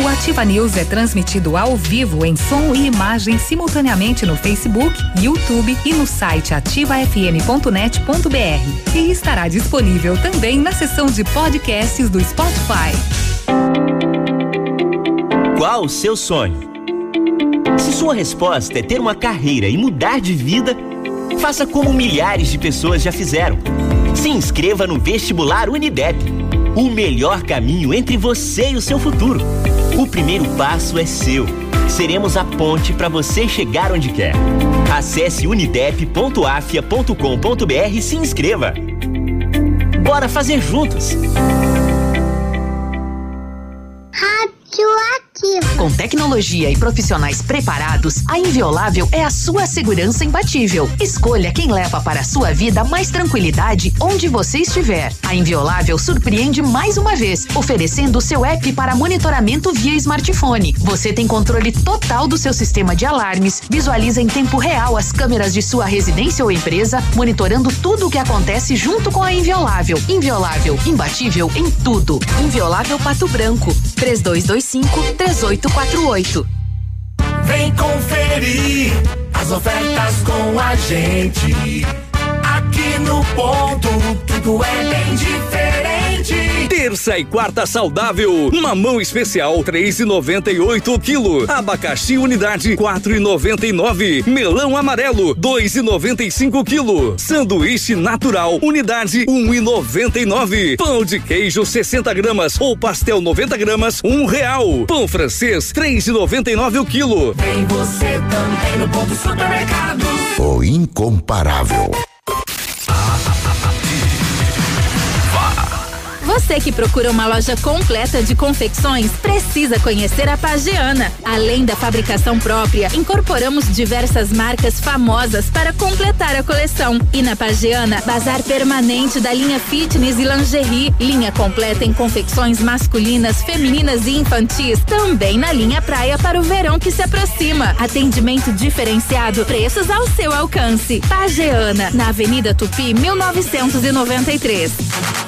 O Ativa News é transmitido ao vivo em som e imagem simultaneamente no Facebook, YouTube e no site ativafm.net.br. E estará disponível também na seção de podcasts do Spotify. Qual o seu sonho? Se sua resposta é ter uma carreira e mudar de vida, faça como milhares de pessoas já fizeram. Se inscreva no vestibular Unidep. O melhor caminho entre você e o seu futuro. O primeiro passo é seu. Seremos a ponte para você chegar onde quer. Acesse unidep.afia.com.br e se inscreva. Bora fazer juntos! Com tecnologia e profissionais preparados, a Inviolável é a sua segurança imbatível. Escolha quem leva para a sua vida mais tranquilidade onde você estiver. A Inviolável surpreende mais uma vez, oferecendo o seu app para monitoramento via smartphone. Você tem controle total do seu sistema de alarmes, visualiza em tempo real as câmeras de sua residência ou empresa, monitorando tudo o que acontece junto com a Inviolável. Inviolável, imbatível em tudo. Inviolável Pato Branco, 3225 3848. Vem conferir as ofertas com a gente. Aqui no ponto, tudo é bem diferente. Terça e quarta saudável. Mamão especial 3,98 o quilo. Abacaxi unidade 4,99. Melão amarelo 2,95 quilo. Sanduíche natural unidade 1,99. Pão de queijo 60 gramas ou pastel 90 gramas um real. Pão francês 3,99 o quilo. Vem você também no ponto supermercado. O incomparável. Você que procura uma loja completa de confecções, precisa conhecer a Pagiana. Além da fabricação própria, incorporamos diversas marcas famosas para completar a coleção. E na Pagiana, bazar permanente da linha fitness e lingerie, linha completa em confecções masculinas, femininas e infantis, também na linha praia para o verão que se aproxima. Atendimento diferenciado, preços ao seu alcance. Pagiana, na Avenida Tupi, 1993.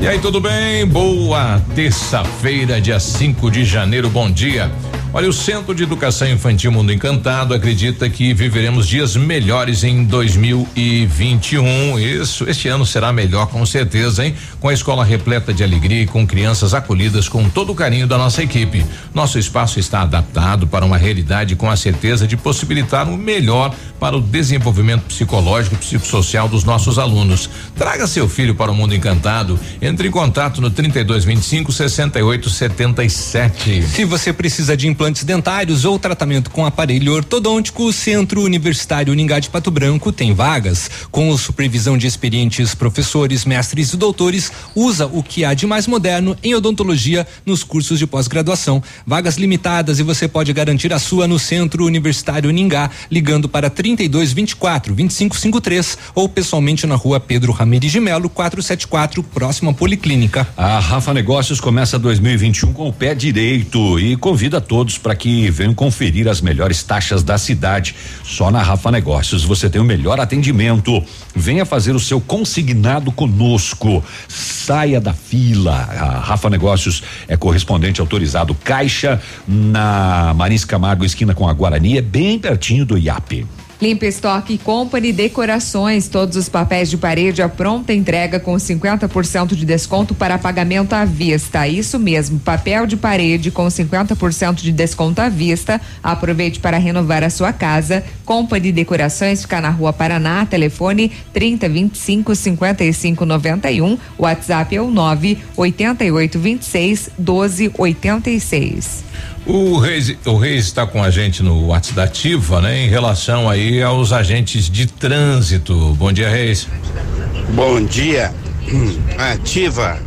E aí, tudo bem? Boa terça-feira, dia 5 de janeiro. Bom dia. Olha, o Centro de Educação Infantil Mundo Encantado acredita que viveremos dias melhores em 2021. Isso, este ano será melhor com certeza, hein? Com a escola repleta de alegria e com crianças acolhidas com todo o carinho da nossa equipe. Nosso espaço está adaptado para uma realidade com a certeza de possibilitar o melhor para o desenvolvimento psicológico e psicossocial dos nossos alunos. Traga seu filho para o Mundo Encantado. Entre em contato no 3225 6877. Se você precisa de implantes dentários ou tratamento com aparelho ortodôntico, o Centro Universitário Uningá de Pato Branco tem vagas. Com supervisão de experientes professores, mestres e doutores, usa o que há de mais moderno em odontologia nos cursos de pós-graduação. Vagas limitadas e você pode garantir a sua no Centro Universitário Uningá, ligando para 3224 2553 ou pessoalmente na rua Pedro Ramirez de Melo, 474, próxima Policlínica. A Rafa Negócios começa 2021 com o pé direito e convida todos para que venham conferir as melhores taxas da cidade. Só na Rafa Negócios você tem o melhor atendimento. Venha fazer o seu consignado conosco. Saia da fila. A Rafa Negócios é correspondente autorizado Caixa na Marins Camargo, esquina com a Guarani, é bem pertinho do IAP. Limpa Estoque Company Decorações, todos os papéis de parede à pronta entrega com 50% de desconto para pagamento à vista. Isso mesmo, papel de parede com 50% de desconto à vista. Aproveite para renovar a sua casa. Company Decorações fica na Rua Paraná, telefone 30 25 55 91. WhatsApp é o 9 88 26 12 86. O Reis, o Reis está com a gente no WhatsApp da Ativa, né? Em relação aí aos agentes de trânsito. Bom dia, Reis. Bom dia, *clears throat* Ativa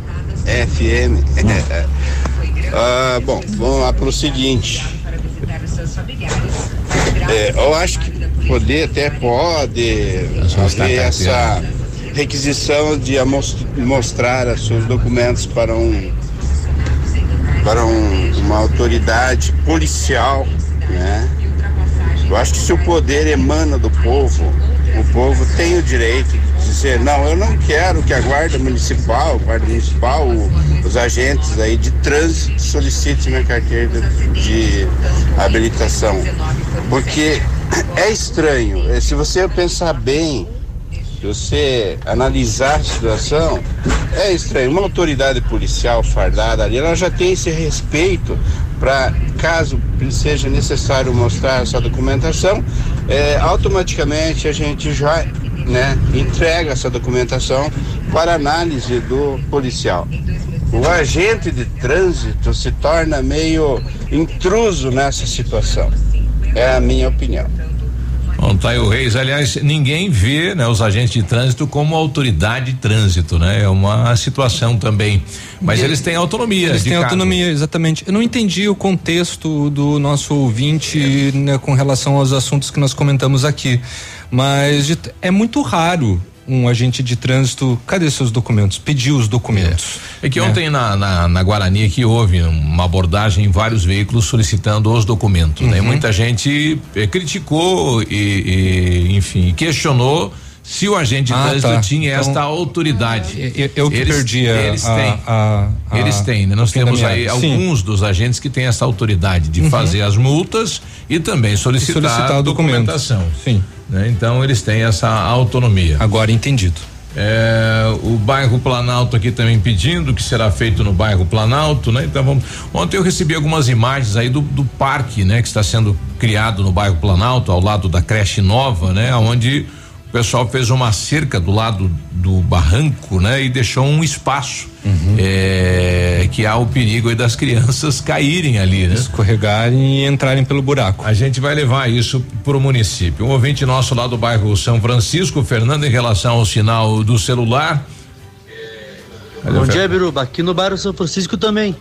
FM. *laughs* ah, bom, vamos lá para o seguinte. É, eu acho que poder até pode haver essa requisição de mostrar os seus documentos para um para um- uma autoridade policial, né? Eu acho que se o poder emana do povo, o povo tem o direito de dizer, não, eu não quero que a guarda municipal, a guarda municipal, os agentes aí de trânsito solicitem minha carteira de, de habilitação. Porque é estranho, eh, se você pensar bem, se você analisar a situação, é estranho. Uma autoridade policial fardada ali, ela já tem esse respeito para, caso seja necessário mostrar essa documentação, é, automaticamente a gente já né, entrega essa documentação para análise do policial. O agente de trânsito se torna meio intruso nessa situação. É a minha opinião. Bom, tá aí o Reis. Aliás, ninguém vê né, os agentes de trânsito como autoridade de trânsito, né? É uma situação também. Mas E- eles têm autonomia. Eles têm cargo. autonomia, exatamente. Eu não entendi o contexto do nosso ouvinte né, com relação aos assuntos que nós comentamos aqui. Mas é muito raro um agente de trânsito, cadê seus documentos? Pediu os documentos. É que né? ontem na, na, na Guarani aqui houve uma abordagem em vários veículos solicitando os documentos, né? Uhum. Muita gente eh, criticou e, e, enfim, questionou se o agente de Ah, trânsito tá. tinha Então, esta autoridade. Eu, eu que Eles- perdi a, eles têm. a- a- Eles têm, né? Nós temos aí. Sim. alguns dos agentes que têm essa autoridade de Uhum. fazer as multas e também solicitar, solicitar a documentação. Sim. Né? Então eles têm essa autonomia. Agora entendido. É, o bairro Planalto aqui também pedindo que será feito no bairro Planalto, né? Então vamos. Ontem eu recebi algumas imagens aí do, do parque, né? Que está sendo criado no bairro Planalto, ao lado da creche nova, né? Onde o pessoal fez uma cerca do lado do barranco, né? E deixou um espaço é, que há o perigo aí das crianças caírem ali, né? Escorregarem e entrarem pelo buraco. A gente vai levar isso para o município. Um ouvinte nosso lá do bairro São Francisco, Fernando, em relação ao sinal do celular. Bom dia, Biruba. Aqui no bairro São Francisco também.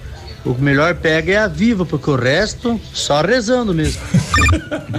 O melhor pega é a viva, porque o resto só rezando mesmo.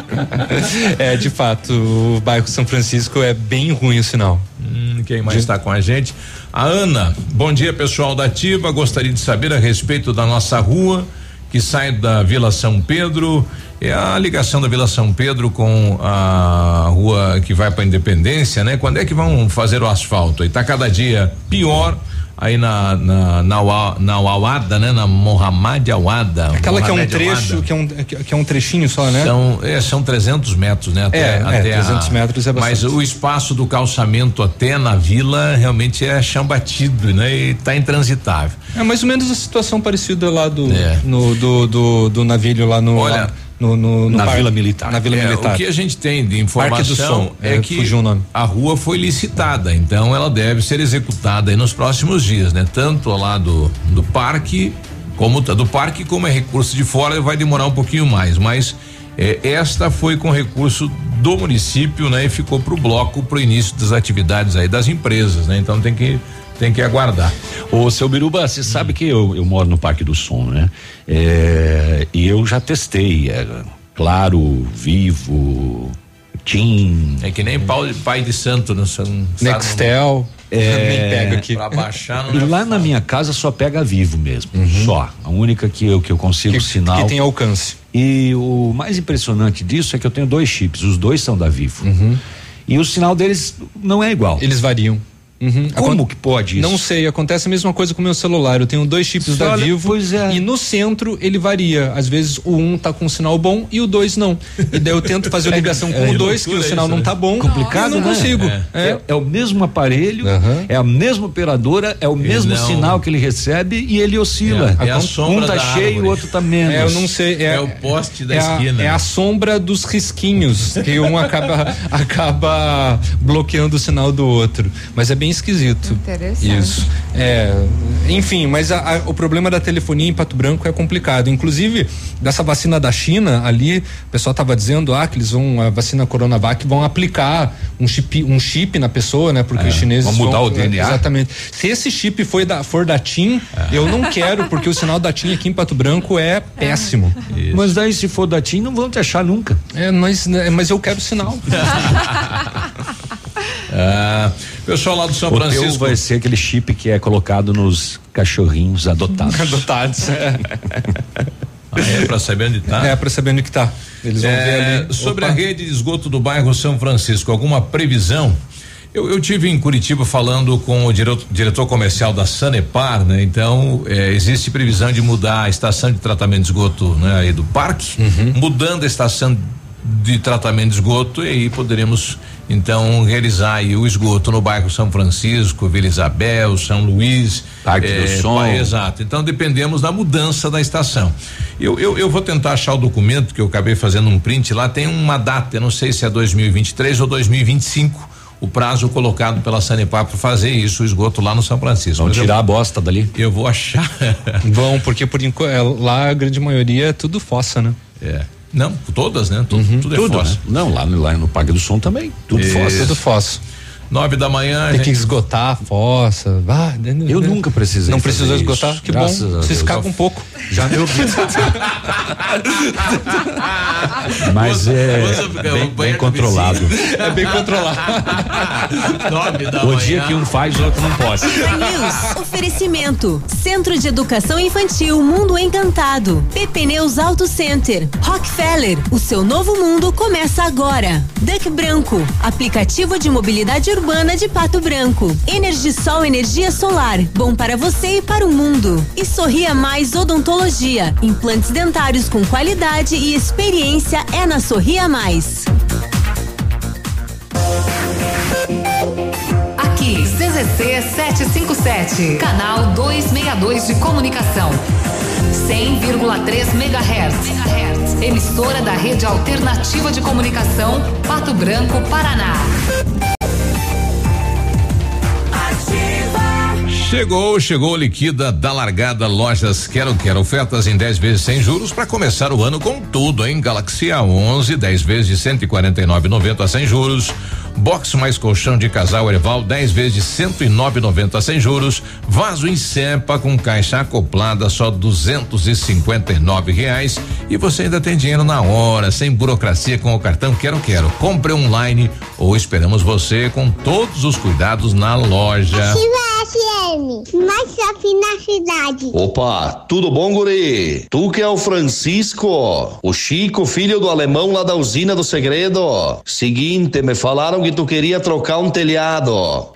*laughs* é, de fato, o bairro São Francisco é bem ruim o sinal. Hum, quem mais está com a gente? A Ana. Bom dia, pessoal da Ativa. Gostaria de saber a respeito da nossa rua que sai da Vila São Pedro. É a ligação da Vila São Pedro com a rua que vai para Independência, né? Quando é que vão fazer o asfalto? E tá cada dia pior aí na na na, Ua- na Uauada, né? Na Mohamed Awada. Aquela que é um trecho, Awada. que é um, que é um trechinho só, né? São, é, são 300 metros, né? Até, É, é, até 300 metros é Mas bastante. o espaço do calçamento até na vila realmente é chão batido, né? E tá intransitável. É mais ou menos a situação parecida lá do É. no, do, do, do navilho lá no Olha, lá no, no, no na par- Vila Militar. Na Vila É, Militar. O que a gente tem de Parque informação é, é, que o a rua foi licitada, então ela deve ser executada aí nos próximos dias, né? Tanto lá do, do parque, como do parque, como é recurso de fora, vai demorar um pouquinho mais, mas é, esta foi com recurso do município, né? E ficou pro bloco pro início das atividades aí das empresas, né? Então tem que tem que aguardar. Ô, seu Biruba, você sabe que eu, eu moro no Parque do Som, né? É, e eu já testei, é, claro, vivo, Tim. É que nem pai de santo, né? São, Nextel. *laughs* É, Nem pega aqui. Pra baixar E não é lá na minha casa só pega vivo mesmo, só. A única que eu, que eu consigo Que- sinal. que tem alcance. E o mais impressionante disso é que eu tenho dois chips, os dois são da Vivo. E o sinal deles não é igual. Eles variam. Uhum. Como que pode isso? Não sei, acontece a mesma coisa com o meu celular. Eu tenho dois chips da Vivo é. e no centro ele varia. Às vezes o um tá com sinal bom e o dois não. E daí eu tento fazer *laughs* a ligação com é o dois, que o sinal isso, não né? tá bom. Complicado, não né? consigo. É. É. É, é o mesmo aparelho, é a mesma operadora, é o mesmo não- sinal que ele recebe e ele oscila. É, é a um sombra tá da cheio, árvore. o outro tá menos. É, eu não sei. É, É o poste da é esquina. A, é a sombra dos risquinhos, que um acaba, *laughs* acaba bloqueando o sinal do outro. Mas é bem esquisito. Interessante. Isso. É, enfim, mas a- a- o problema da telefonia em Pato Branco é complicado. Inclusive, dessa vacina da China, ali, o pessoal estava dizendo ah, que eles vão, a vacina Coronavac, vão aplicar um chip, um chip na pessoa, né? Porque É, os chineses. vão mudar vão- o DNA? Exatamente. Se esse chip foi da, for da TIM, eu não quero, porque o sinal da TIM aqui em Pato Branco é péssimo. Mas daí, se for da TIM, não vão te achar nunca. É, mas, né, mas eu quero sinal. *laughs* Ah, pessoal lá do São o teu Francisco. vai ser aquele chip que é colocado nos cachorrinhos adotados. Adotados. É, *laughs* Ah, é pra saber onde tá? é para saber onde que tá. Eles vão É, ver ali. Sobre Opa. a rede de esgoto do bairro São Francisco, alguma previsão? Eu, eu tive em Curitiba falando com o diretor, diretor comercial da Sanepar, né? Então, é, existe previsão de mudar a estação de tratamento de esgoto, né? Aí do parque, Uhum. mudando a estação de tratamento de esgoto e aí poderemos então realizar aí o esgoto no bairro São Francisco, Vila Isabel, São Luís, Parque do Som. pa- Exato. Então dependemos da mudança da estação. Eu, eu, eu vou tentar achar o documento que eu acabei fazendo um print lá. Tem uma data, eu não sei se é 2023 ou 2025, o prazo colocado pela Sanepar para fazer isso, o esgoto lá no São Francisco. Vão Mas eu- tirar a bosta dali. Eu vou achar. *laughs* Vão, porque por enquanto é, lá a grande maioria é tudo fossa, né? É. Não, todas, né? Tudo, tudo é Tudo, fossa. né? Não, lá, no- lá no Parque do Som também. Tudo Isso. fossa. Tudo fossa. Nove da manhã. Tem que esgotar a fossa. Ah, eu nunca precisei. Não precisou fazer esgotar? isso. Que Graças bom. Vocês cagam um pouco. Já deu. *laughs* Mas é bem, bem controlado. É bem controlado. *laughs* Nove da O manhã. dia que um faz, o outro não pode. News. Oferecimento. Centro de Educação Infantil Mundo Encantado. PP Neus Auto Center. Rockefeller. O seu novo mundo começa agora. Duck Branco. Aplicativo de mobilidade urbana de Pato Branco. Energisol Energia Solar. Bom para você e para o mundo. E Sorria Mais Odontologia. Implantes dentários com qualidade e experiência é na Sorria Mais. Aqui, CZC 757, canal 262 de comunicação. 100,3 MHz. Emissora da Rede Alternativa de Comunicação, Pato Branco, Paraná. Chegou, chegou liquida da largada Lojas Quero Quero ofertas em 10 vezes sem juros para começar o ano com tudo, hein? Galaxy A11, 10 vezes de 149,90 sem juros. Box mais colchão de casal Erval, 10 vezes de 109,90 sem juros. Vaso em Sempa com caixa acoplada só 259 reais. E você ainda tem dinheiro na hora, sem burocracia com o cartão Quero Quero. Compre online ou esperamos você com todos os cuidados na loja. FM, mais na cidade. Opa, tudo bom, guri? Tu que é o Francisco, o Chico, filho do alemão lá da usina do segredo. Seguinte, me falaram que tu queria trocar um telhado,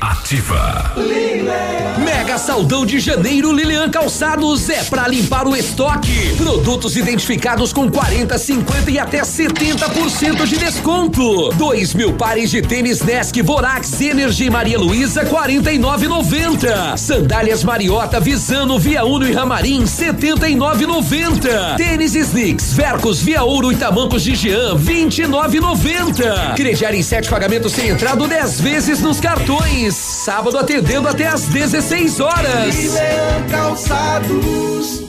Ativa. Mega Saldão de Janeiro Lilian Calçados é para limpar o estoque. Produtos identificados com 40, 50 e até 70% de desconto. Dois mil pares de tênis Nesc Vorax Energy Maria Luísa 49,90. Sandálias Mariota Visano Via Uno e Ramarim 79,90. Tênis Snicks Vercos Via Ouro e Tamancos de Jean 29,90. Crediar em sete pagamentos sem entrada 10 vezes nos cartões. Sábado atendendo até às 16 horas. Calçados.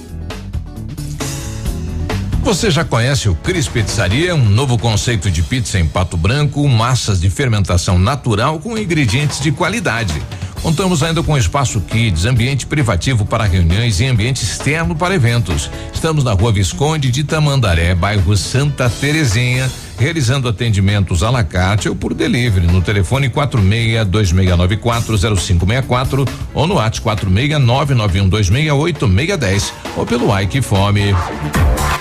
Você já conhece o Cris Pizzaria, um novo conceito de pizza em Pato Branco, massas de fermentação natural com ingredientes de qualidade. Contamos ainda com espaço kids, ambiente privativo para reuniões e ambiente externo para eventos. Estamos na Rua Visconde de Tamandaré, bairro Santa Terezinha, realizando atendimentos à la carte ou por delivery no telefone 4626940564 ou no WhatsApp 46991268610 ou pelo Ike Fome.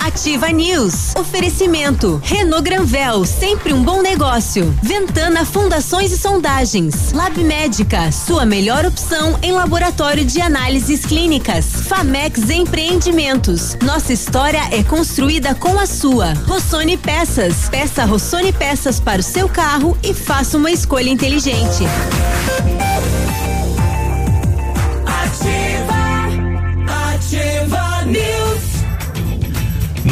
Ativa News. Oferecimento. Renault Granvel, sempre um bom negócio. Ventana Fundações e Sondagens. Lab Médica, sua melhor opção em laboratório de análises clínicas. Famex Empreendimentos. Nossa história é construída com a sua. Rossoni Peças. Peça Rossoni Peças para o seu carro e faça uma escolha inteligente.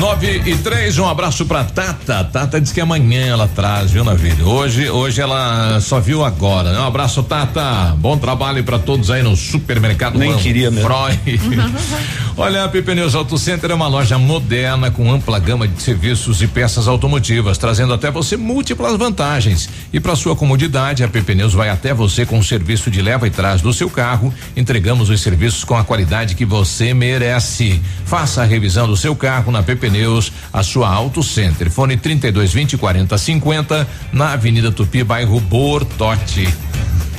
Ativa, ativa News. Nove e três, um abraço pra Tata. Tata diz que amanhã ela traz, viu, Navírio? Hoje, hoje ela só viu agora, né? Um abraço, Tata. Bom trabalho pra todos aí no supermercado. Nem queria mesmo. Freud. *laughs* Olha, a PP Neus Auto Center é uma loja moderna com ampla gama de serviços e peças automotivas, trazendo até você múltiplas vantagens. E para sua comodidade, a PP Neus vai até você com o serviço de leva e trás do seu carro. Entregamos os serviços com a qualidade que você merece. Faça a revisão do seu carro na PP Neus, a sua Auto Center. Fone 32 20 40 50 na Avenida Tupi, bairro Bortote.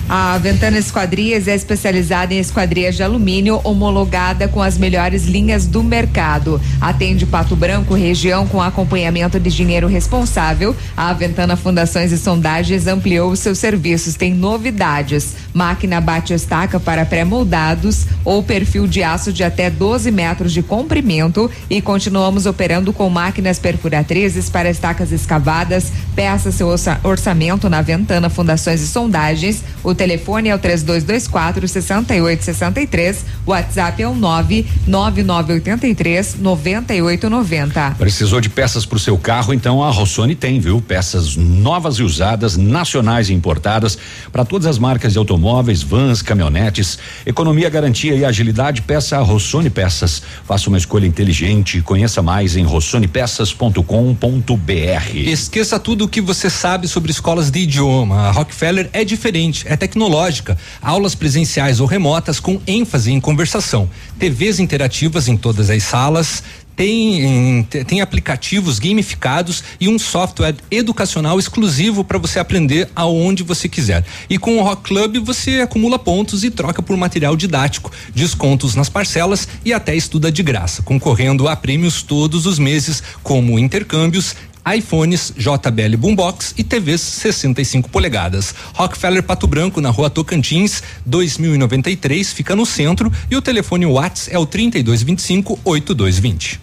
A Ventana Esquadrias é especializada em esquadrias de alumínio homologada com as melhores linhas do mercado. Atende Pato Branco, região com acompanhamento de dinheiro responsável. A Ventana Fundações e Sondagens ampliou os seus serviços. Tem novidades: máquina bate-estaca para pré-moldados ou perfil de aço de até 12 metros de comprimento. E continuamos operando com máquinas perfuratrizes para estacas escavadas. Peça seu orça- orçamento na Ventana Fundações e Sondagens. O telefone é o 3224 6863. O WhatsApp é o 99983 9890. Precisou de peças para o seu carro? Então a Rossoni tem, viu? Peças novas e usadas, nacionais e importadas, para todas as marcas de automóveis, vans, caminhonetes. Economia, garantia e agilidade, peça a Rossoni Peças. Faça uma escolha inteligente. Conheça mais em rossonepeças.com.br. Esqueça tudo o que você sabe sobre escolas de idioma. A Rockefeller é diferente, é tecnológica. Aulas presenciais ou remotas com ênfase em conversação. TVs interativas em todas as salas. Tem, tem aplicativos gamificados e um software educacional exclusivo para você aprender aonde você quiser. E com o Rock Club você acumula pontos e troca por material didático, descontos nas parcelas e até estuda de graça, concorrendo a prêmios todos os meses, como intercâmbios, iPhones, JBL Boombox e TVs 65 polegadas. Rockefeller Pato Branco, na rua Tocantins, 2093, fica no centro e o telefone Whats é o 3225 8220.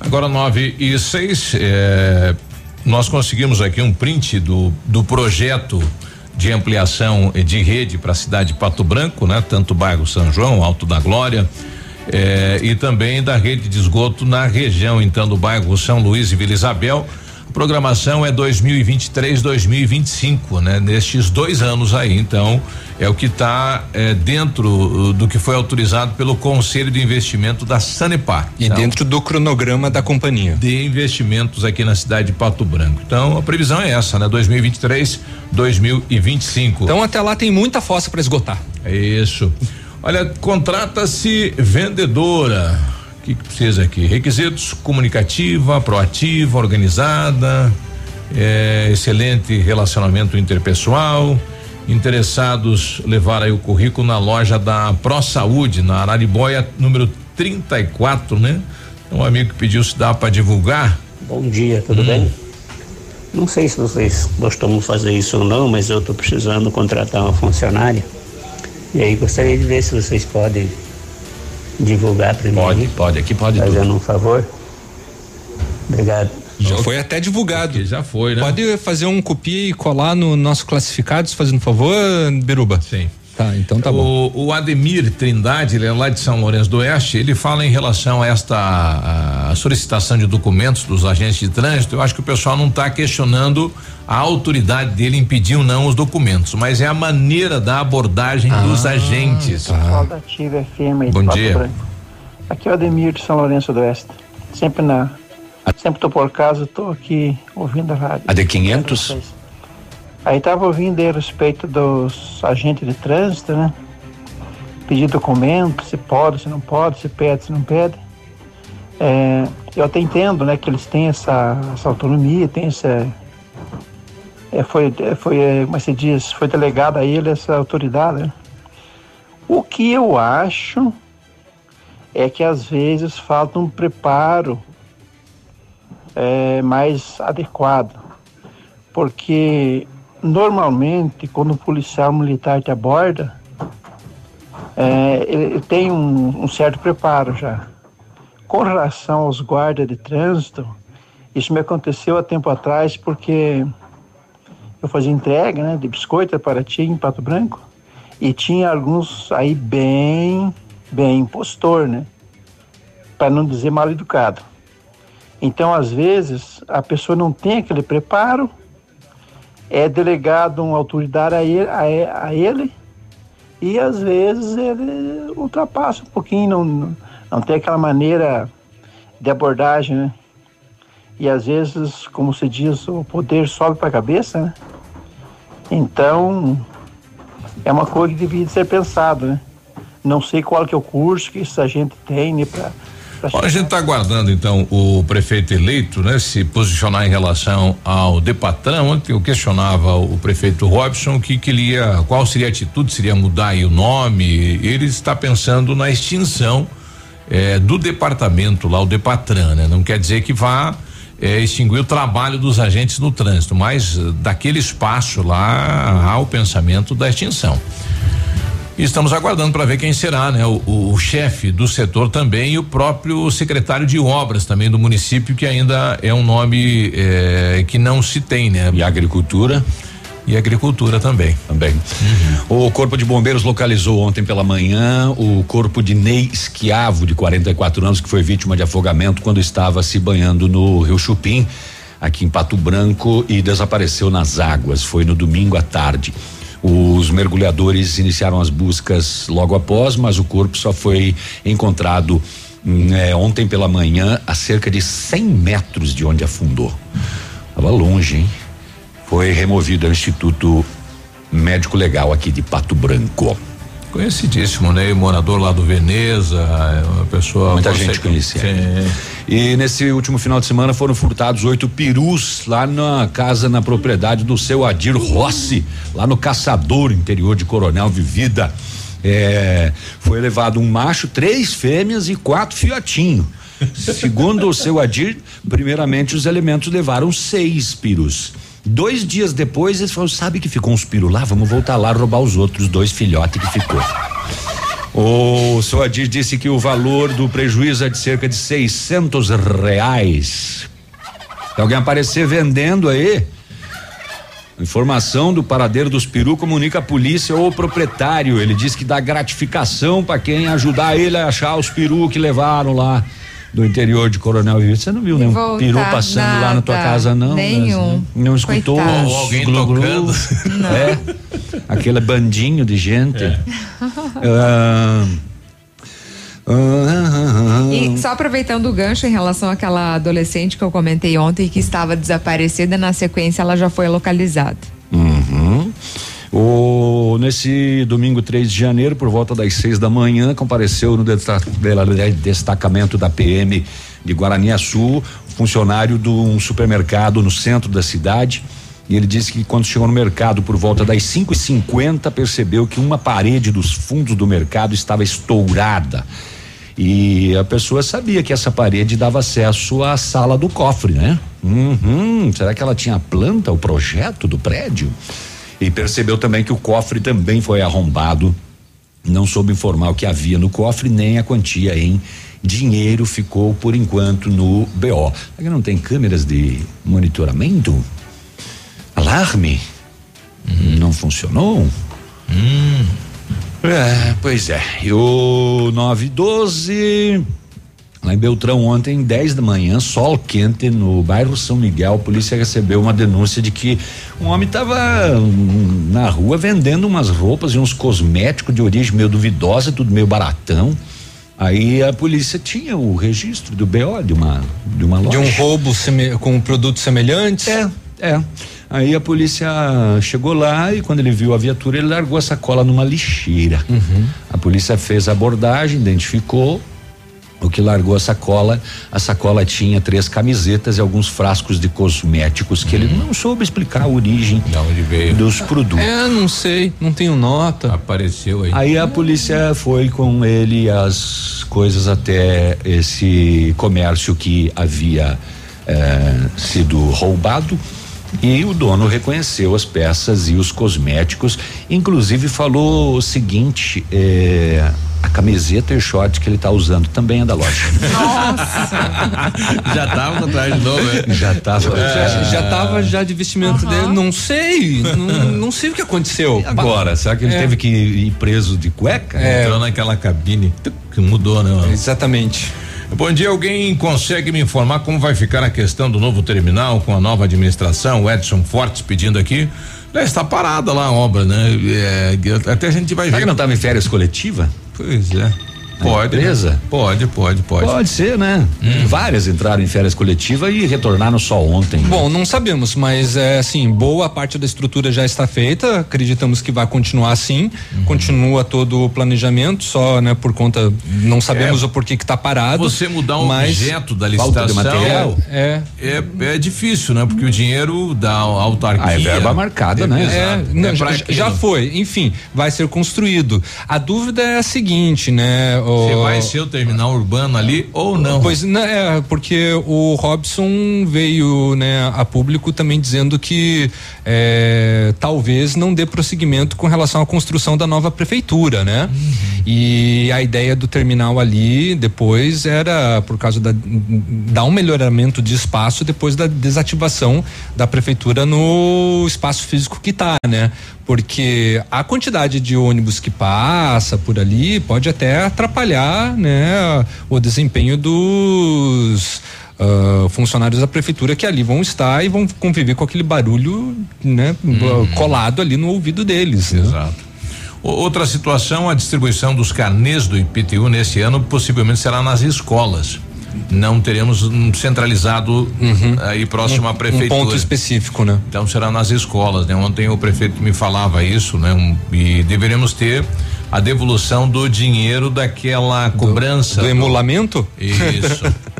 Agora nove e seis, é, nós conseguimos aqui um print do, do projeto de ampliação de rede para a cidade de Pato Branco, né? Tanto o bairro São João, Alto da Glória, é, e também da rede de esgoto na região, então, do bairro São Luís e Vila Isabel. A programação é 2023-2025, né? Nestes dois anos aí, então, é o que está dentro uh, do que foi autorizado pelo Conselho de Investimento da Sanepar. E Então, dentro do cronograma da companhia. de investimentos aqui na cidade de Pato Branco. Então a previsão é essa, né? 2023, 2025. Então até lá tem muita fossa para esgotar. É isso. Olha, contrata-se vendedora. O que, que precisa aqui? Requisitos: comunicativa, proativa, organizada, é, excelente relacionamento interpessoal. Interessados levar aí o currículo na loja da Pro Saúde, na Araribóia, número 34, né? Um amigo que pediu se dá para divulgar. Bom dia, tudo bem? Não sei se vocês costumam fazer isso ou não, mas eu estou precisando contratar uma funcionária. E aí gostaria de ver se vocês podem divulgar para mim. Pode, pode, aqui pode Fazendo tudo. um favor. Obrigado. Já foi até divulgado. já foi, né? Pode fazer um copia e colar no nosso classificados, fazendo favor, Biruba? Sim. Tá, então tá bom. O, o Ademir Trindade, ele é lá de São Lourenço do Oeste, ele fala em relação a esta a, a solicitação de documentos dos agentes de trânsito. Eu acho que o pessoal não está questionando a autoridade dele impedir ou não os documentos, mas é a maneira da abordagem dos agentes. Pessoal da Ativa FM aí Bom dia. Branco. Aqui é o Ademir de São Lourenço do Oeste. Sempre na. Sempre tô por casa, tô aqui ouvindo a rádio. A de 500? Aí tava ouvindo a respeito dos agentes de trânsito, né? Pedir documento, se pode, se não pode, se pede, se não pede. É, eu até entendo, né, que eles têm essa, essa autonomia, tem essa. É, foi, é, foi, é, como se diz, foi delegada a ele essa autoridade, né? O que eu acho é que às vezes falta um preparo é, mais adequado. Porque normalmente quando o policial militar te aborda, é, ele, tem um, um certo preparo já. Com relação aos guardas de trânsito, isso me aconteceu há tempo atrás porque eu fazia entrega né, de biscoito para ti em Pato Branco e tinha alguns aí bem, bem impostor, né? Para não dizer mal educado. Então, às vezes, a pessoa não tem aquele preparo, é delegado uma autoridade a ele, a, a ele e às vezes ele ultrapassa um pouquinho, não, não tem aquela maneira de abordagem, né? E às vezes, como se diz, o poder sobe para a cabeça, né? Então, é uma coisa que devia ser pensado, né? Não sei qual que é o curso que essa gente tem, né, para Bom, a gente está aguardando então o prefeito eleito, né, se posicionar em relação ao Depatrão. Ontem eu questionava o prefeito Robson que queria, qual seria a atitude, seria mudar aí o nome. Ele está pensando na extinção eh, do departamento lá, o Depatran, né? Não quer dizer que vá eh, extinguir o trabalho dos agentes no trânsito, mas eh, daquele espaço lá há o pensamento da extinção. E estamos aguardando para ver quem será, né? O, o, o chefe do setor também e o próprio secretário de obras também do município, que ainda é um nome eh, que não se tem, né? E agricultura. E agricultura também. Também. Uhum. O Corpo de Bombeiros localizou ontem pela manhã o corpo de Ney Esquiavo, de 44 anos, que foi vítima de afogamento quando estava se banhando no Rio Chupim, aqui em Pato Branco, e desapareceu nas águas. Foi no domingo à tarde. Os mergulhadores iniciaram as buscas logo após, mas o corpo só foi encontrado hum, é, ontem pela manhã a cerca de 100 metros de onde afundou. Estava longe, hein? Foi removido ao Instituto Médico Legal aqui de Pato Branco. Conhecidíssimo, né? Morador lá do Veneza, é uma pessoa. Muita gente conhecia. E nesse último final de semana foram furtados oito perus lá na casa, na propriedade do seu Adir Rossi, lá no Caçador, interior de Coronel Vivida. É, foi levado um macho, três fêmeas e quatro fiotinhos. *laughs* Segundo o seu Adir, primeiramente os elementos levaram seis perus. Dois dias depois, eles falaram: sabe que ficou uns piru lá? Vamos voltar lá roubar os outros dois filhotes que ficou. O seu Adir disse que o valor do prejuízo é de cerca de 600 reais. Se alguém aparecer vendendo aí, informação do paradeiro dos peru comunica a polícia ou o proprietário. Ele diz que dá gratificação para quem ajudar ele a achar os peru que levaram lá do interior de Coronel Vivida. Você não viu nenhum Voltar, peru passando nada, lá na tua casa, não? Nenhum. Não escutou Ou alguém glu -glu? tocando? *laughs* Não. É. Aquele bandinho de gente. É. Ah, e só aproveitando o gancho em relação àquela adolescente que eu comentei ontem que estava desaparecida, na sequência ela já foi localizada. O, nesse domingo 3 de janeiro, por volta das seis da manhã, compareceu no destacamento da PM de Guaraniaçu, funcionário de um supermercado no centro da cidade. E ele disse que quando chegou no mercado por volta das 5 e 50 percebeu que uma parede dos fundos do mercado estava estourada. E a pessoa sabia que essa parede dava acesso à sala do cofre, né? Uhum, será que ela tinha planta, o projeto do prédio? E percebeu também que o cofre também foi arrombado. Não soube informar o que havia no cofre, nem a quantia em dinheiro ficou por enquanto no BO. Aqui não tem câmeras de monitoramento? Alarme? Hum. Não funcionou? Hum. É, pois é. E o 912 Lá em Beltrão, ontem, 10 da manhã, sol quente, no bairro São Miguel, a polícia recebeu uma denúncia de que um homem estava hum, na rua vendendo umas roupas e uns cosméticos de origem meio duvidosa, tudo meio baratão. Aí a polícia tinha o registro do BO de uma de uma loja. De um roubo com produtos semelhantes? É, é. Aí a polícia chegou lá e quando ele viu a viatura, ele largou a sacola numa lixeira. Uhum. A polícia fez a abordagem, identificou, o que largou a sacola. A sacola tinha três camisetas e alguns frascos de cosméticos que ele não soube explicar a origem dos produtos. É, não sei, não tenho nota. Apareceu aí. Aí a polícia foi com ele as coisas até esse comércio que havia eh, sido roubado. E o dono reconheceu as peças e os cosméticos, inclusive falou o seguinte: eh, a camiseta e o short que ele está usando também é da loja. *laughs* já tava atrás de novo, né? *laughs* Já tava. Já, já tava já de vestimento uhum. dele, não sei, não, não, sei o que aconteceu. Agora, será que ele é. teve que ir preso de cueca? É. Entrou naquela cabine que mudou, né? Exatamente. Bom dia, alguém consegue me informar como vai ficar a questão do novo terminal com a nova administração? O Edson Fortes pedindo aqui. Já está parada lá a obra, né? É, até a gente vai Será ver. que não estava em férias coletiva? Pois é. Pode. empresa? né? Pode, pode, pode. Pode ser, né? Hum. Várias entraram em férias coletiva e retornaram só ontem. Bom, não sabemos, mas é assim, boa parte da estrutura já está feita, acreditamos que vai continuar assim, Uhum. continua todo o planejamento, só, né, por conta, não sabemos É, o porquê que está parado. Você mudar um mas objeto da licitação de material, é, é, é difícil, né? Porque o dinheiro da autarquia. Ah, é verba marcada, né? É, Exato. não, É pra já, já foi, enfim, vai ser construído. A dúvida é a seguinte, né? Se vai ser o terminal urbano ali ou não. Pois não, é, porque o Robson veio, né, a público também dizendo que é, talvez não dê prosseguimento com relação à construção da nova prefeitura, né? E a ideia do terminal ali depois era por causa da dar um melhoramento de espaço depois da desativação da prefeitura no espaço físico que tá, né? Porque a quantidade de ônibus que passa por ali pode até atrapalhar, né, o desempenho dos ah, funcionários da prefeitura que ali vão estar e vão conviver com aquele barulho, né, colado ali no ouvido deles. né? Exato. O- Outra situação, a distribuição dos carnês do IPTU nesse ano possivelmente será nas escolas. Não teremos um centralizado aí próximo à prefeitura. Um ponto específico, né? Então será nas escolas, né? Ontem o prefeito me falava isso, né? Um, e deveremos ter a devolução do dinheiro daquela cobrança. do emulamento? Isso. *laughs*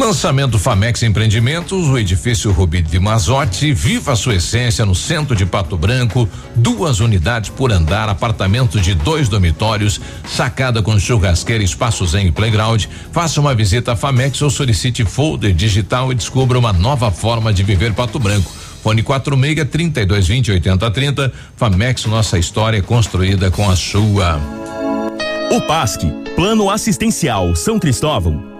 Lançamento Famex Empreendimentos, o edifício Rubi de Mazotti, viva a sua essência no centro de Pato Branco, duas unidades por andar, apartamento de dois dormitórios, sacada com churrasqueira, espaço zen e playground. Faça uma visita à Famex ou solicite folder digital e descubra uma nova forma de viver Pato Branco. Fone 46 3220 8030. Famex, nossa história construída com a sua. O PASC, Plano Assistencial São Cristóvão,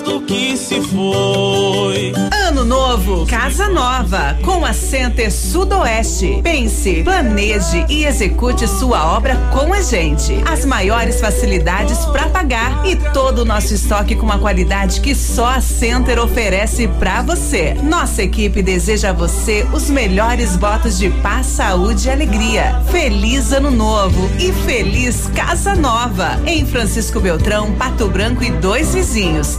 Do que se foi. Ano novo, casa nova, com a Center Sudoeste. Pense, planeje e execute sua obra com a gente. As maiores facilidades para pagar e todo o nosso estoque com uma qualidade que só a Center oferece para você. Nossa equipe deseja a você os melhores votos de paz, saúde e alegria. Feliz ano novo e feliz casa nova. Em Francisco Beltrão, Pato Branco e dois vizinhos.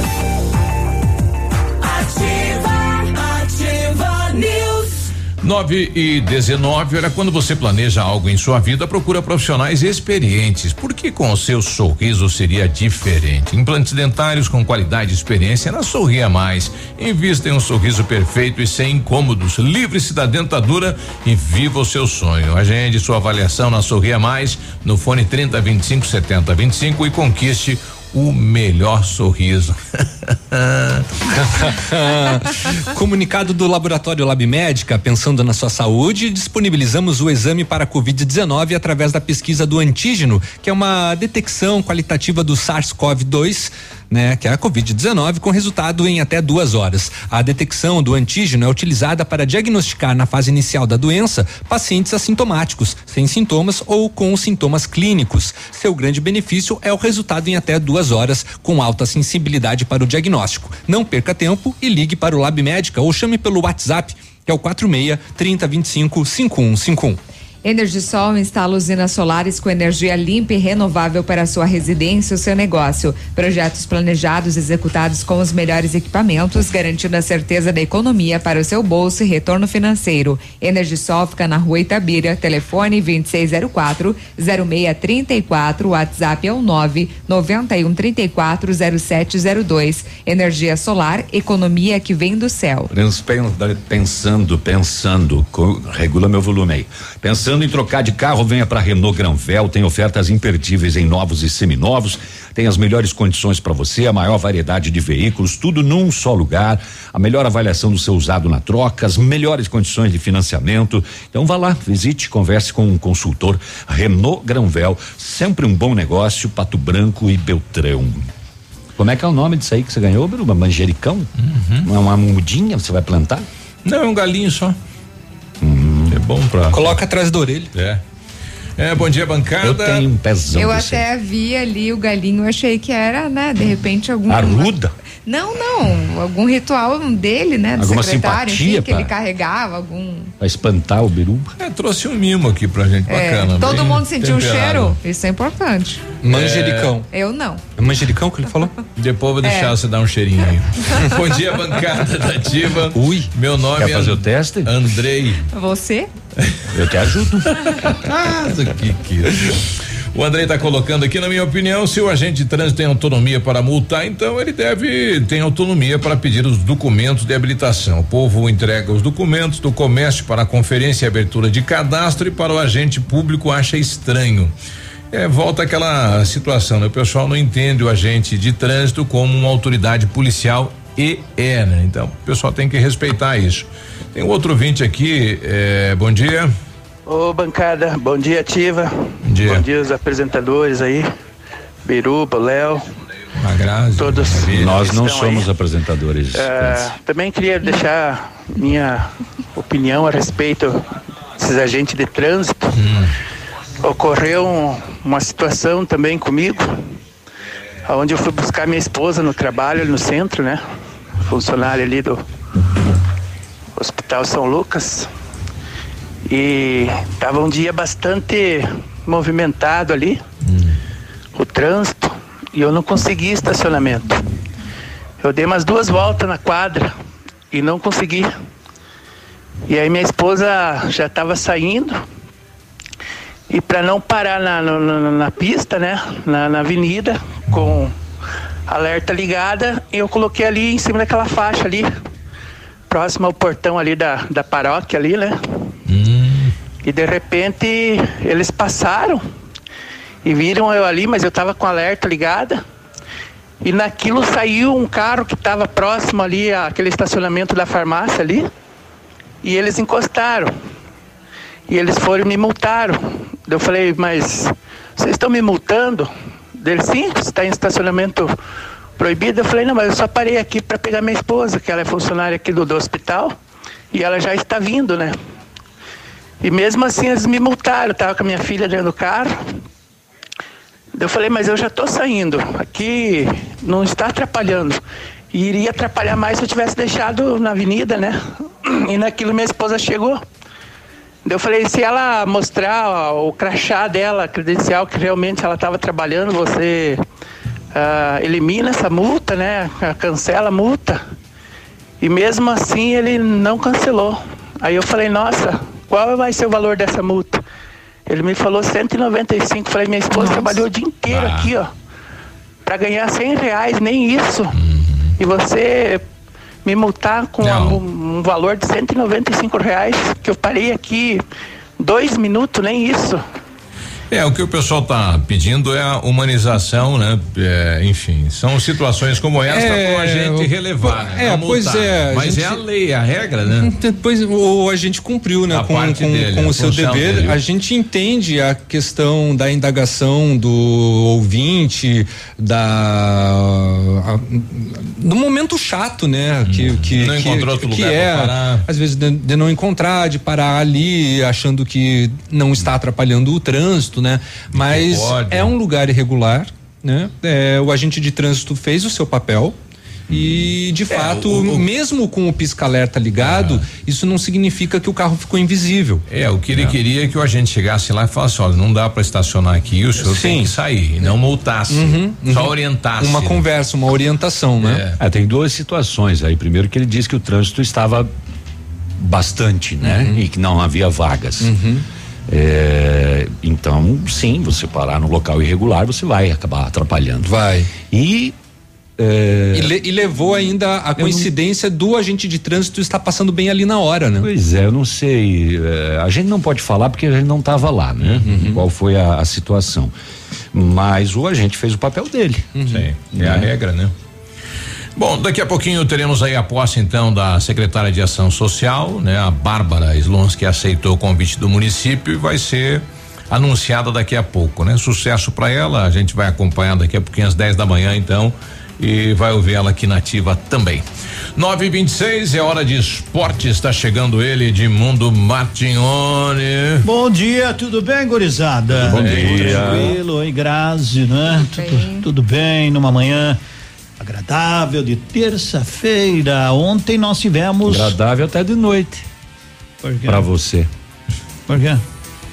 9 e 19, olha, quando você planeja algo em sua vida, procura profissionais experientes. Porque com o seu sorriso seria diferente. Implantes dentários com qualidade e experiência na Sorria Mais. Invista em um sorriso perfeito e sem incômodos. Livre-se da dentadura e viva o seu sonho. Agende sua avaliação na Sorria Mais no fone 30 25 70 25 e conquiste o melhor sorriso. *laughs* Comunicado do Laboratório Lab Médica, pensando na sua saúde, disponibilizamos o exame para Covid-19 através da pesquisa do antígeno, que é uma detecção qualitativa do SARS-CoV-2 né, que é a Covid-19, com resultado em até duas horas. A detecção do antígeno é utilizada para diagnosticar na fase inicial da doença pacientes assintomáticos, sem sintomas ou com sintomas clínicos. Seu grande benefício é o resultado em até duas horas, com alta sensibilidade para o diagnóstico. Não perca tempo e ligue para o Lab Médica ou chame pelo WhatsApp, que é o 46 30 25 5151. Energisol instala usinas solares com energia limpa e renovável para sua residência ou seu negócio. Projetos planejados, executados com os melhores equipamentos, garantindo a certeza da economia para o seu bolso e retorno financeiro. Energisol fica na rua Itabira, telefone 2604 0634, WhatsApp é o 9 91 34 0702. Energia solar, economia que vem do céu. Pensando, pensando, regula meu volume aí. Pensando em trocar de carro, venha para Renault Granvel, tem ofertas imperdíveis em novos e seminovos, tem as melhores condições para você, a maior variedade de veículos, tudo num só lugar, a melhor avaliação do seu usado na troca, as melhores condições de financiamento. Então vá lá, visite, converse com um consultor Renault Granvel, sempre um bom negócio, Pato Branco e Beltrão. Como é que é o nome disso aí que você ganhou, Biruba? Manjericão? Uma, uma mudinha você vai plantar? Não, é um galinho só. É bom pra. Coloca atrás da orelha. É. É, bom dia, bancada. Eu tenho um pezão Eu até vi ali o galinho, eu achei que era, né, de repente algum. Arruda? Não, não, algum ritual dele, né, do Alguma secretário, simpatia enfim, que ele carregava, algum. Pra espantar o biruba. É, trouxe um mimo aqui pra gente, É, bacana. todo mundo sentiu o cheiro? Isso é importante. Manjericão. Eu não. É manjericão que ele falou? *laughs* Depois eu vou deixar É. você dar um cheirinho aí. *laughs* Bom dia, bancada da Ativa. Ui. Meu nome Quer é fazer o teste? Andrei. Você? Eu te ajudo. Ah, que, que... O Andrei está colocando aqui, na minha opinião, se o agente de trânsito tem autonomia para multar, então ele deve ter autonomia para pedir os documentos de habilitação. O povo entrega os documentos do comércio para a conferência e abertura de cadastro e para o agente público acha estranho. É, volta aquela situação, né? O pessoal não entende o agente de trânsito como uma autoridade policial e é, né? Então, o pessoal tem que respeitar isso. Tem um outro ouvinte aqui, é, bom dia. Ô bancada, bom dia ativa. Bom dia. Bom dia os apresentadores aí. Biruba, Léo. A Grazi, Todos. Nós não somos aí. apresentadores. É, também queria deixar minha opinião a respeito desses agentes de trânsito. Ocorreu um- uma situação também comigo, onde eu fui buscar minha esposa no trabalho, no centro, né? Funcionária ali do Hospital São Lucas. E estava um dia bastante movimentado ali, o trânsito, e eu não consegui estacionamento. Eu dei umas duas voltas na quadra e não consegui. E aí minha esposa já estava saindo. E para não parar na, na, na- na pista, né? Na, na avenida, com alerta ligada, eu coloquei ali em cima daquela faixa ali, próximo ao portão ali da, da paróquia ali, né? E de repente eles passaram e viram eu ali, mas eu tava com alerta ligada. E naquilo saiu um carro que estava próximo ali àquele estacionamento da farmácia ali. E eles encostaram. E eles foram e me multaram. Eu falei, mas vocês estão me multando? Dele, sim, está em estacionamento proibido. Eu falei, não, mas eu só parei aqui para pegar minha esposa, que ela é funcionária aqui do, do hospital. E ela já está vindo, né? E mesmo assim eles me multaram, eu tava com a minha filha dentro do carro. Eu falei, mas eu já tô saindo. Aqui não está atrapalhando. E iria atrapalhar mais se eu tivesse deixado na avenida, né? E naquilo minha esposa chegou. Eu falei, se ela mostrar o crachá dela, a credencial que realmente ela estava trabalhando, você ah, elimina essa multa, né? Cancela a multa. E mesmo assim ele não cancelou. Aí eu falei, nossa, qual vai ser o valor dessa multa? Ele me falou 195. Falei, minha esposa trabalhou o dia inteiro Ah. aqui, ó, para ganhar 100 reais, nem isso. E você me multar com um, um valor de 195 reais, que eu parei aqui dois minutos, nem isso. É, o que o pessoal tá pedindo é a humanização, né? É, enfim, são situações como esta É, pra gente o- relevar, né? é, Não pois multar. é, a Mas gente- é a lei, a regra, né? Depois o a gente cumpriu, né, A com, com, dele, com a o seu dever. dele. A gente entende a questão da indagação do ouvinte, da a- do momento chato, né, que que Não que, encontrou outro que lugar é parar. às vezes de, de não encontrar, de parar ali achando que não está atrapalhando o trânsito, né? Mas é um lugar irregular, né? É, o agente de trânsito fez o seu papel. E, de fato, mesmo com o pisca-alerta ligado, isso não significa que o carro ficou invisível. É, o que ele queria é que o agente chegasse lá e falasse, olha, não dá pra estacionar aqui, o senhor tem Sim. que sair, e não multasse, Uhum, só uhum. orientasse. Uma né? conversa, uma orientação, né? É, tem duas situações aí. Primeiro que ele disse que o trânsito estava bastante, né? Uhum. E que não havia vagas. É, então, sim, você parar no local irregular, você vai acabar atrapalhando. Vai. E. é, E, le- e levou ainda a coincidência do agente de trânsito estar passando bem ali na hora, né? Pois é, eu não sei. é, a gente não pode falar porque a gente não estava lá, né? Uhum. Qual foi a, a situação. Mas o agente fez o papel dele. Sim, é a regra, né? Bom, daqui a pouquinho teremos aí a posse então da secretária de Ação Social, né? A Bárbara Slons que aceitou o convite do município e vai ser anunciada daqui a pouco, né? Sucesso para ela, a gente vai acompanhar daqui a pouquinho às 10 da manhã então e vai ouvir ela aqui na ativa também. 9 e 26 é hora de esporte, está chegando ele, Edmundo Martignoni. Bom dia, tudo bem, gurizada? Bom dia. Tranquilo, oi, Grazi, né? Tudo, tudo bem, numa manhã agradável de terça-feira. Ontem nós tivemos. Agradável até de noite. Por quê? Pra você. Por quê?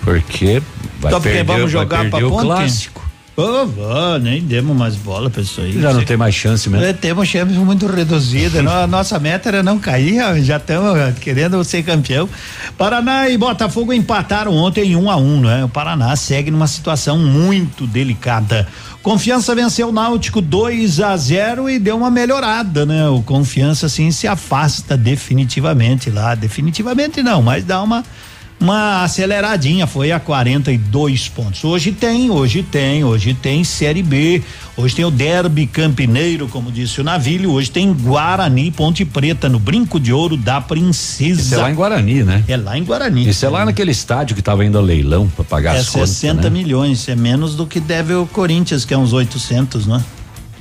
Porque vai Só porque perder, vamos vai jogar pra perder o ponte? clássico. Ô, vó, nem demos mais bola pra isso aí. Já não tem mais chance mesmo. É, temos chance muito reduzida. *laughs* Nossa meta era não cair, já estamos querendo ser campeão. Paraná e Botafogo empataram ontem em um a um, né? O Paraná segue numa situação muito delicada. Confiança venceu o Náutico 2 a 0 e deu uma melhorada, né? O Confiança assim se afasta definitivamente lá, definitivamente não, mas dá uma uma aceleradinha, foi a 42 pontos. Hoje tem, hoje tem, hoje tem Série B, hoje tem o Derby Campineiro, como disse o Navilho, hoje tem Guarani Ponte Preta no Brinco de Ouro da Princesa. Isso é lá em Guarani, né? É lá em Guarani. Isso é lá naquele estádio que estava indo a leilão para pagar É as contas. 60 né? milhões, é menos do que deve o Corinthians, que é uns 800, né?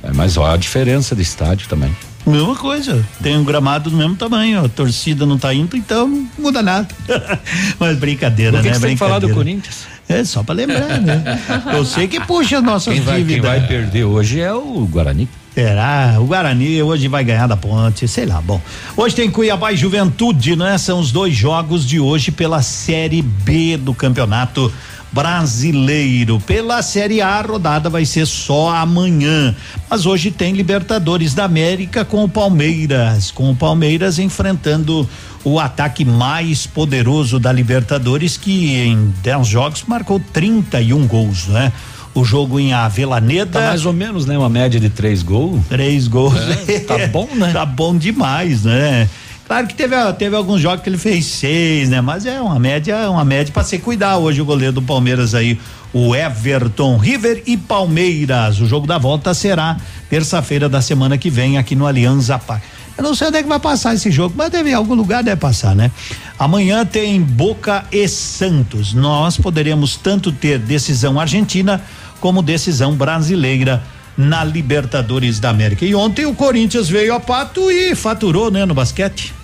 É, mas olha a diferença de estádio também. Mesma coisa, tem um gramado do mesmo tamanho, a torcida não tá indo, então não muda nada. *laughs* Mas brincadeira, Por que né? que você tem que falar do Brincadeira. Corinthians? É, só pra lembrar, né? Eu sei que puxa as nossas Quem vai, quem dívidas. vai perder hoje é o Guarani. Será? O Guarani hoje vai ganhar da ponte, sei lá. Bom, hoje tem Cuiabá e Juventude, né? São os dois jogos de hoje pela Série B do Campeonato Brasileiro. Pela Série A, a rodada vai ser só amanhã. Mas hoje tem Libertadores da América com o Palmeiras. Com o Palmeiras enfrentando o ataque mais poderoso da Libertadores, que em 10 jogos marcou 31 gols, né? O jogo em Avelaneda. Tá mais ou menos, né? Uma média de três gols. Três gols. É, tá bom, né? *laughs* tá bom demais, né? Claro que teve, teve alguns jogos que ele fez seis, né? Mas é uma média, uma média para se cuidar hoje o goleiro do Palmeiras aí, o Everton River e Palmeiras. O jogo da volta será terça-feira da semana que vem aqui no Alianza Parque. Eu não sei onde é que vai passar esse jogo, mas deve em algum lugar deve passar, né? Amanhã tem Boca e Santos. Nós poderemos tanto ter decisão argentina como decisão brasileira na Libertadores da América. E ontem o Corinthians veio a pato e faturou, né, no basquete.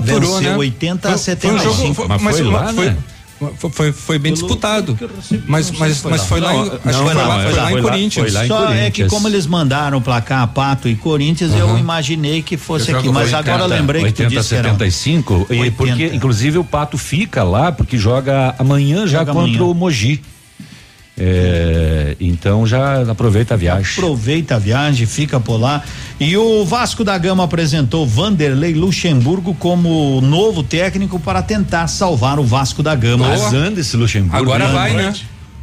Faturou, Venceu né? 80 Foi- a foi um jogo- 75. foi- mas foi- foi- Foi, foi, foi bem disputado. Mas, mas, foi mas lá. foi lá, em- Não, acho que não, foi lá, não, foi foi lá lá, em foi lá, Corinthians. lá em Só é que como eles mandaram o placar Pato e Corinthians, eu imaginei que fosse aqui, mas foi agora eu 80, lembrei que tu 80, disse que era um- 75, e 80. porque inclusive o Pato fica lá porque joga amanhã já Joga contra amanhã. o Mogi. É, então já aproveita a viagem. Aproveita a viagem, fica por lá. E o Vasco da Gama apresentou Vanderlei Luxemburgo como novo técnico para tentar salvar o Vasco da Gama. Mas anda esse Luxemburgo. Agora hein? vai, né?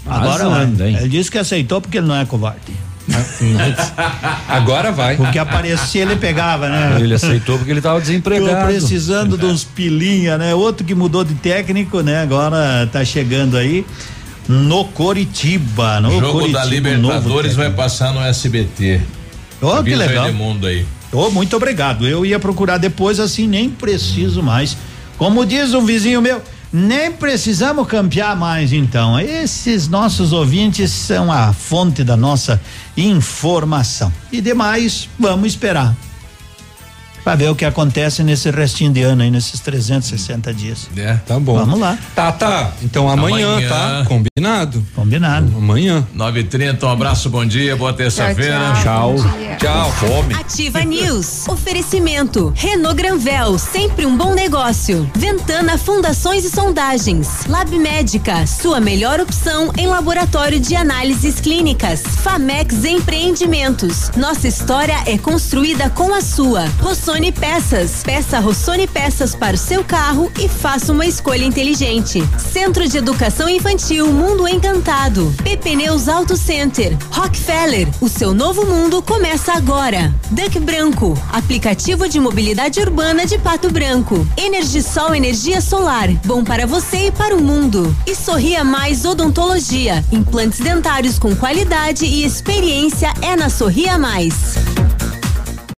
Agora Mas vai. anda, hein? Ele disse que aceitou porque ele não é covarde. *laughs* Agora vai. Porque aparecia ele pegava, né? Ele aceitou porque ele estava desempregado. Tô precisando de uns pilinha, né? Outro que mudou de técnico, né? Agora tá chegando aí no Coritiba, no O jogo Coritiba, da Libertadores vai passar no SBT. Ó, que legal. Edmundo aí. Ô, muito obrigado. Eu ia procurar depois, assim, nem preciso mais. Como diz um vizinho meu, nem precisamos campear mais, então. Esses nossos ouvintes são a fonte da nossa informação. E demais, vamos esperar. Pra ver o que acontece nesse restinho de ano aí, nesses 360 dias. É. Tá bom. Vamos lá. Tá, tá. Então amanhã, Amanhã. tá? Combinado? Combinado. Amanhã. 9h30, um abraço, bom dia, boa terça-feira. Tchau. Tchau. Fome. Ativa News. Oferecimento. Renault Granvel, sempre um bom negócio. Ventana Fundações e Sondagens. Lab Médica, sua melhor opção em laboratório de análises clínicas. Famex Empreendimentos. Nossa história é construída com a sua. Rossoni Peças. Peça Rossoni Peças para o seu carro e faça uma escolha inteligente. Centro de Educação Infantil Mundo Encantado. PP Neus Auto Center. Rockefeller. O seu novo mundo começa agora. Duck Branco. Aplicativo de mobilidade urbana de Pato Branco. Energisol Energia Solar. Bom para você e para o mundo. E Sorria Mais Odontologia. Implantes dentários com qualidade e experiência é na Sorria Mais.